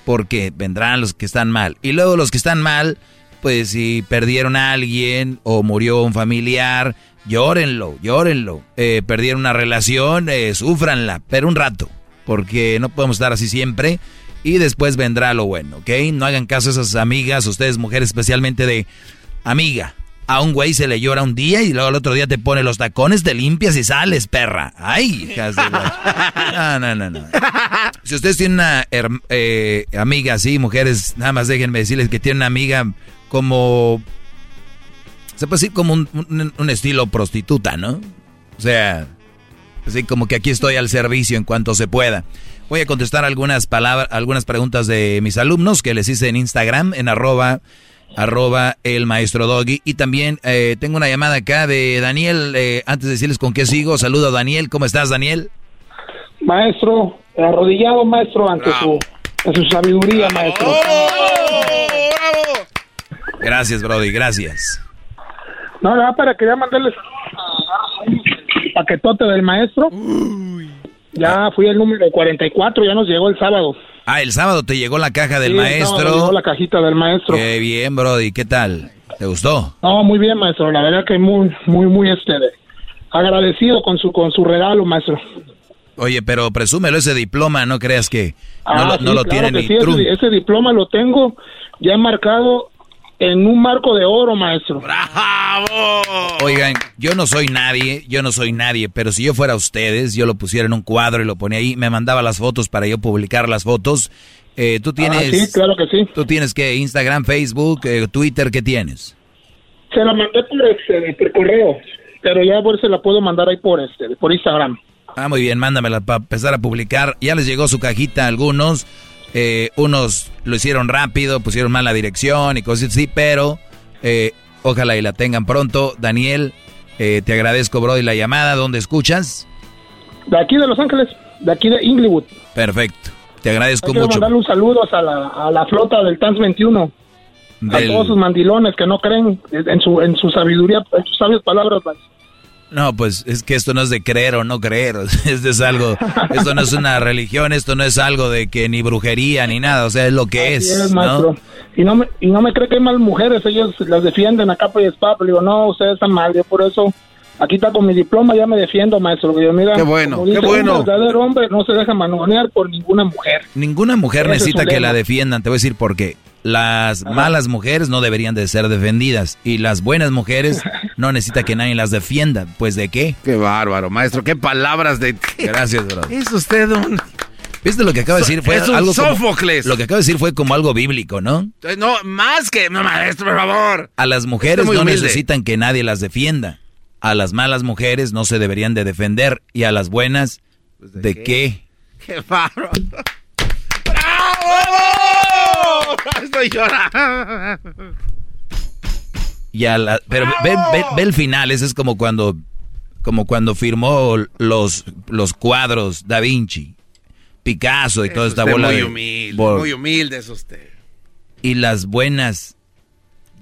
porque vendrán los que están mal. Y luego los que están mal, pues si perdieron a alguien o murió un familiar, llórenlo, llórenlo. Eh, perdieron una relación, eh, sufranla, pero un rato, porque no podemos estar así siempre. Y después vendrá lo bueno, ¿ok? No hagan caso a esas amigas, ustedes mujeres especialmente de amiga a un güey se le llora un día y luego el otro día te pone los tacones, te limpias y sales, perra. Ay, hijas de No, no, no, no. Si ustedes tienen una eh, amiga así, mujeres, nada más déjenme decirles que tienen una amiga como... Se puede decir como un, un estilo prostituta, ¿no? O sea, así como que aquí estoy al servicio en cuanto se pueda. Voy a contestar algunas palabras, algunas preguntas de mis alumnos que les hice en Instagram, en arroba arroba el maestro Doggy. Y también eh, tengo una llamada acá de Daniel. Eh, antes de decirles con qué sigo, saludo a Daniel. ¿Cómo estás, Daniel? Maestro, arrodillado, maestro, ante su, su, sabiduría, maestro. Gracias, Brody, gracias. No, nada, para quería mandarles el paquetote del maestro. Ya fui el número 44, ya nos llegó el sábado. Ah, el sábado te llegó la caja del Sí, maestro. no, llegó la cajita del maestro. Qué bien, Brody. ¿Qué tal? ¿Te gustó? No, muy bien, maestro. La verdad que muy, muy, muy este, agradecido con su, con su regalo, maestro. Oye, pero presúmelo ese diploma, no creas que no Ah, lo, sí, no lo claro tiene ni sí, Trump. ese, ese diploma lo tengo ya marcado en un marco de oro, maestro. Oigan, yo no soy nadie, yo no soy nadie, pero si yo fuera ustedes, yo lo pusiera en un cuadro y lo ponía ahí, me mandaba las fotos para yo publicar las fotos. Eh, tú tienes, Ah, sí, claro que sí. tú tienes que Instagram, Facebook, eh, Twitter, ¿qué tienes? Se la mandé por, este, por correo, pero ya por se la puedo mandar ahí por este, por Instagram. Ah, muy bien, mándamela para empezar a publicar. Ya les llegó su cajita a algunos. Eh, unos lo hicieron rápido, pusieron mal la dirección y cosas así, pero eh, ojalá y la tengan pronto. Daniel, eh, te agradezco, bro, y la llamada. ¿Dónde escuchas? De aquí de Los Ángeles, de aquí de Inglewood. Perfecto. Te agradezco Quiero mucho. mandarle un saludo a la, a la flota del TANS 21. Del- A todos sus mandilones que no creen en su, en su sabiduría, en sus sabias palabras. No, pues es que esto no es de creer o no creer. [LAUGHS] Esto es algo, esto no es una religión, esto no es algo de que ni brujería ni nada, o sea, es lo que Así es. es, ¿no? maestro. Y no, me, y no me cree que hay mal mujeres, ellos las defienden a capa y espada, pero digo, no, ustedes están mal, yo por eso Aquí está con mi diploma, ya me defiendo, maestro. Yo, mira, Qué bueno, como qué dice, bueno. Un verdadero hombre no se deja manonear por ninguna mujer. Ninguna mujer necesita que lema. la defiendan. Te voy a decir por qué. Las malas mujeres no deberían de ser defendidas. Y las buenas mujeres [LAUGHS] no necesita que nadie las defienda. Pues de qué? Qué bárbaro, maestro. Qué palabras de... Gracias, bro. Es usted un... ¿Viste lo que acaba de decir? Fue Es un algo como- Sófocles. lo que acaba de decir fue como algo bíblico, ¿no? No, más que... No, maestro, por favor. A las mujeres no humilde. necesitan que nadie las defienda. A las malas mujeres no se deberían de defender. Y a las buenas, ¿de, qué? Qué bárbaro. ¡Bravo! [LAUGHS] Estoy llorando. Y a la- pero ve, ve- ve el final, ese es como cuando, como cuando firmó los, los cuadros Da Vinci, Picasso y toda Es esta usted bola muy de- humilde, muy humilde es usted. Y las buenas,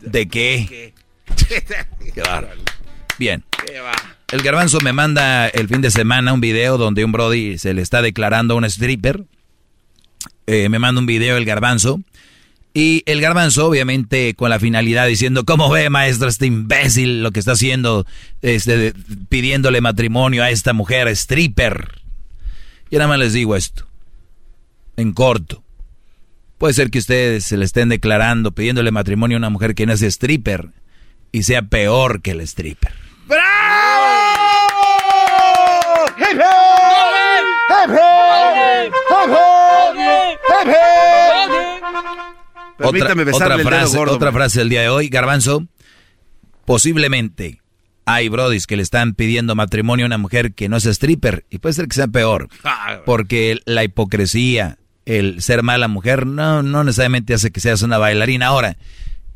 ¿de qué? Qué. [LAUGHS] Bien. El garbanzo me manda el fin de semana un video donde un brody se le está declarando a un stripper. Eh, me manda un video el garbanzo. Y el garbanzo, obviamente, con la finalidad diciendo, ¿cómo ve, maestro, este imbécil lo que está haciendo, este, de- pidiéndole matrimonio a esta mujer stripper? Y nada más les digo esto, en corto. Puede ser que ustedes se le estén declarando, pidiéndole matrimonio a una mujer que no es stripper y sea peor que el stripper. ¡Hip, hip! ¡Hip, hip! Permítame otra el dedo frase, gordo, otra man. frase del día de hoy, Garbanzo. Posiblemente hay brodis que le están pidiendo matrimonio a una mujer que no es stripper y puede ser que sea peor, [LAUGHS] Ah, porque la hipocresía, el ser mala mujer no no necesariamente hace que seas una bailarina. Ahora,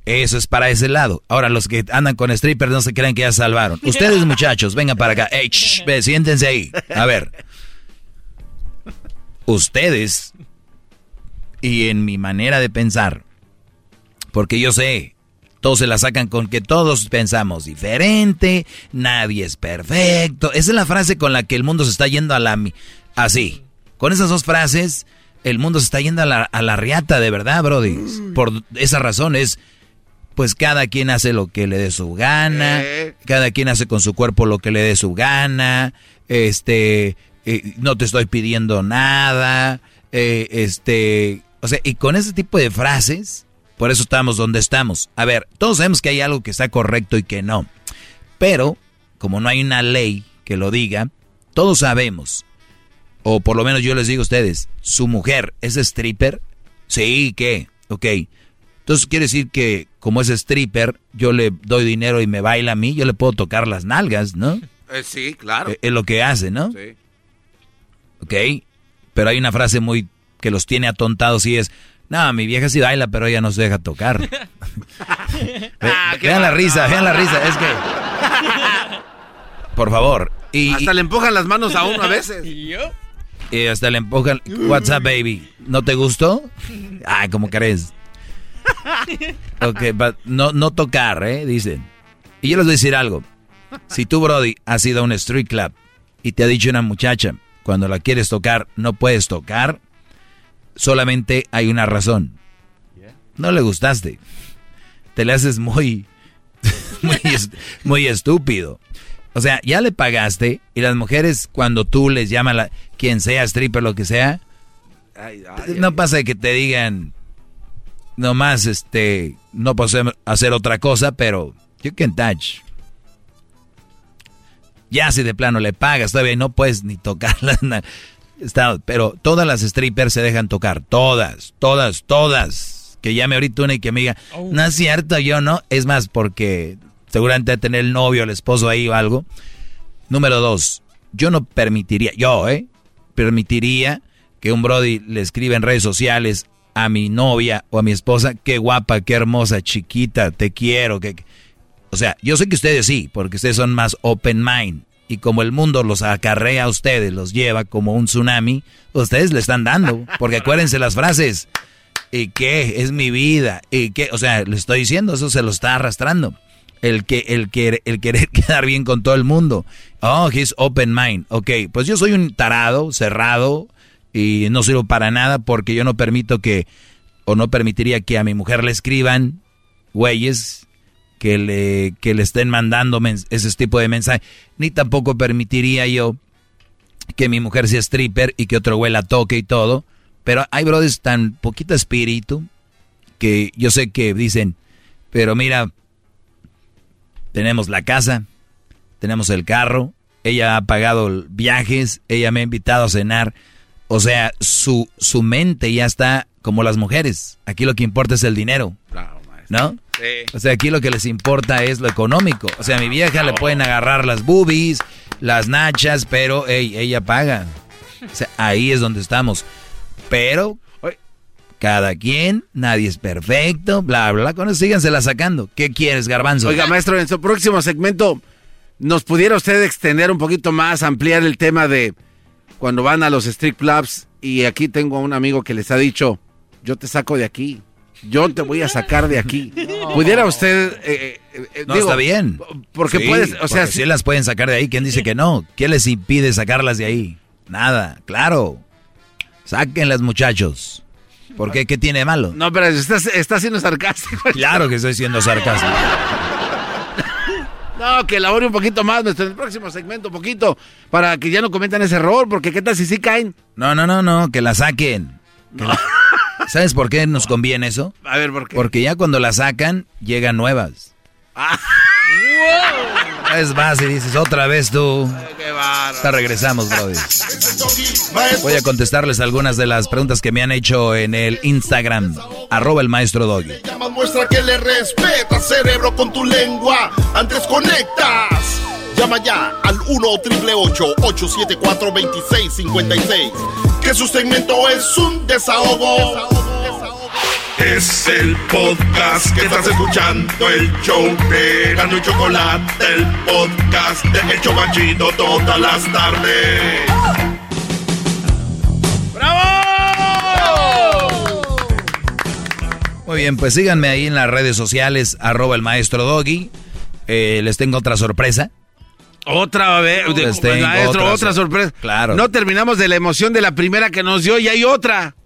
eso es para ese lado. Ahora los que andan con strippers no se crean que ya salvaron. Ustedes [LAUGHS] muchachos, vengan para acá. Shh, ve, siéntense ahí. A ver. Ustedes y en mi manera de pensar, porque yo sé, todos se la sacan con que todos pensamos diferente, nadie es perfecto. Esa es la frase con la que el mundo se está yendo a la... Así. Con esas dos frases, el mundo se está yendo a la, a la riata, de verdad, Brody. Por esa razón es, pues cada quien hace lo que le dé su gana, cada quien hace con su cuerpo lo que le dé su gana, este, eh, no te estoy pidiendo nada, eh, este, o sea, y con ese tipo de frases, por eso estamos donde estamos. A ver, todos sabemos que hay algo que está correcto y que no, pero como no hay una ley que lo diga, todos sabemos, o por lo menos yo les digo a ustedes, su mujer es stripper, sí, ¿qué? Ok. Entonces quiere decir que como es stripper, yo le doy dinero y me baila a mí, yo le puedo tocar las nalgas, ¿no? Eh, sí, claro. Eh, Es lo que hace, ¿no? Sí. Ok. Pero hay una frase muy que los tiene atontados y es, no, mi vieja sí baila, pero ella no se deja tocar. [LAUGHS] Ve- vean la risa, vean la risa, es que... Por favor. Y, Hasta le empujan las manos a uno a veces. [LAUGHS] y hasta le empujan, what's up, baby? ¿No te gustó? Ay, ¿cómo crees? Ok, but no, no tocar, ¿eh? Dicen. Y yo les voy a decir algo. Si tú, Brody, has ido a un street club y te ha dicho una muchacha, cuando la quieres tocar, no puedes tocar, solamente hay una razón. No le gustaste. Te le haces muy, [LAUGHS] muy, muy estúpido. O sea, ya le pagaste y las mujeres cuando tú les llamas, la, quien sea, stripper, lo que sea, no pasa que te digan, nomás, este, no hacer- hacer otra cosa, pero you can touch. Ya si de plano le pagas, todavía no puedes ni tocarla. [LAUGHS] Está, pero todas las strippers se dejan tocar, todas, todas, todas. Que llame ahorita una y que me diga, no es cierto, yo no. Es más, porque seguramente va a tener el novio, el esposo ahí o algo. Número dos, yo no permitiría, yo, ¿eh? Permitiría que un Brody le escriba en redes sociales a mi novia o a mi esposa, qué guapa, qué hermosa, chiquita, te quiero. Que... O sea, yo sé que ustedes sí, porque ustedes son más open mind. Y como el mundo los acarrea a ustedes, los lleva como un tsunami, ustedes le están dando. Porque acuérdense las frases. ¿Y qué? Es mi vida. ¿Y qué? O sea, le estoy diciendo, eso se lo está arrastrando. El, que, el, que, el querer [LAUGHS] quedar bien con todo el mundo. Oh, he's open mind. Ok, pues yo soy un tarado, cerrado, y no sirvo para nada porque yo no permito que, o no permitiría que a mi mujer le escriban güeyes que le, que le estén mandando ese tipo de mensaje. Ni tampoco permitiría yo que mi mujer sea stripper y que otro güey la toque y todo. Pero hay brothers tan poquito espíritu que yo sé que dicen, pero mira, tenemos la casa, tenemos el carro, ella ha pagado viajes, ella me ha invitado a cenar. O sea, su, su mente ya está como las mujeres. Aquí lo que importa es el dinero. ¿No? O sea, aquí lo que les importa es lo económico. O sea, a mi vieja le pueden agarrar las boobies, las nachas, pero ella paga. O sea, ahí es donde estamos. Pero cada quien, nadie es perfecto, bla, bla, con eso sígansela sacando. ¿Qué quieres, garbanzo? Oiga, maestro, en su próximo segmento, ¿nos pudiera usted extender un poquito más, ampliar el tema de cuando van a los street clubs? Y aquí tengo a un amigo que les ha dicho, yo te saco de aquí. Yo te voy a sacar de aquí. [LAUGHS] ¿Pudiera usted...? Eh, eh, eh, no, está bien. Porque puedes, o sea... Si las pueden sacar de ahí, ¿quién dice que no? ¿Quién les impide sacarlas de ahí? Nada, claro. Sáquenlas, muchachos. ¿Por qué? ¿Qué tiene de malo? No, pero estás, estás siendo sarcástico. [LAUGHS] Claro que estoy siendo sarcástico. No, que elabore un poquito más nuestro en el próximo segmento, un poquito, para que ya no cometan ese error, porque qué tal si sí caen. No, no, no, no, que la saquen. [LAUGHS] ¿Sabes por qué nos conviene eso? A ver, ¿por qué? Porque ya cuando la sacan, llegan nuevas. Ah. Es más, y dices otra vez tú. Qué regresamos, brother. Voy a contestarles algunas de las preguntas que me han hecho en el Instagram. Arroba el maestro Doggy. Muestra que le respeta, cerebro, con tu lengua. Antes conectas. Llama ya al 1-888-874-2656. Que su segmento es un desahogo. Es el podcast que estás escuchando, el show de Gano y Chocolate, el podcast de El Chocachito todas las tardes. ¡Bravo! Muy bien, pues síganme ahí en las redes sociales, arroba el maestro Doggy. Eh, les tengo otra sorpresa. Otra vez, maestro, otra, sorpresa. Claro. No terminamos de la emoción de la primera que nos dio y hay otra.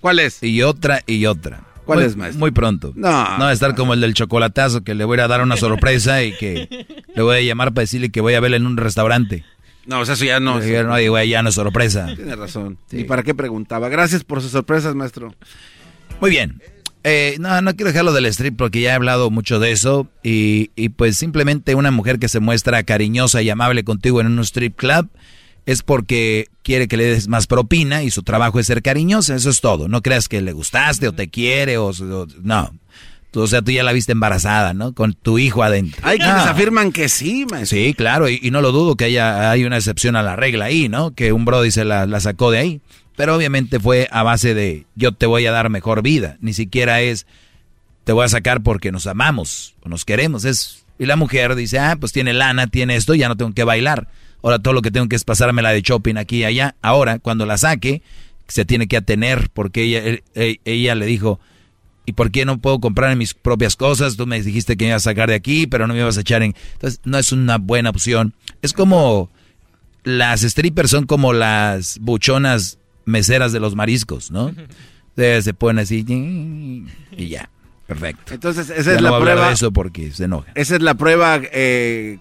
¿Cuál es? Y otra y otra. ¿Cuál muy, es, maestro? Muy pronto. No. No va a estar como el del chocolatazo, que le voy a dar una sorpresa y que le voy a llamar para decirle que voy a verle en un restaurante. No, o sea, eso ya no. No, digo, ya no es sorpresa. Tiene razón. ¿Y para qué preguntaba? Gracias por sus sorpresas, maestro. Muy bien. Eh, no, no quiero dejarlo del strip porque ya he hablado mucho de eso y, y, pues simplemente una mujer que se muestra cariñosa y amable contigo en un strip club es porque quiere que le des más propina y su trabajo es ser cariñosa, eso es todo. No creas que le gustaste o te quiere o, no. O sea, tú ya la viste embarazada, ¿no? Con tu hijo adentro. Hay quienes afirman que sí, maestro. Sí, claro, y, no lo dudo que haya hay una excepción a la regla ahí, ¿no? Que un brody se la, la sacó de ahí. Pero obviamente fue a base de yo te voy a dar mejor vida. Ni siquiera es te voy a sacar porque nos amamos o nos queremos. Es, y la mujer dice, ah, pues tiene lana, tiene esto, ya no tengo que bailar. Ahora todo lo que tengo que es pasarme la de shopping aquí y allá. Ahora, cuando la saque, se tiene que atener porque ella, ella le dijo, ¿y por qué no puedo comprar mis propias cosas? Tú me dijiste que me ibas a sacar de aquí, pero no me ibas a echar en... Entonces, no es una buena opción. Es como... Las strippers son como las buchonas meseras de los mariscos, ¿no? [LAUGHS] Se ponen así y ya. Perfecto. Entonces, esa es la prueba. De eso porque se enoja. Esa es la prueba eh,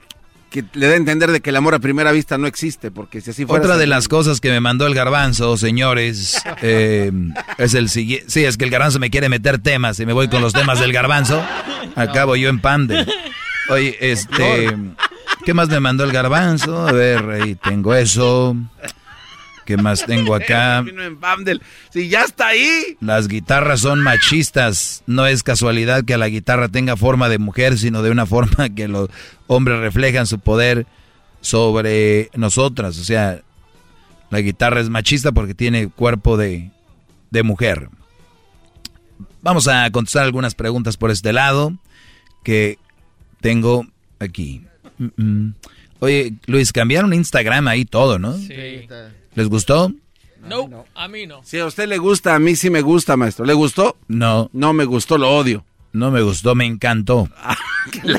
que le da a entender de que el amor a primera vista no existe, porque si así fuera... Otra de las cosas que me mandó el garbanzo, señores, [LAUGHS] eh, es el siguiente... Sí, es que el garbanzo me quiere meter temas y me voy con los temas del garbanzo. [LAUGHS] Acabo yo en pande. Oye, este... ¿Qué más me mandó el garbanzo? A ver, ahí tengo eso. ¿Qué más tengo acá? [LAUGHS] Si ya está ahí. Las guitarras son machistas. No es casualidad que la guitarra tenga forma de mujer, sino de una forma que los hombres reflejan su poder sobre nosotras. O sea, la guitarra es machista porque tiene cuerpo de, de mujer. Vamos a contestar algunas preguntas por este lado que tengo aquí. Oye, Luis, cambiaron Instagram ahí todo, ¿no? Sí. ¿Les gustó? No, a mí no. Si a usted le gusta, a mí sí me gusta, maestro. ¿Le gustó? No. No me gustó, lo odio. No me gustó, me encantó. [LAUGHS] [LAUGHS]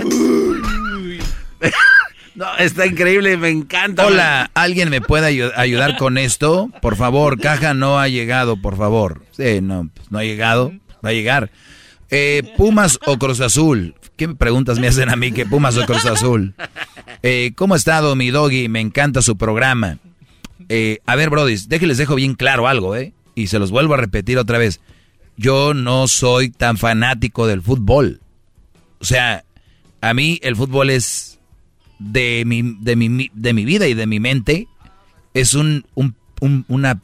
no, está increíble, me encanta. Hola, ¿alguien me puede ayudar con esto? Por favor, caja no ha llegado, por favor. Sí, no, pues no ha llegado, va a llegar. Eh, Pumas o Cruz Azul, ¿Qué preguntas me hacen a mí que Pumas o Cruz Azul? Eh, ¿Cómo ha estado mi doggy? Me encanta su programa. Eh, a ver, Brody, déjenles dejo bien claro algo, ¿eh? Y se los vuelvo a repetir otra vez. Yo no soy tan fanático del fútbol. O sea, a mí el fútbol es de mi, de mi, de mi vida y de mi mente. Es un, un, un una...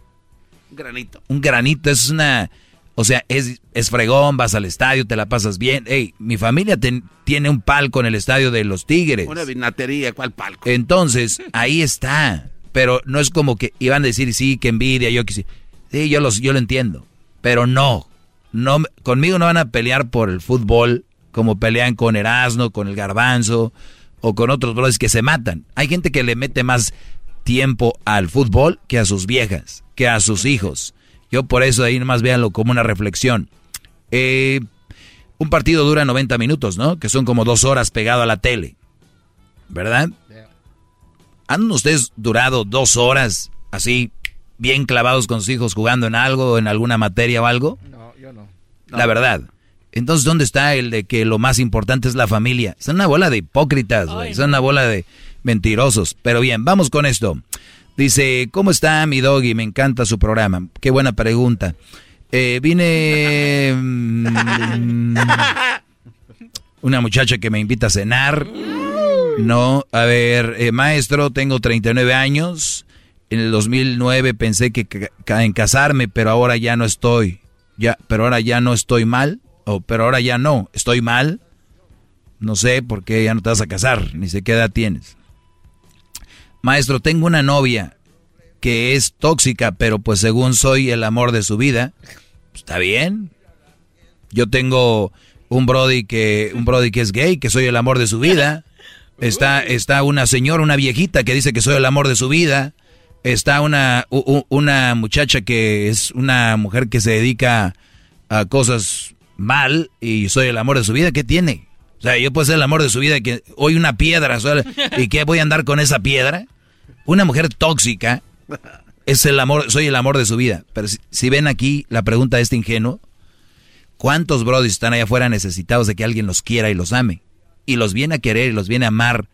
Granito. Un granito, es una o sea, es, es fregón, vas al estadio, te la pasas bien. Ey, mi familia tiene un palco en el estadio de los Tigres. Una vinatería, ¿cuál palco? Entonces, ahí está. Pero no es como que iban a decir, sí, que envidia, yo que sí. Sí, yo, los, yo lo entiendo. Pero no, no, conmigo no van a pelear por el fútbol como pelean con Erasmo, con el Garbanzo o con otros brothers que se matan. Hay gente que le mete más tiempo al fútbol que a sus viejas, que a sus hijos. Yo por eso ahí nomás véanlo como una reflexión. Eh, un partido dura 90 minutos, ¿no? Que son como dos horas pegado a la tele. ¿Verdad? ¿Han ustedes durado dos horas así, bien clavados con sus hijos jugando en algo, en alguna materia o algo? No, yo no. La verdad. Entonces, ¿dónde está el de que lo más importante es la familia? Son una bola de hipócritas, güey. Son una bola de mentirosos. Pero bien, vamos con esto. Dice, ¿cómo está mi doggy? Me encanta su programa. Qué buena pregunta. Eh, vine... Mm, una muchacha que me invita a cenar. No, a ver, eh, maestro, tengo 39 años. En el 2009 pensé que en casarme, pero ahora ya no estoy. Ya, pero ahora ya no estoy mal. O, pero ahora ya no, estoy mal. No sé por qué ya no te vas a casar, ni sé qué edad tienes. Maestro, tengo una novia que es tóxica, pero pues según soy el amor de su vida, está bien. Yo tengo un brody que un brody que es gay, que soy el amor de su vida. Está está una señora, una viejita que dice que soy el amor de su vida. Está una una muchacha que es una mujer que se dedica a cosas mal y soy el amor de su vida. ¿Qué tiene? O sea, yo puedo ser el amor de su vida que hoy una piedra y que voy a andar con esa piedra. Una mujer tóxica es el amor, soy el amor de su vida. Pero si, ven aquí la pregunta de este ingenuo, ¿cuántos brodis están allá afuera necesitados de que alguien los quiera y los ame? Y los viene a querer y los viene a amar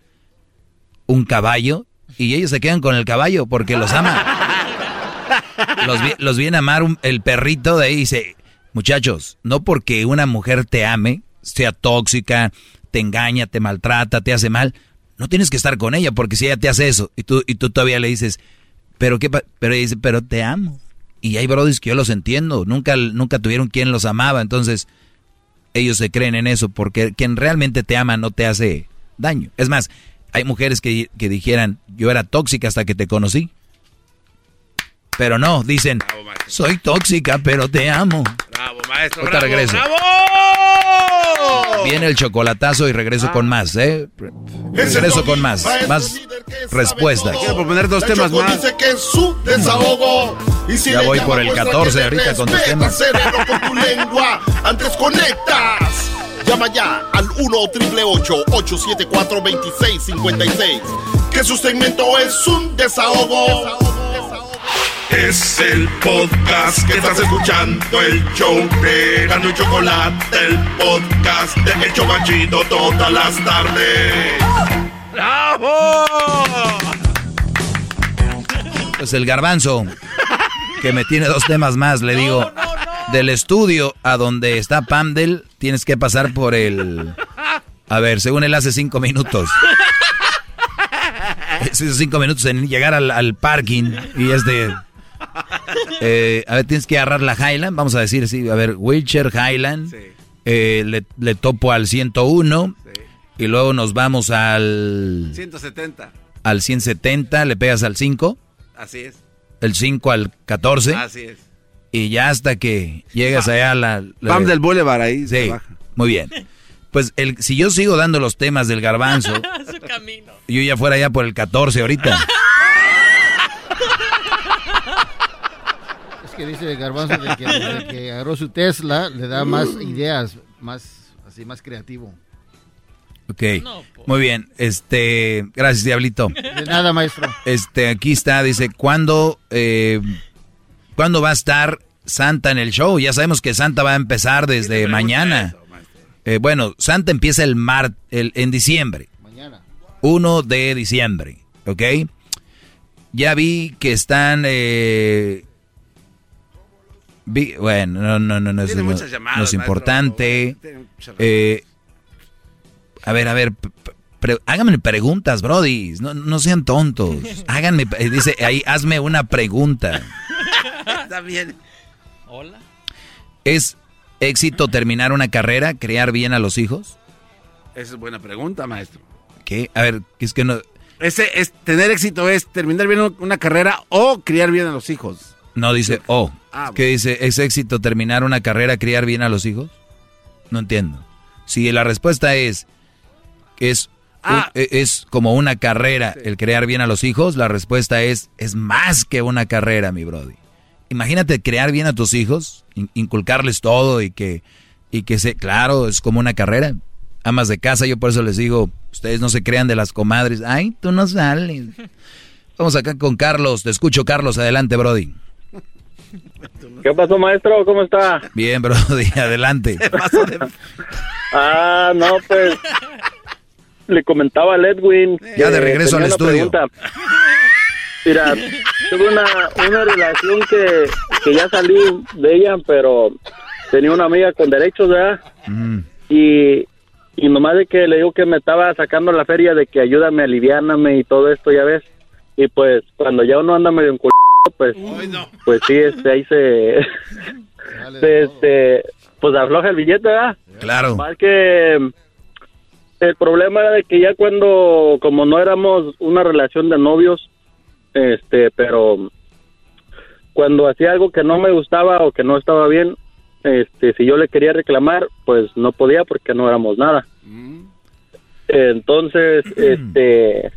un caballo y ellos se quedan con el caballo porque los ama. Los, viene a amar el perrito de ahí y dice, muchachos, no porque una mujer te ame, sea tóxica, te engaña, te maltrata, te hace mal, no tienes que estar con ella porque si ella te hace eso y tú, y tú todavía le dices, pero qué, pero dice, pero te amo. Y hay brodis que yo los entiendo, nunca, nunca tuvieron quien los amaba, entonces ellos se creen en eso porque quien realmente te ama no te hace daño. Es más, hay mujeres que, que dijeran, yo era tóxica hasta que te conocí. Pero no, dicen, soy tóxica, pero te amo. Bravo, maestro. bravo, regreso. ¡Bravo! Viene el chocolatazo y regreso con más, ¿eh? Regreso con más, más respuestas. Quiero proponer dos temas más. Dice que es su desahogo. Y si ya voy por el 14 ahorita con tus temas. con tu lengua. Antes conectas. Llama ya al 1-888-874-2656. Que su segmento es un desahogo. Es el podcast que estás escuchando, el show de Gano y Chocolate, el podcast de El Chobachito todas las tardes. ¡Bravo! Pues el garbanzo, que me tiene dos temas más, le digo, del estudio a donde está Pamdel, tienes que pasar por el... A ver, según él hace cinco minutos. [LAUGHS] Esos cinco minutos en llegar al, al parking y es de... [LAUGHS] Eh, a ver, tienes que agarrar la Highland, vamos a decir así, a ver, Wheelchair Highland, eh, le, topo al 101 y luego nos vamos al... 170. Al 170, le pegas al 5. Así es. El 5 al 14. Así es. Y ya hasta que llegas allá a la... Pam del Boulevard ahí. Sí, muy bien. Pues el, si yo sigo dando los temas del garbanzo, [LAUGHS] yo ya fuera ya por el 14 ahorita. [LAUGHS] que dice Garbanzo de que, que agarró su Tesla le da más ideas, más así más creativo. Ok, pues. muy bien. Este, gracias Diablito. De nada, maestro. Este, aquí está, dice, ¿cuándo, eh, ¿cuándo va a estar Santa en el show? Ya sabemos que Santa va a empezar desde mañana. Eh, bueno, Santa empieza el mar, el, en diciembre. Mañana. 1 de diciembre, ¿ok? Ya vi que están... Eh, vi- bueno, no, no, no, no, es- Tiene no- muchas llamadas, no es maestro. importante. Eh, a ver, a ver, pre- háganme preguntas, Brody. No, no sean tontos. [LAUGHS] Háganme, eh, dice ahí, hazme una pregunta. Está bien. Hola. ¿Es éxito terminar una carrera, criar bien a los hijos? Esa es buena pregunta, maestro. ¿Qué? A ver, es que no... Ese es tener éxito es terminar bien una carrera o criar bien a los hijos. No dice, oh. Ah, ¿Qué dice? ¿Es éxito terminar una carrera, criar bien a los hijos? No entiendo. Si la respuesta es que es, Ah. un- e- es como una carrera el crear bien a los hijos, la respuesta es, es más que una carrera, mi brody. Imagínate crear bien a tus hijos, in- inculcarles todo y que, y que se, claro, es como una carrera. Amas de casa, yo por eso les digo, ustedes no se crean de las comadres. Ay, tú no sales. [LAUGHS] Vamos acá con Carlos. Te escucho, Carlos. Adelante, Brody. ¿Qué pasó, maestro? ¿Cómo está? Bien, Brody. [LAUGHS] Adelante. Ah, no, pues le comentaba a Edwin. Ya de regreso al estudio. pregunta. Mira, tuve una, una relación que, que ya salí de ella, pero tenía una amiga con derechos, ¿verdad? Y, y nomás de que le digo que me estaba sacando la feria de que ayúdame, aliviáname y todo esto, ya ves. Y pues cuando ya uno anda medio en pues, pues sí, este, ahí se, se, este, pues afloja el billete, ¿verdad? Claro. Más que el problema era de que ya cuando, como no éramos una relación de novios, este, pero cuando hacía algo que no me gustaba o que no estaba bien, este, si yo le quería reclamar, pues no podía porque no éramos nada. Entonces, este,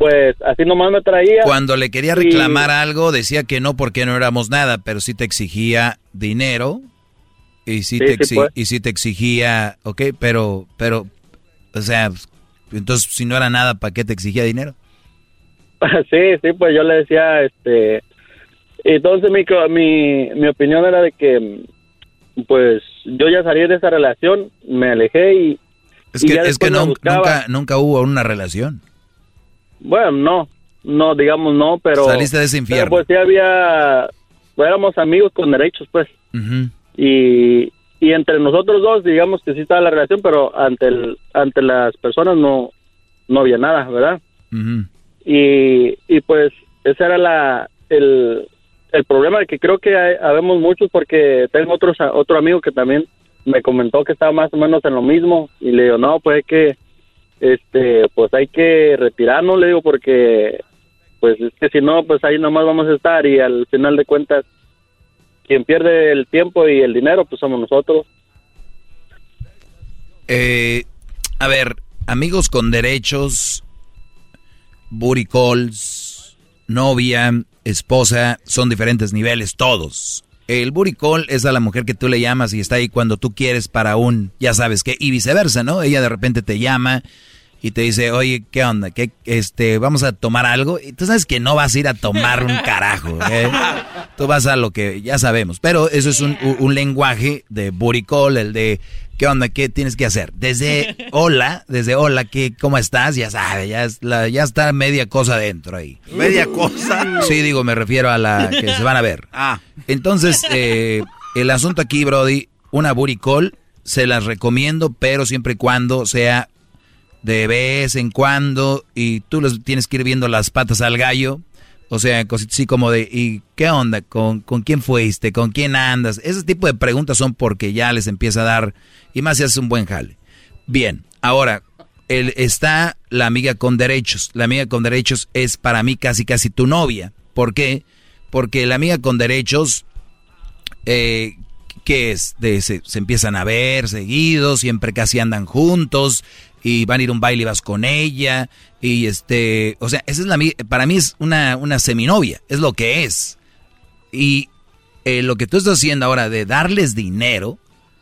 pues así nomás me traía. Cuando le quería y- reclamar algo, decía que no porque no éramos nada, pero sí te exigía dinero y sí, Sí, te, sí, exi- pues. y sí te exigía, ok, pero, pero, o sea, entonces si no era nada, ¿para qué te exigía dinero? [LAUGHS] sí, sí, pues yo le decía, este, entonces mi, mi, mi opinión era de que, pues yo ya salí de esa relación, me alejé y... Es y que, ya es que no- nunca, nunca hubo una relación. Bueno, no, no, digamos no, pero... Saliste de ese pero, infierno. pues sí había, éramos amigos con derechos, pues, y, y entre nosotros dos, digamos que sí estaba la relación, pero ante el, ante las personas no, no había nada, ¿verdad? Y, y pues ese era la el, el problema que creo que hay, habemos muchos porque tengo otros otro amigo que también me comentó que estaba más o menos en lo mismo y le digo no pues hay que este pues hay que retirarnos le digo porque pues es que si no pues ahí nomás vamos a estar y al final de cuentas quien pierde el tiempo y el dinero pues somos nosotros Eh, a ver, amigos con derechos, booty novia, esposa, son diferentes niveles, todos. El booty call es a la mujer que tú le llamas y está ahí cuando tú quieres para un, ya sabes qué, y viceversa, ¿no? Ella de repente te llama y te dice, oye, ¿qué onda? ¿Qué, este, vamos a tomar algo? Y tú sabes que no vas a ir a tomar un [LAUGHS] carajo, ¿eh? Tú vas a lo que ya sabemos. Pero eso es un, un- un lenguaje de call, el de, ¿qué onda? ¿Qué tienes que hacer? Desde hola, desde hola, ¿qué, ¿cómo estás? Ya sabes, ya, es la- ya está media cosa dentro ahí. ¿Media cosa? Sí, digo, me refiero a la que se van a ver. [LAUGHS] Ah. Entonces, eh, el asunto aquí, Brody, una call, se las recomiendo, pero siempre y cuando sea de vez en cuando y tú les tienes que ir viendo las patas al gallo. O sea, cositas así como de, ¿y qué onda? ¿Con, ¿Con quién fuiste? ¿Con quién andas? Ese tipo de preguntas son porque ya les empieza a dar, y más si haces un buen jale. Bien, ahora, está la amiga con derechos. La amiga con derechos es para mí casi casi tu novia. ¿Por qué? Porque la amiga con derechos, eh, ¿qué es? De, se, se empiezan a ver seguidos, siempre casi andan juntos y van a ir a un baile y vas con ella y este, o sea, esa es la para mí es una una seminovia, es lo que es. Y eh, lo que tú estás haciendo ahora de darles dinero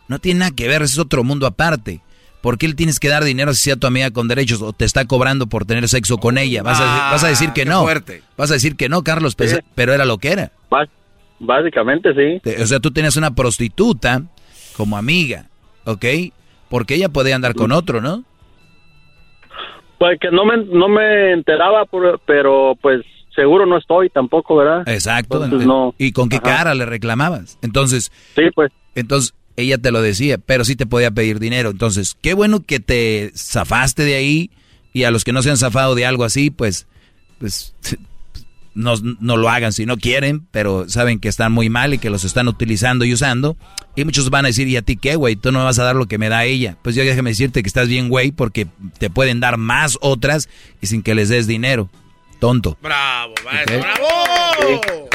no tiene nada que ver, es otro mundo aparte. ¿Por qué le tienes que dar dinero si sea tu amiga con derechos o te está cobrando por tener sexo con ella? Vas a, vas a decir que no. fuerte. Vas a decir que no, Carlos, pues, pero era lo que era. básicamente sí O sea, tú tenías una prostituta como amiga, ¿ok? Porque ella puede andar con otro, ¿no? Pues que no me, no me enteraba, pero pues seguro no estoy tampoco, ¿verdad? Exacto. no. ¿Y con qué cara le reclamabas? Entonces. Sí, pues. Entonces, ella te lo decía, pero sí te podía pedir dinero. Entonces, qué bueno que te zafaste de ahí y a los que no se han zafado de algo así, pues, pues no, no, lo hagan si no quieren, pero saben que están muy mal y que los están utilizando y usando. Y muchos van a decir, ¿y a ti qué, güey? Tú no me vas a dar lo que me da ella. Pues yo déjame decirte que estás bien, güey, porque te pueden dar más otras y sin que les des dinero. Tonto. Bravo, maestro, bravo.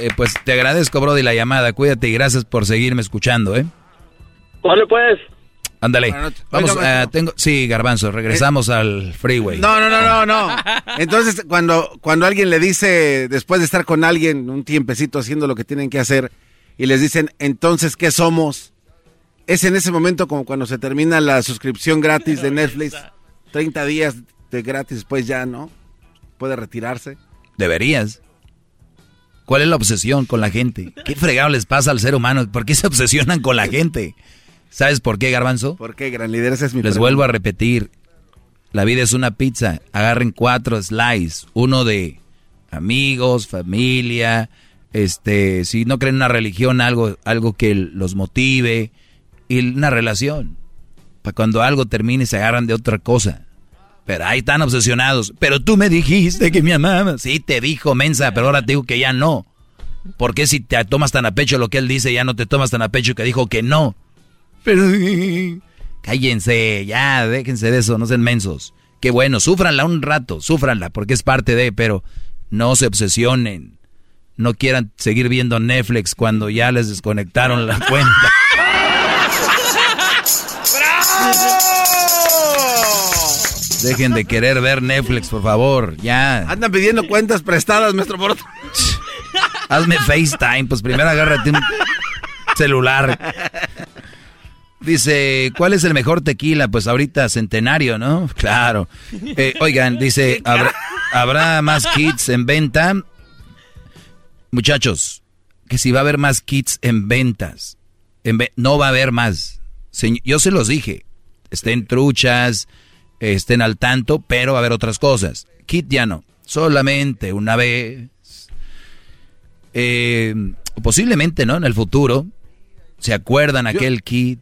Eh, pues te agradezco, Brody, la llamada. Cuídate y gracias por seguirme escuchando, ¿eh? Vale, pues. Ándale. Vamos, uh, tengo, sí, Garbanzo, regresamos al freeway. No, no, no, no, no. Entonces, cuando, cuando alguien le dice, después de estar con alguien un tiempecito haciendo lo que tienen que hacer, y les dicen, entonces, ¿qué somos? Es en ese momento como cuando se termina la suscripción gratis de Netflix. 30 días de gratis, pues ya, ¿no? Puede retirarse. Deberías. ¿Cuál es la obsesión con la gente? ¿Qué fregado les pasa al ser humano? ¿Por qué se obsesionan con la gente? ¿Sabes por qué, Garbanzo? ¿Por qué, gran líder? Ese es mi Les vuelvo a repetir. La vida es una pizza. Agarren cuatro slices. Uno de amigos, familia, este, si no creen una religión, algo, algo que los motive. Y una relación. Para cuando algo termine se agarran de otra cosa. Pero ahí están obsesionados. Pero tú me dijiste que me amabas. Sí, te dijo, mensa, pero ahora te digo que ya no. ¿Por qué si te tomas tan a pecho lo que él dice, ya no te tomas tan a pecho que dijo que no? Pero... [LAUGHS] Cállense, ya, déjense de eso, no sean mensos. Qué bueno, súfranla un rato, súfranla, porque es parte de, pero no se obsesionen. No quieran seguir viendo Netflix cuando ya les desconectaron la [LAUGHS] cuenta. Dejen de querer ver Netflix, por favor, ya. Andan pidiendo cuentas prestadas, maestro Moroto. Hazme FaceTime, pues primero agárrate un celular. Dice, ¿cuál es el mejor tequila? Pues ahorita centenario, ¿no? [LAUGHS] Claro. Eh, oigan, dice, ¿habrá, más [LAUGHS] kits en venta? Muchachos, que si va a haber más kits en ventas, no va a haber más. yo se los dije, estén truchas, estén al tanto, pero va a haber otras cosas. Kit ya no, solamente una vez. Eh, posiblemente, ¿no? En el futuro, ¿se acuerdan aquel kit?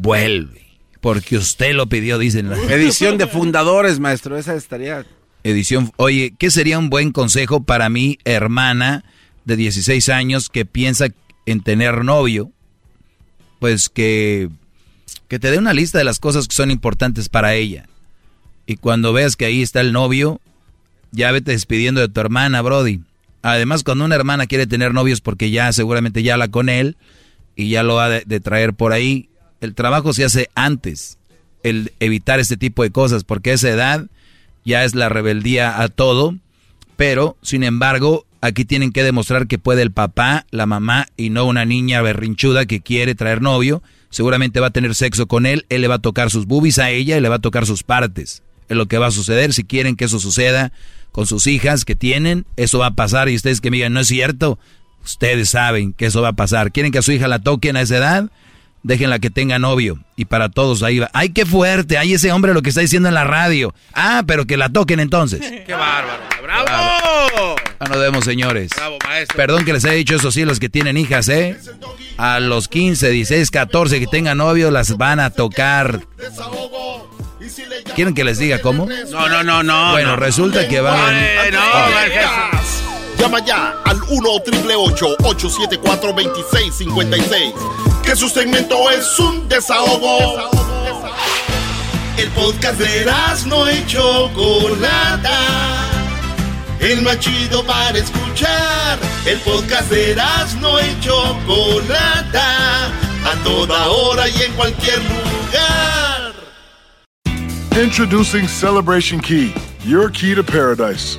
Vuelve. Porque usted lo pidió, dicen. [LAUGHS] Edición de fundadores, maestro. Esa estaría. Edición. Oye, ¿qué sería un buen consejo para mi hermana de 16 años que piensa en tener novio? Pues que, que te dé una lista de las cosas que son importantes para ella. Y cuando veas que ahí está el novio, ya vete despidiendo de tu hermana, Brody. Además, cuando una hermana quiere tener novios porque ya seguramente ya la con él y ya lo ha de traer por ahí, el trabajo se hace antes, el evitar este tipo de cosas, porque esa edad ya es la rebeldía a todo, pero sin embargo aquí tienen que demostrar que puede el papá, la mamá y no una niña berrinchuda que quiere traer novio, seguramente va a tener sexo con él, él le va a tocar sus boobies a ella y le va a tocar sus partes. Es lo que va a suceder, si quieren que eso suceda con sus hijas que tienen, eso va a pasar y ustedes que me digan, no es cierto, ustedes saben que eso va a pasar. ¿Quieren que a su hija la toquen a esa edad? Déjenla que tenga novio. Y para todos ahí va. ¡Ay, qué fuerte! ¡Ay, ese hombre lo que está diciendo en la radio! Ah, pero que la toquen entonces. [LAUGHS] ¡Qué bárbaro! ¡Bravo! Ah, nos vemos, señores. Perdón que les haya dicho eso sí, los que tienen hijas, ¿eh? A los 15, 16, 14 que tengan novio, las van a tocar. ¿Quieren que les diga cómo? No, no, no, no. Bueno, resulta que van. Bueno, Llama ya al 1-888-874-2656. Que su segmento es un desahogo. El podcast de no hecho Chocolata. El más chido para escuchar. El podcast de no hecho Chocolata. A toda hora y en cualquier lugar. Introducing Celebration Key, your key to paradise.